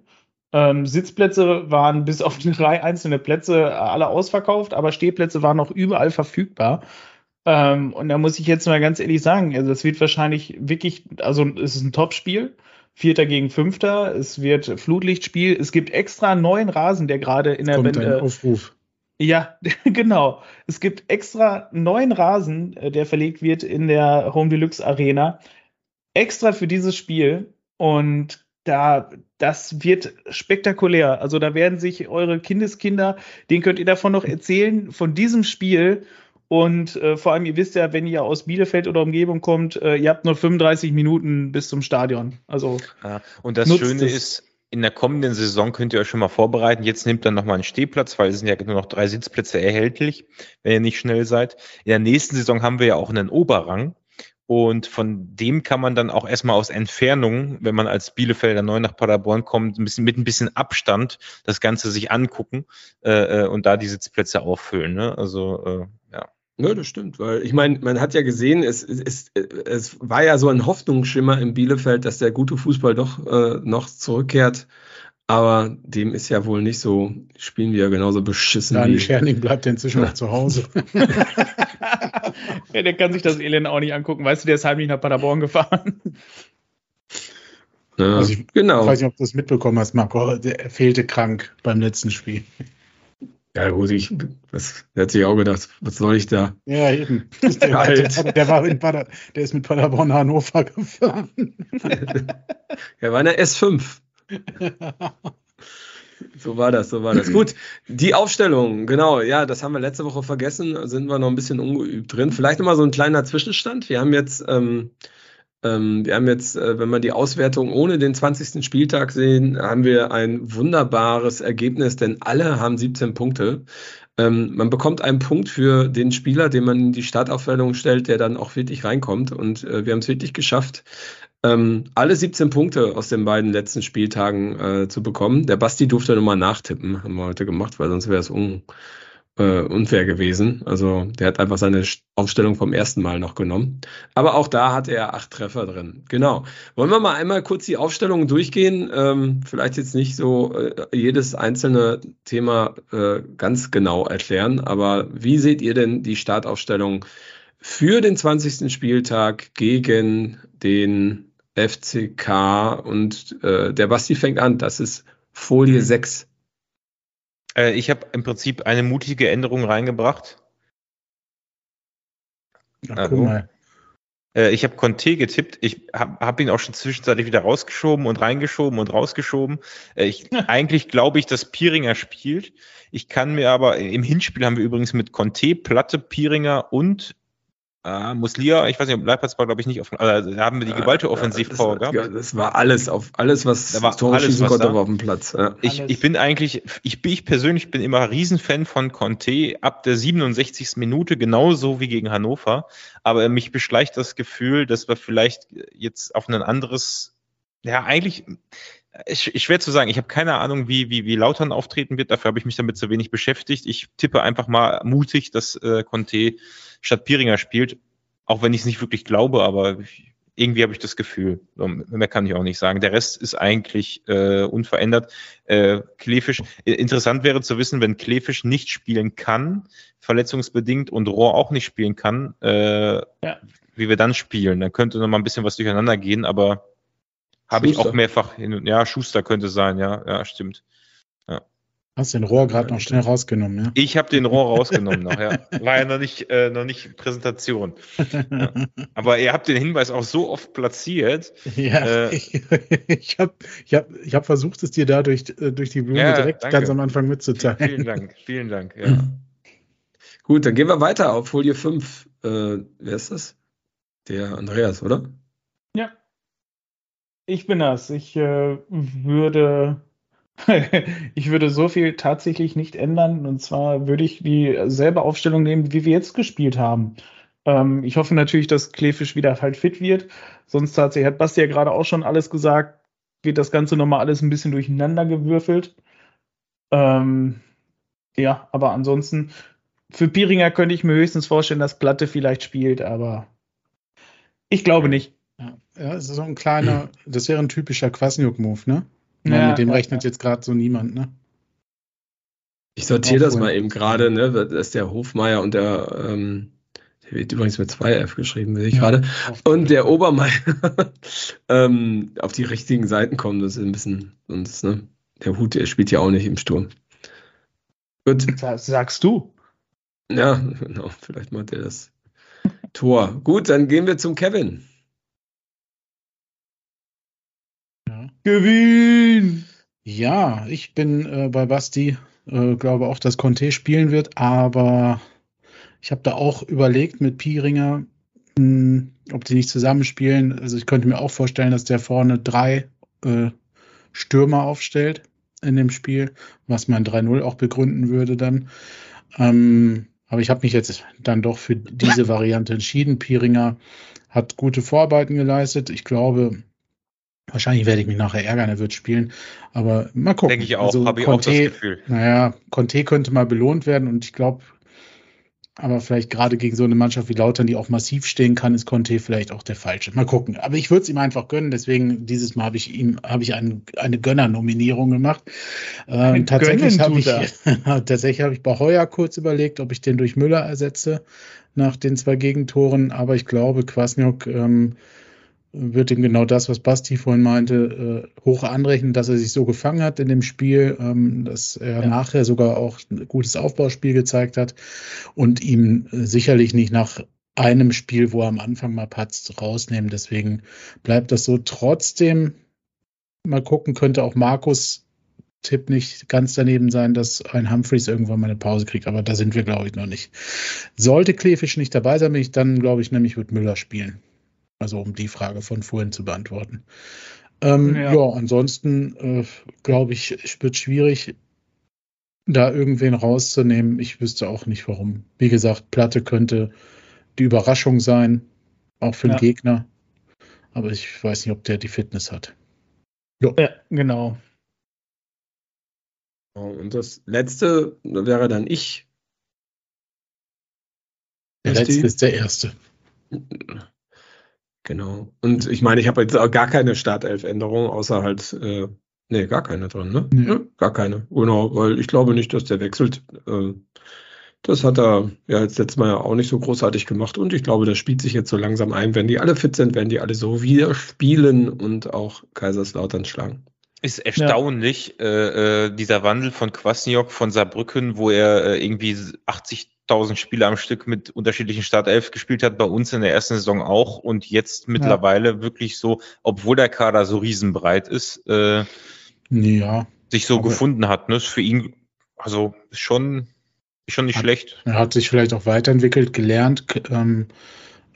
Ähm, Sitzplätze waren bis auf drei einzelne Plätze äh, alle ausverkauft, aber Stehplätze waren noch überall verfügbar. Ähm, und da muss ich jetzt mal ganz ehrlich sagen, also das wird wahrscheinlich wirklich, also es ist ein Top-Spiel. Vierter gegen Fünfter. Es wird Flutlichtspiel. Es gibt extra neuen Rasen, der gerade in der kommt ein Aufruf. ja, genau. Es gibt extra neuen Rasen, äh, der verlegt wird in der Home Deluxe Arena. Extra für dieses Spiel. Und da, das wird spektakulär. Also da werden sich eure Kindeskinder, den könnt ihr davon noch erzählen, von diesem Spiel. Und äh, vor allem, ihr wisst ja, wenn ihr aus Bielefeld oder Umgebung kommt, äh, ihr habt nur 35 Minuten bis zum Stadion. Also Ja, und das Schöne es. ist, in der kommenden Saison könnt ihr euch schon mal vorbereiten. Jetzt nehmt dann nochmal einen Stehplatz, weil es sind ja nur noch drei Sitzplätze erhältlich, wenn ihr nicht schnell seid. In der nächsten Saison haben wir ja auch einen Oberrang. Und von dem kann man dann auch erstmal aus Entfernung, wenn man als Bielefelder neu nach Paderborn kommt, ein bisschen, mit ein bisschen Abstand das Ganze sich angucken äh, äh, und da die Sitzplätze auffüllen. Ne? Also äh, ja. Ja, das stimmt, weil ich meine, man hat ja gesehen, es, es, es, war ja so ein Hoffnungsschimmer in Bielefeld, dass der gute Fußball doch äh, noch zurückkehrt. Aber dem ist ja wohl nicht so. Spielen wir ja genauso beschissen Dani wie. Scherning bleibt inzwischen noch zu Hause. ja, der kann sich das Elend auch nicht angucken. Weißt du, der ist heimlich nach Paderborn gefahren. Ja, Also ich- Ich genau. weiß nicht, ob du es mitbekommen hast, Marco. Der fehlte krank beim letzten Spiel. Ja, gut, ich, das hat sich auch gedacht, was soll ich da? Ja, eben. Der, Alt. der, der, war in Pader, der ist mit Paderborn nach Hannover gefahren. Er war in der S5. So war das, so war das. Gut, die Aufstellung, genau, ja, das haben wir letzte Woche vergessen, sind wir noch ein bisschen ungeübt drin. Vielleicht nochmal so ein kleiner Zwischenstand. Wir haben jetzt, ähm, wir haben jetzt, äh, wenn wir die Auswertung ohne den 20. Spieltag sehen, haben wir ein wunderbares Ergebnis, denn alle haben 17 Punkte. Ähm, man bekommt einen Punkt für den Spieler, den man in die Startaufstellung stellt, der dann auch wirklich reinkommt. Und äh, wir haben es wirklich geschafft, ähm, alle 17 Punkte aus den beiden letzten Spieltagen äh, zu bekommen. Der Basti durfte nochmal nachtippen, haben wir heute gemacht, weil sonst wäre es un, äh, unfair gewesen. Also der hat einfach seine Aufstellung vom ersten Mal noch genommen. Aber auch da hat er acht Treffer drin. Genau. Wollen wir mal einmal kurz die Aufstellung durchgehen? Ähm, vielleicht jetzt nicht so äh, jedes einzelne Thema äh, ganz genau erklären, aber wie seht ihr denn die Startaufstellung für den 20. Spieltag gegen den FCK und äh, der Basti fängt an. Das ist Folie 6. Äh, ich habe im Prinzip eine mutige Änderung reingebracht. Ja, guck so. mal. Äh, ich habe Conte getippt. Ich habe hab ihn auch schon zwischenzeitlich wieder rausgeschoben und reingeschoben und rausgeschoben. Äh, ich, eigentlich glaube ich, dass Piringer spielt. Ich kann mir aber, im Hinspiel haben wir übrigens mit Conte, Platte, Piringer und Ah, Muslia, ich weiß nicht, Leipzig war, glaube ich, nicht auf, also da haben wir die geballte Offensivpower das, gehabt. Das war alles auf alles, was Da war Tore schießen konnte, war auf dem Platz. Ja. Ich, ich bin eigentlich, ich, bin- ich persönlich bin immer Riesenfan von Conte ab der 67. Minute, genauso wie gegen Hannover. Aber mich beschleicht das Gefühl, dass wir vielleicht jetzt auf ein anderes, ja, eigentlich, ist, ist schwer zu sagen. Ich habe keine Ahnung, wie, wie, wie Lautern auftreten wird. Dafür habe ich mich damit zu wenig beschäftigt. Ich tippe einfach mal mutig, dass äh, Conte statt Piringer spielt. Auch wenn ich es nicht wirklich glaube, aber ich, irgendwie habe ich das Gefühl. Mehr kann ich auch nicht sagen. Der Rest ist eigentlich äh, unverändert. Äh, Klefisch, interessant wäre zu wissen, wenn Klefisch nicht spielen kann, verletzungsbedingt und Rohr auch nicht spielen kann, äh, Ja. wie wir dann spielen. Dann könnte noch mal ein bisschen was durcheinander gehen, aber habe ich auch mehrfach hin und ja, Schuster könnte sein, ja, ja, stimmt. Hast den Rohr gerade noch schnell rausgenommen, ja? Ich habe den Rohr rausgenommen noch, ja. War ja noch nicht, äh, noch nicht Präsentation. Ja. Aber ihr habt den Hinweis auch so oft platziert. Ja, Äh, ich, ich habe ich hab, ich hab versucht, es dir da durch, äh, durch die Blume Ja, direkt danke. ganz am Anfang Vielen mitzuteilen. Dank, vielen Dank. Ja. Gut, dann gehen wir weiter auf Folie 5. Äh, wer ist das? Der Andreas, oder? Ich bin das. Ich äh, würde, ich würde so viel tatsächlich nicht ändern. Und zwar würde ich dieselbe Aufstellung nehmen, wie wir jetzt gespielt haben. Ähm, ich hoffe natürlich, dass Klefisch wieder halt fit wird. Sonst tatsächlich hat Basti ja gerade auch schon alles gesagt, wird das Ganze nochmal alles ein bisschen durcheinander gewürfelt. Ähm, ja, aber ansonsten, für Piringer könnte ich mir höchstens vorstellen, dass Platte vielleicht spielt, aber ich glaube nicht. Ja, es ist so ein kleiner, das wäre ein typischer Kwasniok-Move, ne? Ja, mit dem ja, rechnet jetzt gerade so niemand, ne? Ich sortiere das mal eben gerade, ne? Das ist der Hofmeier und der, ähm, der wird übrigens mit zwei F geschrieben, sehe ich gerade. Und der Obermeier ähm, auf die richtigen Seiten kommen. Das ist ein bisschen, sonst, ne? Der Hut, der spielt ja auch nicht im Sturm. Gut. Das sagst du. Ja, genau. Vielleicht macht er das Tor. Gut, dann gehen wir zum Kevin. Gewinn! Ja, ich bin äh, bei Basti, äh, glaube auch, dass Conte spielen wird, aber ich habe da auch überlegt mit Piringer, mh, ob die nicht zusammenspielen. Also ich könnte mir auch vorstellen, dass der vorne drei äh, Stürmer aufstellt in dem Spiel, was mein 3-0 auch begründen würde dann. Ähm, aber ich habe mich jetzt dann doch für diese Variante entschieden. Piringer hat gute Vorarbeiten geleistet. Ich glaube, wahrscheinlich werde ich mich nachher ärgern, er wird spielen. Aber mal gucken. Denke ich auch, Also habe ich auch das Conte- Gefühl. naja, Conte könnte mal belohnt werden und ich glaube, aber vielleicht gerade gegen so eine Mannschaft wie Lautern, die auch massiv stehen kann, ist Conte vielleicht auch der falsche. Mal gucken. Aber ich würde es ihm einfach gönnen, deswegen dieses Mal habe ich ihm habe ich ein, eine Gönner-Nominierung gemacht. Ähm, tatsächlich habe ich tatsächlich habe ich bei Heuer kurz überlegt, ob ich den durch Müller ersetze nach den zwei Gegentoren, aber ich glaube, Kwasniok ähm, wird ihm genau das, was Basti vorhin meinte, äh, hoch anrechnen, dass er sich so gefangen hat in dem Spiel, ähm, dass er Ja. nachher sogar auch ein gutes Aufbauspiel gezeigt hat und ihm äh, sicherlich nicht nach einem Spiel, wo er am Anfang mal patzt, rausnehmen. Deswegen bleibt das so. Trotzdem, mal gucken, könnte auch Markus Tipp nicht ganz daneben sein, dass ein Humphreys irgendwann mal eine Pause kriegt, aber da sind wir, glaube ich, noch nicht. Sollte Klefisch nicht dabei sein, bin ich dann, glaube ich, nämlich wird Müller spielen. Also um die Frage von vorhin zu beantworten. Ähm, ja. Ja. ansonsten äh, glaube ich, es wird schwierig, da irgendwen rauszunehmen. Ich wüsste auch nicht warum. Wie gesagt, Platte könnte die Überraschung sein, auch für den Ja. Gegner. Aber ich weiß nicht, ob der die Fitness hat. Ja, genau. Und das letzte wäre dann ich. Der letzte ist der erste. Genau. Und ich meine, ich habe jetzt auch gar keine Startelf-Änderung, außer halt, äh, nee, gar keine drin, ne? Nee. Ja, gar keine. Genau, weil ich glaube nicht, dass der wechselt. Äh, das hat er ja jetzt letztes Mal ja auch nicht so großartig gemacht und ich glaube, das spielt sich jetzt so langsam ein. Wenn die alle fit sind, werden die alle so wieder spielen und auch Kaiserslautern schlagen. Ist erstaunlich, äh, äh, dieser Wandel von Kwasniok von Saarbrücken, wo er äh, irgendwie 80.000 Spiele am Stück mit unterschiedlichen Startelf gespielt hat, bei uns in der ersten Saison auch und jetzt mittlerweile wirklich so, obwohl der Kader so riesenbreit ist, äh, Ja, sich so Aber- gefunden hat. Ne? Ist für ihn, also ist schon, ist schon nicht Hat- schlecht. er hat sich vielleicht auch weiterentwickelt, gelernt, ähm,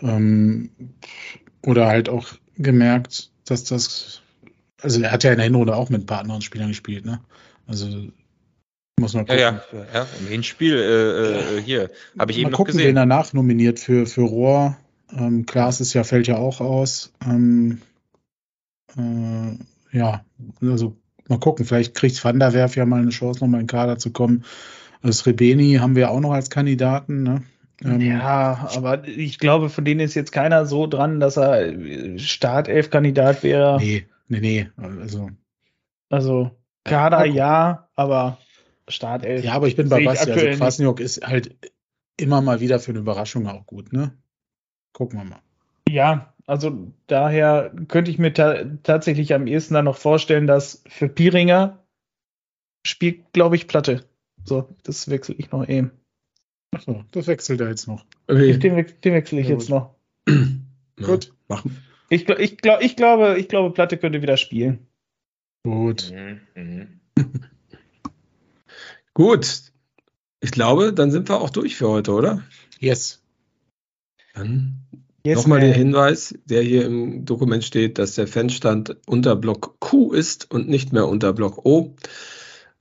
Ähm, oder halt auch gemerkt, dass das, also er hat ja in der Hinrunde auch mit paar anderen Spielern gespielt, ne? Also muss man Ja, gucken. ja, ja. Im Hinspiel äh, äh, hier habe ich Mal eben noch gucken, wen gesehen. danach nominiert für, für Rohr. Ähm, Klaas ist ja, fällt ja auch aus. Ähm, äh, ja, also mal gucken, vielleicht kriegt Van der Werf ja mal eine Chance, nochmal in den Kader zu kommen. Das Rebeni haben wir auch noch als Kandidaten, ne? Ähm, Ja, aber ich glaube, von denen ist jetzt keiner so dran, dass er Startelf-Kandidat wäre. Nee, nee, nee. Also, Also Kader ja, aber Startelf. ja, aber ich bin bei Basti. Also. Kwasniok ist halt immer mal wieder für eine Überraschung auch gut, ne? Gucken wir mal. Ja, also daher könnte ich mir ta tatsächlich am ehesten dann noch vorstellen, dass für Piringer spielt, glaube ich, Platte. So, das wechsle ich noch eben. Achso, das wechselt er jetzt noch. Okay. Den, we den wechsle ich Ja, jetzt gut. noch. Ja, Gut. Machen. Ich, gl- ich, glaub, ich, glaube, ich glaube, Platte könnte wieder spielen. Gut. Mhm, mhm. Gut. Ich glaube, dann sind wir auch durch für heute, oder? Yes. Dann Yes, nochmal der. Hinweis, der hier im Dokument steht, dass der Fanstand unter Block Q ist und nicht mehr unter Block O.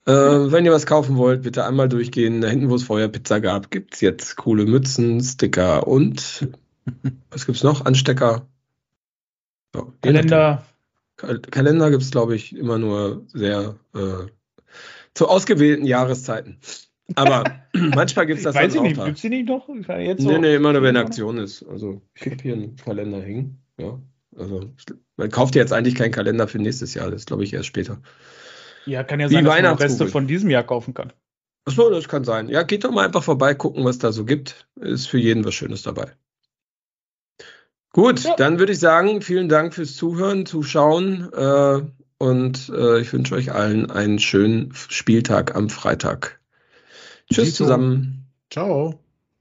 Äh, wenn ihr was kaufen wollt, bitte einmal durchgehen. Da hinten, wo es vorher Pizza gab, gibt es jetzt coole Mützen, Sticker und was gibt's noch? Anstecker. Nachdem. Kalender. Kal Kalender gibt es, glaube ich, immer nur sehr äh, zu ausgewählten Jahreszeiten. Aber manchmal gibt es das Weiß ich dann nicht, auch. gibt's die nicht noch? Ich Jetzt Nee, so- nee, immer nur, wenn Aktion ist. Also ich habe hier einen Kalender hängen. Ja, also man kauft jetzt eigentlich keinen Kalender für nächstes Jahr. Das glaube ich erst später. Ja, kann ja Die sein, dass man. Reste von diesem Jahr kaufen kann. Achso, das kann sein. Ja, geht doch mal einfach vorbei, gucken, was da so gibt. Ist für jeden was Schönes dabei. Gut, Ja. dann würde ich sagen, vielen Dank fürs Zuhören, Zuschauen äh, und äh, ich wünsche euch allen einen schönen Spieltag am Freitag. Tschüss Dito. zusammen. Ciao.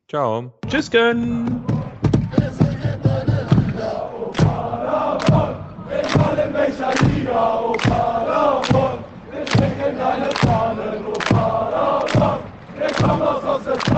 Ciao. Tschüss, Gönn. Wir kommen aus Vater.